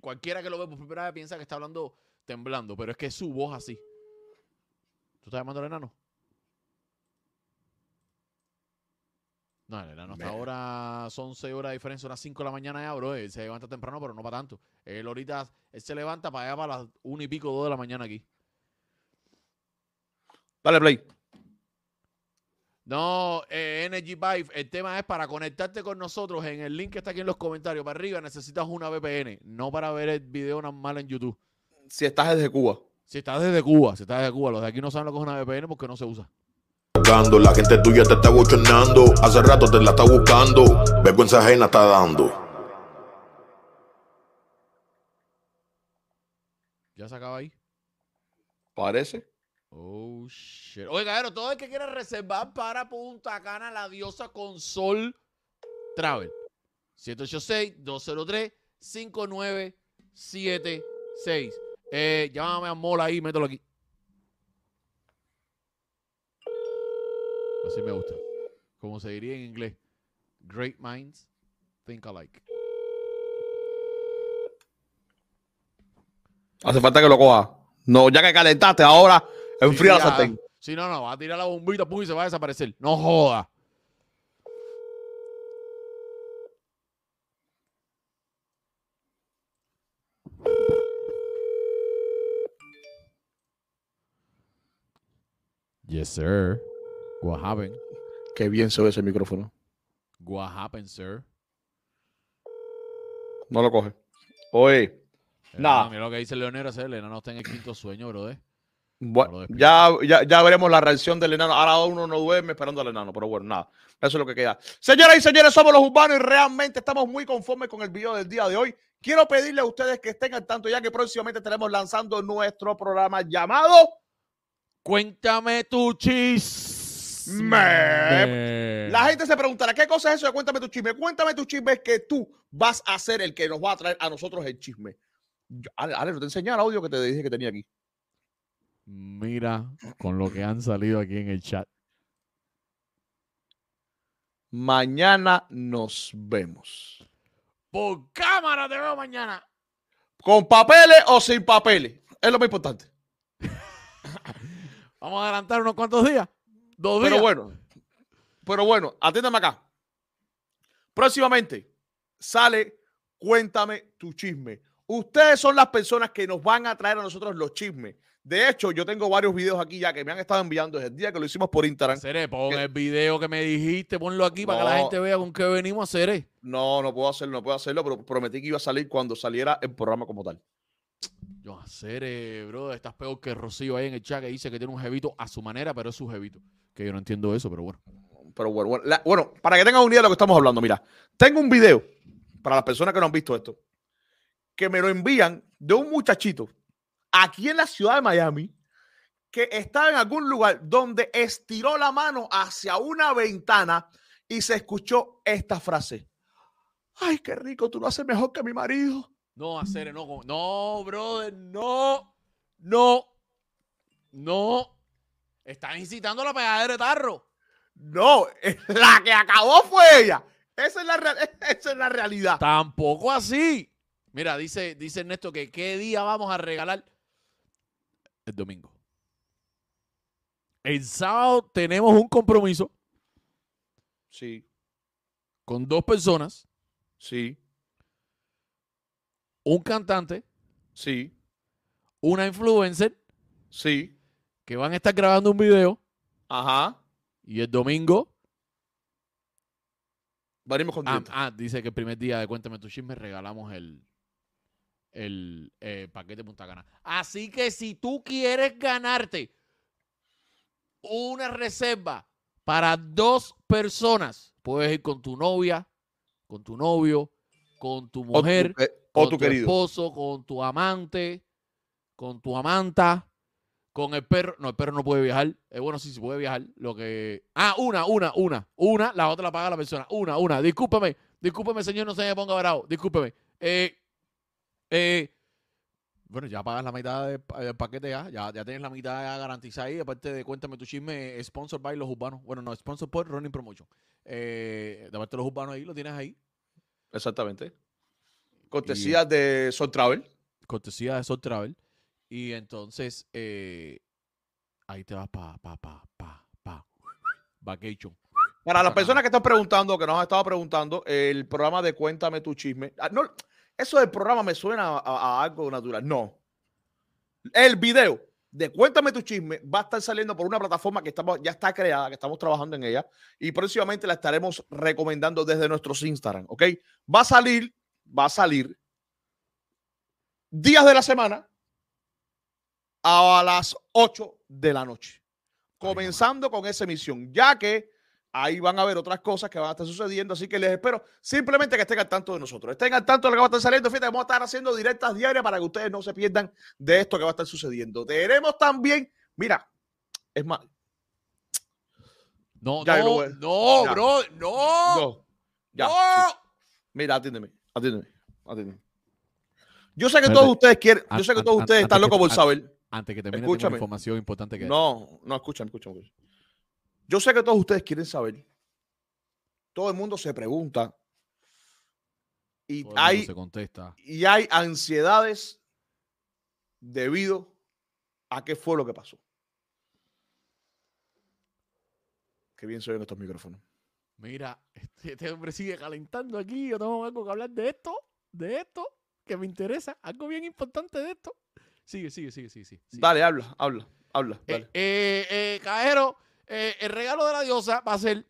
Cualquiera que lo ve por primera vez piensa que está hablando temblando, pero es que es su voz así. ¿Tú estás llamando al enano? No, el enano hasta ahora son 6 horas de diferencia, unas 5 de la mañana ya, bro. Él se levanta temprano, pero no para tanto. Él ahorita, él se levanta para allá para las 1 y pico, 2 de la mañana aquí. Dale, play. No, eh, Energy Vive, el tema es para conectarte con nosotros en el link que está aquí en los comentarios. Para arriba necesitas una VPN, no para ver el video normal en YouTube. Si estás desde Cuba. Si estás desde Cuba, si estás desde Cuba, los de aquí no saben lo que es una VPN porque no se usa. La gente tuya te está bochornando. Hace rato te la está buscando. Vergüenza ajena está dando. ¿Ya se acaba ahí? Parece. Oh, shit. Oiga, caballero, todo el que quiera reservar para Punta Cana, la diosa con sol travel. 786-203-5976. Eh, llámame a Mola ahí, mételo aquí. Así me gusta. Como se diría en inglés. Great minds think alike. Hace falta que lo coja. No, ya que calentaste, ahora enfría Sí, sartén. Sí, no, no, va a tirar la bombita, pum, y se va a desaparecer. No joda. Yes, sir. What happened? Qué bien se ve ese micrófono. What happened, sir? No lo coge. Oye, Nada. Mira lo que dice Leonero, ese el enano está en el quinto sueño, brother. Bueno, ya, ya, ya veremos la reacción del enano. Ahora uno no duerme esperando al enano, pero bueno, nada. Eso es lo que queda. Señoras y señores, somos los urbanos y realmente estamos muy conformes con el video del día de hoy. Quiero pedirle a ustedes que estén al tanto ya que próximamente estaremos lanzando nuestro programa llamado Cuéntame tu chisme. La gente se preguntará, ¿qué cosa es eso de Cuéntame tu chisme? Cuéntame tu chisme es que tú vas a ser el que nos va a traer a nosotros el chisme. Yo- Ale, Ale, no te enseñé el audio que te dije que tenía aquí. Mira con lo que han salido aquí en el chat. Mañana nos vemos. Por cámara te veo mañana. ¿Con papeles o sin papeles? Es lo más importante. <laughs> Vamos a adelantar unos cuantos días. Dos días. Pero bueno, pero bueno, atiéndame acá. Próximamente sale Cuéntame tu chisme. Ustedes son las personas que nos van a traer a nosotros los chismes. De hecho, yo tengo varios videos aquí ya que me han estado enviando desde el día que lo hicimos por Instagram. Seré, pon el video que me dijiste, ponlo aquí para que la No. gente vea con qué venimos eh. No, no puedo hacerlo, no puedo hacerlo, pero prometí que iba a salir cuando saliera el programa como tal. Yo, hacer, bro, estás peor que Rocío ahí en el chat que dice que tiene un jevito a su manera, pero es su jevito. Que yo no entiendo eso, pero bueno. Pero bueno, bueno, la- bueno, para que tengan una idea de lo que estamos hablando, mira, tengo un video para las personas que no han visto esto, que me lo envían de un muchachito aquí en la ciudad de Miami que estaba en algún lugar donde estiró la mano hacia una ventana y se escuchó esta frase. Ay, qué rico, tú lo haces mejor que mi marido. No, hacer, no, no, brother, no, no, no. Están incitando a la pegadera de tarro. No, <laughs> la que acabó fue ella. Esa es la, <laughs> esa es la realidad. Tampoco así. Mira, dice, dice Ernesto que qué día vamos a regalar el domingo. El sábado tenemos un compromiso Sí, con dos personas, sí, un cantante, sí, una influencer, sí. que van a estar grabando un video. Ajá. y el domingo, Venimos con ah, ah, dice que el primer día de Cuéntame tu chisme regalamos el, el eh, paquete Punta Cana. Así que si tú quieres ganarte una reserva para dos personas, puedes ir con tu novia, con tu novio, con tu O tu- mujer, eh, con o tu querido. esposo, con tu amante, con tu amanta, con el perro. No, el perro no puede viajar. Eh, bueno, sí, sí puede viajar. Lo que. Ah, una, una, una. Una, la otra la paga la persona. Una, una. Discúlpeme, discúlpeme, señor, no se me ponga bravo. Discúlpeme. Eh, eh, bueno, ya pagas la mitad del del paquete ya. Ya, ya tienes la mitad ya garantizada ahí. Aparte de Cuéntame tu chisme, sponsor by los urbanos. Bueno, no, sponsor por Running Promotion. Eh, de parte de los urbanos ahí, lo tienes ahí. Exactamente. Cortesía de Sol Travel. cortesía de Sol Travel. Y entonces eh, ahí te vas pa, pa, pa, pa, pa. Vacation. Para las personas que están preguntando, que nos han estado preguntando, el programa de Cuéntame tu chisme. ah, No, eso del programa me suena a, a- a algo natural. No. El video de Cuéntame tu chisme va a estar saliendo por una plataforma que estamos, ya está creada, que estamos trabajando en ella y próximamente la estaremos recomendando desde nuestros Instagram, ¿ok? Va a salir, va a salir días de la semana a las 8 de la noche comenzando con esa emisión, ya que ahí van a haber otras cosas que van a estar sucediendo, así que les espero simplemente que estén al tanto de nosotros, estén al tanto de lo que va a estar saliendo, fíjate, vamos a estar haciendo directas diarias para que ustedes no se pierdan de esto que va a estar sucediendo. Tenemos también, mira, es más, No, Ya, no, no, ya. bro, no. no, ya, no. sí. mira, atiéndeme, atiéndeme, atiéndeme. Yo sé que Espérate. todos ustedes quieren, yo sé que todos ustedes están locos por saber. Antes que termine, tengo una información importante que No, no, escúchame, escúchame. escúchame. Yo sé que todos ustedes quieren saber. Todo el mundo se pregunta. Y todo el mundo hay, se contesta. y hay ansiedades debido a qué fue lo que pasó. Qué bien se ven estos micrófonos. Mira, <laughs> este, este hombre sigue calentando aquí. Yo tengo algo que hablar de esto, de esto, que me interesa. Algo bien importante de esto. Sigue, sigue, sigue, sigue. sigue. Dale, habla, habla, habla. Eh, Dale. eh, eh, Cajero, eh, el regalo de la diosa va a ser.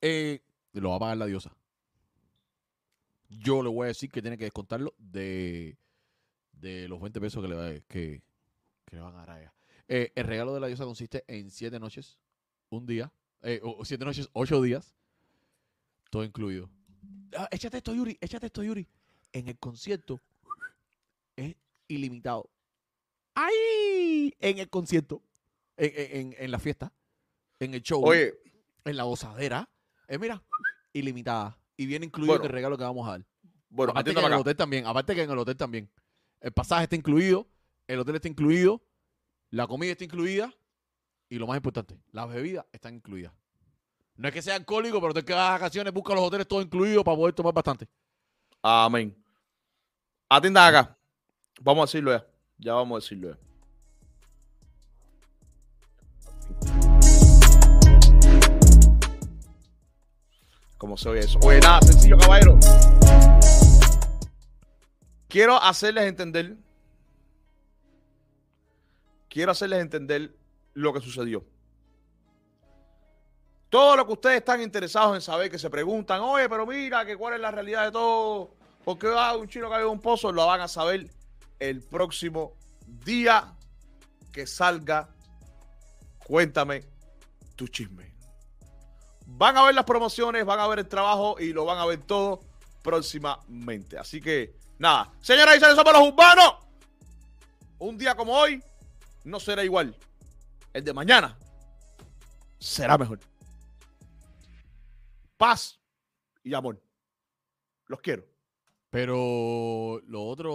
eh, lo va a pagar la diosa. Yo le voy a decir que tiene que descontarlo de, de los 20 pesos que le, va- van a dar a ella. Eh, el regalo de la diosa consiste en 7 noches, un día, eh, o 7 noches, 8 días, todo incluido. Ah, échate esto, Yuri, échate esto, Yuri. En el concierto es ilimitado. ¡Ay! En el concierto, en- en- en la fiesta, en el show, Oye, en la gozadera, es mira, ilimitada. Y viene incluido Bueno. el regalo que vamos a dar. bueno, aparte que en el hotel también, aparte que en el hotel también. El pasaje está incluido, el hotel está incluido, la comida está incluida y lo más importante, las bebidas están incluidas. No es que sea alcohólico, pero usted que va a vacaciones busca los hoteles todo incluido para poder tomar bastante. Amén. Atiendan acá. Vamos a decirlo ya. Ya vamos a decirlo ya. ¿Cómo se oye eso? Oye, nada, sencillo, caballero. Quiero hacerles entender. Quiero hacerles entender lo que sucedió. Todo lo que ustedes están interesados en saber, que se preguntan, oye, pero mira, que cuál es la realidad de todo, por qué va un chino que en un pozo, lo van a saber el próximo día que salga. Cuéntame tu chisme. Van a ver las promociones, van a ver el trabajo y lo van a ver todo próximamente. Así que, nada. Señoras y señores, somos los urbanos. Un día como hoy no será igual. El de mañana será mejor. Paz y amor. Los quiero. Pero lo otro